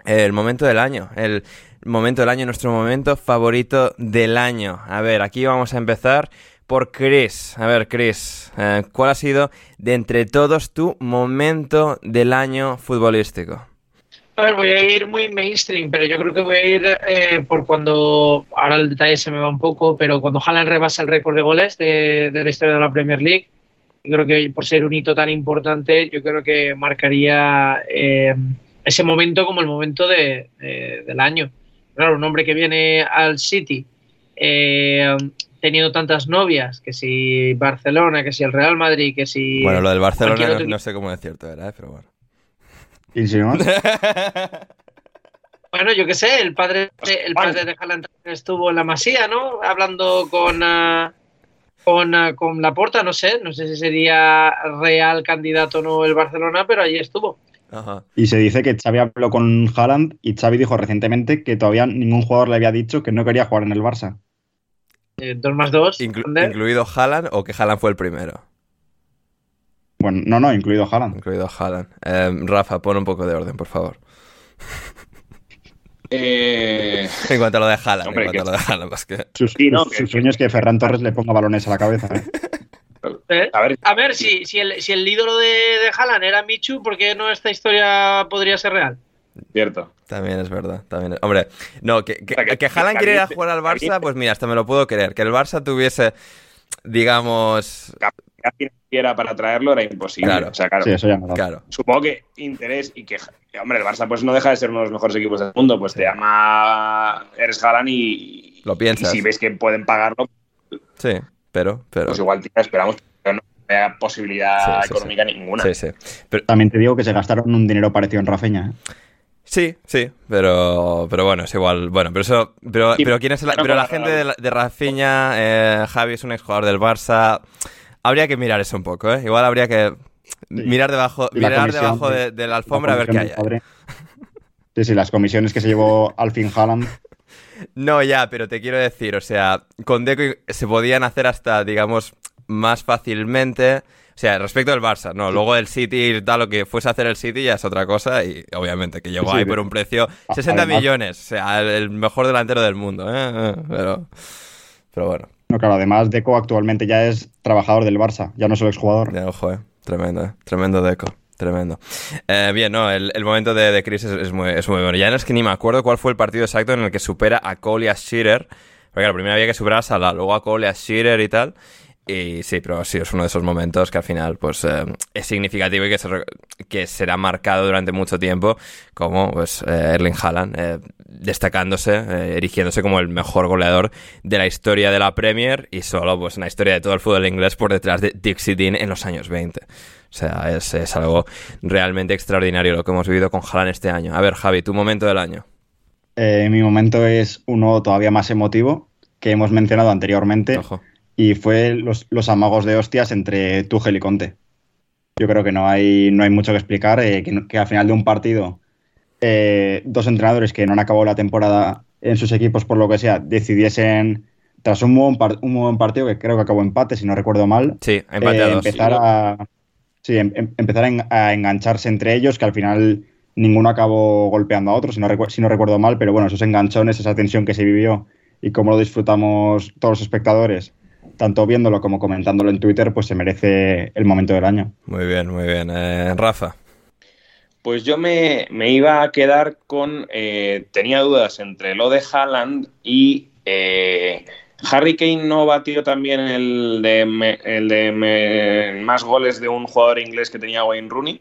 el momento del año, el momento del año, nuestro momento favorito del año. A ver, aquí vamos a empezar por Chris. A ver, Chris, eh, ¿cuál ha sido de entre todos tu momento del año futbolístico? A ver, voy a ir muy mainstream, pero yo creo que voy a ir eh, por cuando, ahora el detalle se me va un poco, pero cuando Haaland rebasa el récord de goles de, de la historia de la Premier League, yo creo que por ser un hito tan importante, yo creo que marcaría eh, ese momento como el momento de, de- del año. Claro, un hombre que viene al City eh, teniendo tantas novias, que si Barcelona, que si el Real Madrid, que si... Bueno, lo del Barcelona no, no sé cómo es cierto, era, ¿eh? pero bueno. ¿Insinúas? Bueno, yo qué sé, el padre, el padre de Haaland estuvo en la Masía, ¿no? Hablando con, con, ah, con Laporta, no sé, no sé si sería real candidato o no el Barcelona, pero allí estuvo. Ajá. Y se dice que Xavi habló con Haaland y Xavi dijo recientemente que todavía ningún jugador le había dicho que no quería jugar en el Barça. Eh, dos más dos. Inclu-. ¿Incluido Haaland o que Haaland fue el primero? Bueno, no, no, incluido Haaland. Incluido Haaland. Eh, Rafa, pon un poco de orden, por favor. Eh, En cuanto a lo de Haaland, Hombre, en cuanto que- a lo de Haaland, que... Sus, Sí, no, sus- que- sus sueños es que Ferran Torres le ponga balones a la cabeza. ¿eh? A ver, A ver, si, si, el, si el ídolo de, de Haaland era Michu, ¿por qué no esta historia podría ser real? cierto. También es verdad, también es- Hombre, no, que, que, O sea, que- que Haaland que quiere ir a caliente- jugar al Barça, caliente. pues mira, hasta me lo puedo creer. Que el Barça tuviese, digamos... Capacidad financiera para traerlo era imposible. Claro. O sea, claro. Sí, eso ya no da. Claro. Supongo que interés y que, que, hombre, el Barça pues no deja de ser uno de los mejores equipos del mundo. Pues te llama, eres Haaland y, Lo piensas. y si ves que pueden pagarlo, Sí, pero... pero... pues igual tía, esperamos que no haya posibilidad Sí, sí, económica ninguna. Sí, sí. Pero, También te digo que se gastaron un dinero parecido en Rafinha. ¿eh? Sí, sí, pero, pero bueno, es igual. Bueno, pero eso, pero, Sí, pero quién es la, pero la gente de, de Rafinha, eh, Javi es un exjugador del Barça. Habría que mirar eso un poco, ¿eh? Igual habría que mirar debajo, mirar comisión debajo de- la alfombra a ver qué hay. Sí, sí, las comisiones que se llevó al fin Haaland. No, ya, pero te quiero decir, o sea, con Deco se podían hacer hasta, digamos, más fácilmente. O sea, respecto del Barça, no. Luego el City, tal, lo que fuese a hacer el City ya es otra cosa. Y obviamente que llegó Sí, ahí por un precio 60 además- millones. O sea, el, el mejor delantero del mundo, ¿eh? Pero, pero bueno, No, claro, además Deco actualmente ya es trabajador del Barça, ya no solo exjugador. ya ojo, ¿eh? Tremendo, ¿eh? Tremendo Deco. Tremendo. Eh, bien, no, el, momento de, de Chris es, muy, bueno. Ya no es que ni me acuerdo cuál fue el partido exacto en el que supera a Cole y a Shearer. Porque claro, primero había que superar a Salah, luego a Cole, a Shearer y tal. Y sí, pero sí, es uno de esos momentos que al final pues eh, es significativo y que, se será marcado durante mucho tiempo como pues eh, Erling Haaland destacándose, erigiéndose como el mejor goleador de la historia de la Premier y solo pues en la historia de todo el fútbol inglés por detrás de Dixie Dean en los años 20. O sea, es, es algo realmente extraordinario lo que hemos vivido con Haaland este año. A ver, Javi, tu momento del año. Eh, mi momento es uno todavía más emotivo que hemos mencionado anteriormente Ojo. y fue los, los amagos de hostias entre Tuchel y Conte. Yo creo que no hay, no hay mucho que explicar, eh, que, que al final de un partido eh, dos entrenadores que no han acabado la temporada en sus equipos por lo que sea decidiesen, tras un buen, un buen partido que creo que acabó empate, si no recuerdo mal, Sí, empate a dos. empezar a sí, em- em- empezar a, en- a engancharse entre ellos, que al final ninguno acabó golpeando a otro, si no, si no recuerdo mal, pero bueno, esos enganchones, esa tensión que se vivió y cómo lo disfrutamos todos los espectadores, tanto viéndolo como comentándolo en Twitter, pues se merece el momento del año. Muy bien, muy bien. Eh, Rafa. Pues yo me, me iba a quedar con. eh, tenía dudas entre lo de Haaland y. eh, Harry Kane no batió también el de, me- el de me- más goles de un jugador inglés que tenía Wayne Rooney.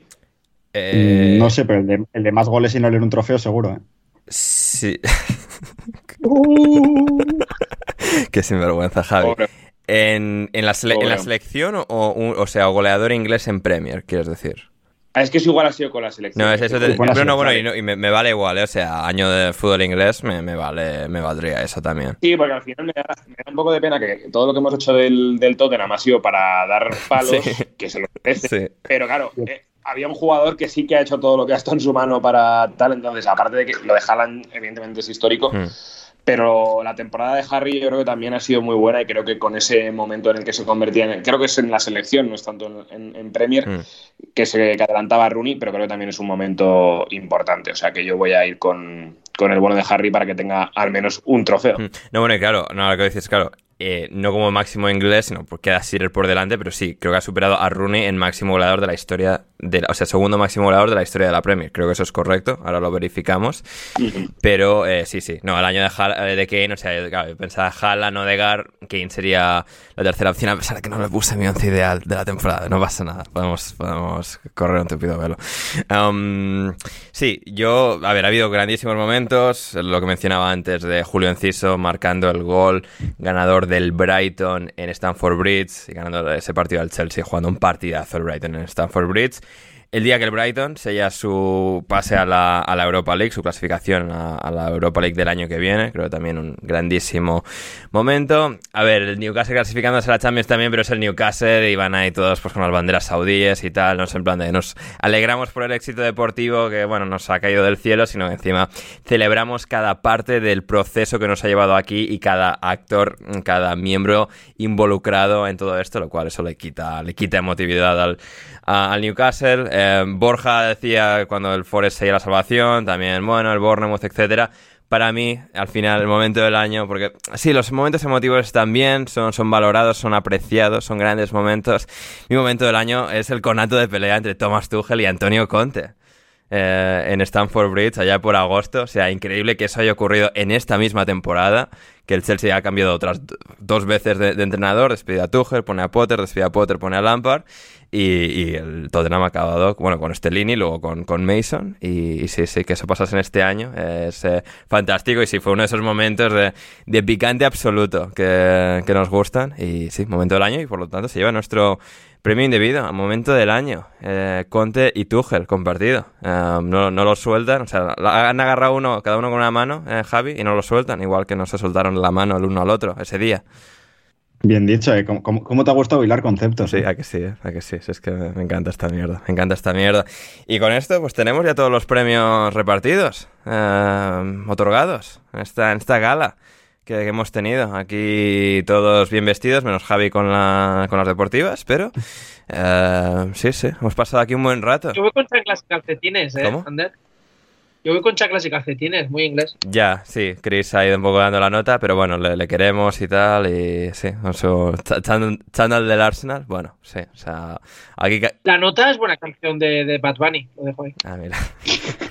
Eh, No sé, pero el de, el de más goles y no leer un trofeo, seguro. ¿eh? Sí. Qué sinvergüenza, Javi. Pobre. ¿En, en la, sele- en la Pobre. selección o, o o sea, o goleador inglés en Premier, quieres decir? Ah, es que eso igual ha sido con la selección. No, es eso. de- pero no, bueno, y, no- y me, me vale igual, ¿eh? o sea, año de fútbol inglés me, me vale, me valdría eso también. Sí, porque al final me da, me da un poco de pena que todo lo que hemos hecho del, del Tottenham ha sido para dar palos, Sí. que se lo merece. Sí. Pero claro, eh, había un jugador que sí que ha hecho todo lo que ha estado en su mano para tal. Entonces, aparte de que lo de Haaland, evidentemente es histórico, Mm. Pero la temporada de Harry yo creo que también ha sido muy buena y creo que con ese momento en el que se convertía en. Creo que es en la selección, no es tanto en, Premier, Mm. que se que adelantaba a Rooney, pero creo que también es un momento importante. O sea que yo voy a ir con, con el bueno de Harry para que tenga al menos un trofeo. Mm. No, bueno, y claro, no, lo que dices, claro, eh, no como máximo inglés, sino porque queda Shearer por delante, pero sí, creo que ha superado a Rooney en máximo goleador de la historia, de o sea, segundo máximo goleador de la historia de la Premier. Creo que eso es correcto, ahora lo verificamos. Pero eh, sí, sí, no, el año de, Hall, de Kane, o sea, claro, pensaba Haaland, Odegaard, Kane sería la tercera opción, a pesar de que no le puse mi once ideal de la temporada, no pasa nada, podemos, podemos correr un tupido velo. Um, sí, yo, a ver, ha habido grandísimos momentos, lo que mencionaba antes de Julio Enciso marcando el gol ganador del Brighton en Stamford Bridge y ganando ese partido al Chelsea, jugando un partidazo el Brighton en Stamford Bridge el día que el Brighton sella su pase a la, a la Europa League, su clasificación a, la Europa League del año que viene. Creo también un grandísimo momento. A ver, el Newcastle clasificándose a la Champions también, pero es el Newcastle y van ahí todos pues, con las banderas saudíes y tal. No nos alegramos por el éxito deportivo que, bueno, nos ha caído del cielo, sino que encima celebramos cada parte del proceso que nos ha llevado aquí y cada actor, cada miembro involucrado en todo esto, lo cual eso le quita, le quita emotividad al, al Newcastle. Eh, Borja decía cuando el Forest seguía la salvación, también, bueno, el Bournemouth, etcétera. Para mí, al final, el momento del año, porque sí, los momentos emotivos están bien, son, son valorados, son apreciados, son grandes momentos. Mi momento del año es el conato de pelea entre Thomas Tuchel y Antonio Conte. Eh, en Stamford Bridge allá por agosto. O sea, increíble que eso haya ocurrido en esta misma temporada, que el Chelsea ha cambiado otras dos veces de, de entrenador, despide a Tuchel, pone a Potter, despide a Potter, pone a Lampard. Y, y, el Tottenham ha acabado, bueno, con Stellini, luego con, con Mason. Y, y, sí, sí, que eso pasase en este año es eh, fantástico. Y sí, fue uno de esos momentos de, picante absoluto que, que, nos gustan. Y sí, momento del año. Y por lo tanto se lleva nuestro premio indebido a momento del año. Eh, Conte y Tuchel compartido. Eh, no, no lo sueltan. O sea, han agarrado uno, cada uno con una mano, eh, Javi, y no lo sueltan. Igual que no se soltaron la mano el uno al otro ese día. Bien dicho, ¿eh? ¿Cómo, ¿Cómo, cómo, te ha gustado bailar conceptos? Sí, a que sí, a que sí. Es que me encanta esta mierda, me encanta esta mierda. Y con esto, pues tenemos ya todos los premios repartidos, eh, otorgados en esta, en esta gala que, que, hemos tenido. Aquí todos bien vestidos, menos Javi con, la, con las deportivas, pero eh, sí, sí, hemos pasado aquí un buen rato. Yo voy con chanclas calcetines, ¿eh, ¿Cómo? Ander? Yo voy con chaclas y calcetines, muy inglés. Ya, sí, Chris ha ido un poco dando la nota, pero bueno, le, le queremos y tal, y sí, con su channel del Arsenal, bueno, sí, o sea, aquí... La nota es buena canción de, de Bad Bunny, lo dejo ahí. Ah, mira.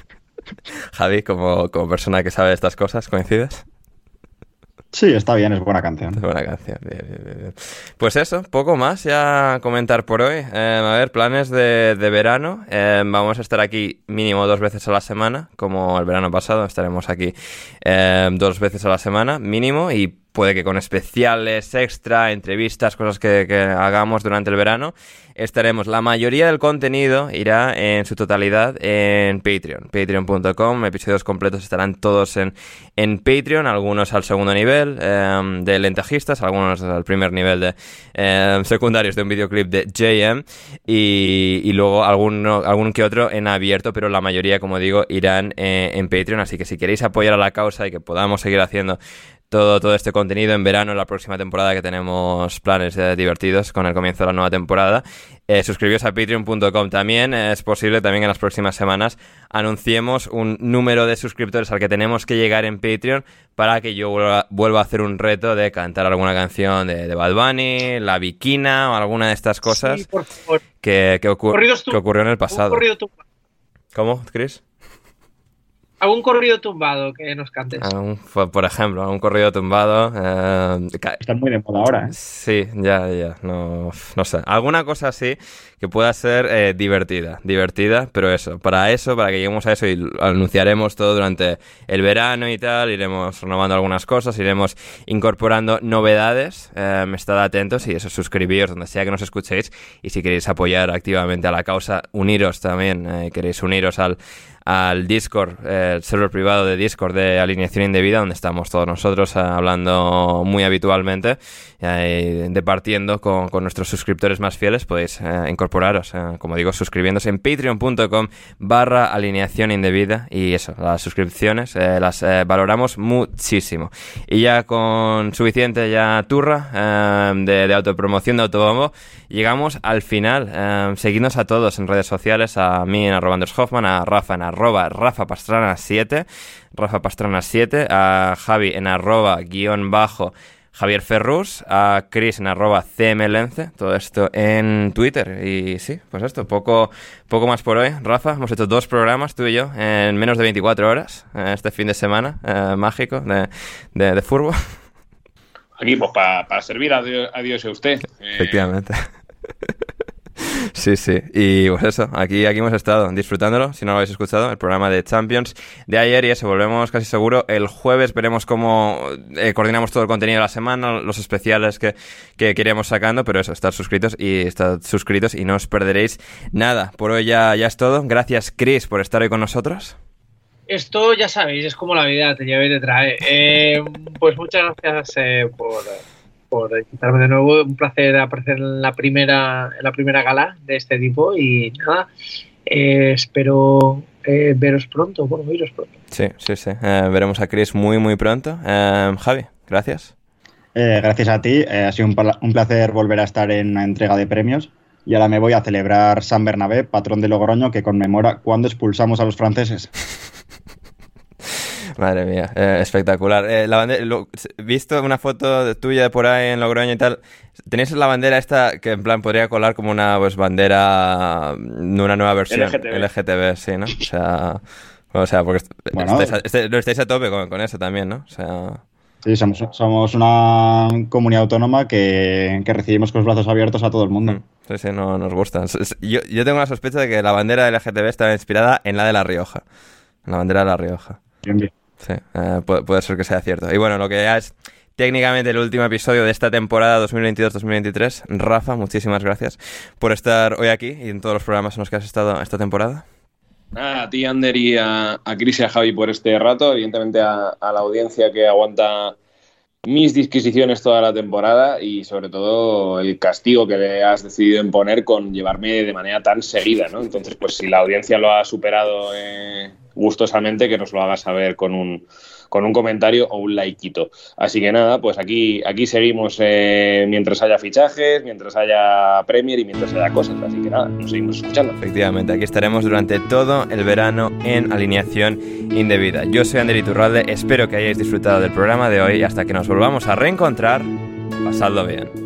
Javi, como, como persona que sabe de estas cosas, ¿coincides? Sí, está bien, es buena canción. Es buena canción. Bien, bien, bien. Pues eso, poco más ya comentar por hoy. Eh, a ver, planes de, de verano. Eh, vamos a estar aquí mínimo dos veces a la semana, como el verano pasado. Estaremos aquí eh, dos veces a la semana, mínimo, y puede que con especiales, extra, entrevistas, cosas que, hagamos durante el verano, estaremos. La mayoría del contenido irá en su totalidad en Patreon. Patreon.com, episodios completos estarán todos en, en Patreon, algunos al segundo nivel eh, de lentajistas, algunos al primer nivel de eh, secundarios de un videoclip de JM y, y luego alguno, algún que otro en abierto, pero la mayoría, como digo, irán eh, en Patreon. Así que si queréis apoyar a la causa y que podamos seguir haciendo todo, todo este contenido en verano, en la próxima temporada que tenemos planes eh, divertidos con el comienzo de la nueva temporada. Eh, suscribiros a patreon.com también. Es posible también en las próximas semanas anunciemos un número de suscriptores al que tenemos que llegar en Patreon para que yo vuelva, vuelva a hacer un reto de cantar alguna canción de, de, Bad Bunny, La Viquina o alguna de estas cosas sí, por favor. que, que, ocur que, ocurrió en el pasado. ¿Cómo, Chris? Algún corrido tumbado que nos cantes. Un, por ejemplo, un corrido tumbado. Eh, Están muy de moda ahora. ¿eh? Sí, ya, ya. No, no sé. Alguna cosa así que pueda ser eh, divertida. Divertida, pero eso. Para eso, para que lleguemos a eso y anunciaremos todo durante el verano y tal. Iremos renovando algunas cosas, iremos incorporando novedades. Eh, estad atentos y eso, suscribíos donde sea que nos escuchéis. Y si queréis apoyar activamente a la causa, uniros también. Eh, queréis uniros al al Discord, el server privado de Discord de alineación indebida, donde estamos todos nosotros eh, hablando muy habitualmente, eh, departiendo con, nuestros suscriptores más fieles, podéis eh, incorporaros, eh, como digo, suscribiéndose en patreon.com barra alineación indebida y eso, las suscripciones las valoramos muchísimo. Y ya con suficiente ya turra de, de, autopromoción de autobombo, llegamos al final. seguidnos a todos en redes sociales, a mí en arroba Hoffman, a Rafa en arroba Rafa Pastrana 7, Rafa Pastrana 7, a Javi en arroba guion bajo Javier Ferrus, a Chris en arroba cmlence, todo esto en Twitter. Y sí, pues esto, poco, poco más por hoy. Rafa, hemos hecho dos programas, tú y yo, en menos de 24 horas, eh, este fin de semana eh, mágico de, de, de fútbol. Aquí, pues para servir a Dios, a Dios y a usted. Efectivamente. Sí, sí. Y pues eso, aquí, aquí hemos estado disfrutándolo, si no lo habéis escuchado, el programa de Champions de ayer y eso, volvemos casi seguro. El jueves veremos cómo eh, coordinamos todo el contenido de la semana, los especiales que, que, iremos sacando, pero eso, estar suscritos y estar suscritos y no os perderéis nada. Por hoy ya, ya es todo. Gracias, Chris, por estar hoy con nosotros. Esto ya sabéis, es como la vida, te lleva y te trae. Eh, pues muchas gracias eh, por por invitarme de nuevo. Un placer aparecer en la primera, en la primera gala de este tipo y nada, eh, espero eh, veros pronto, bueno, veros pronto. Sí, sí, sí. Eh, veremos a Chris muy, muy pronto. Javi, gracias. gracias a ti. ha sido un, un, placer volver a estar en una entrega de premios. Y ahora me voy a celebrar San Bernabé, patrón de Logroño, que conmemora cuando expulsamos a los franceses. Madre mía, eh, espectacular. Eh, la bandera, visto una foto tuya de por ahí en Logroño y tal. ¿Tenéis la bandera esta que en plan podría colar como una pues bandera de una nueva versión? LGTB. LGTB, sí, ¿no? O sea, o sea porque estáis, a, este, estáis, a, tope con, con, eso también, ¿no? O sea... Sí, somos, somos una comunidad autónoma que, que, recibimos con los brazos abiertos a todo el mundo. Mm, sí, sí, no, nos gusta. Yo, yo tengo la sospecha de que la bandera LGTB está inspirada en la de La Rioja. En la bandera de La Rioja. Bien, bien. Sí, eh, puede, puede, ser que sea cierto. Y bueno, lo que ya es técnicamente el último episodio de esta temporada 2022-2023. Rafa, muchísimas gracias por estar hoy aquí y en todos los programas en los que has estado esta temporada. a ti, Ander, y a, a Chris y a Javi por este rato. Evidentemente a, a la audiencia que aguanta mis disquisiciones toda la temporada y sobre todo el castigo que le has decidido imponer con llevarme de manera tan seguida, ¿no? Entonces, pues si la audiencia lo ha superado eh, gustosamente, que nos lo haga saber con un, con un comentario o un likeito. Así que nada, pues aquí, aquí seguimos eh, mientras haya fichajes, mientras haya Premier y mientras haya cosas. Así que nada, nos seguimos escuchando. Efectivamente, aquí estaremos durante todo el verano en alineación indebida. Yo soy Ander Iturralde, espero que hayáis disfrutado del programa de hoy y hasta que nos volvamos a reencontrar, pasadlo bien.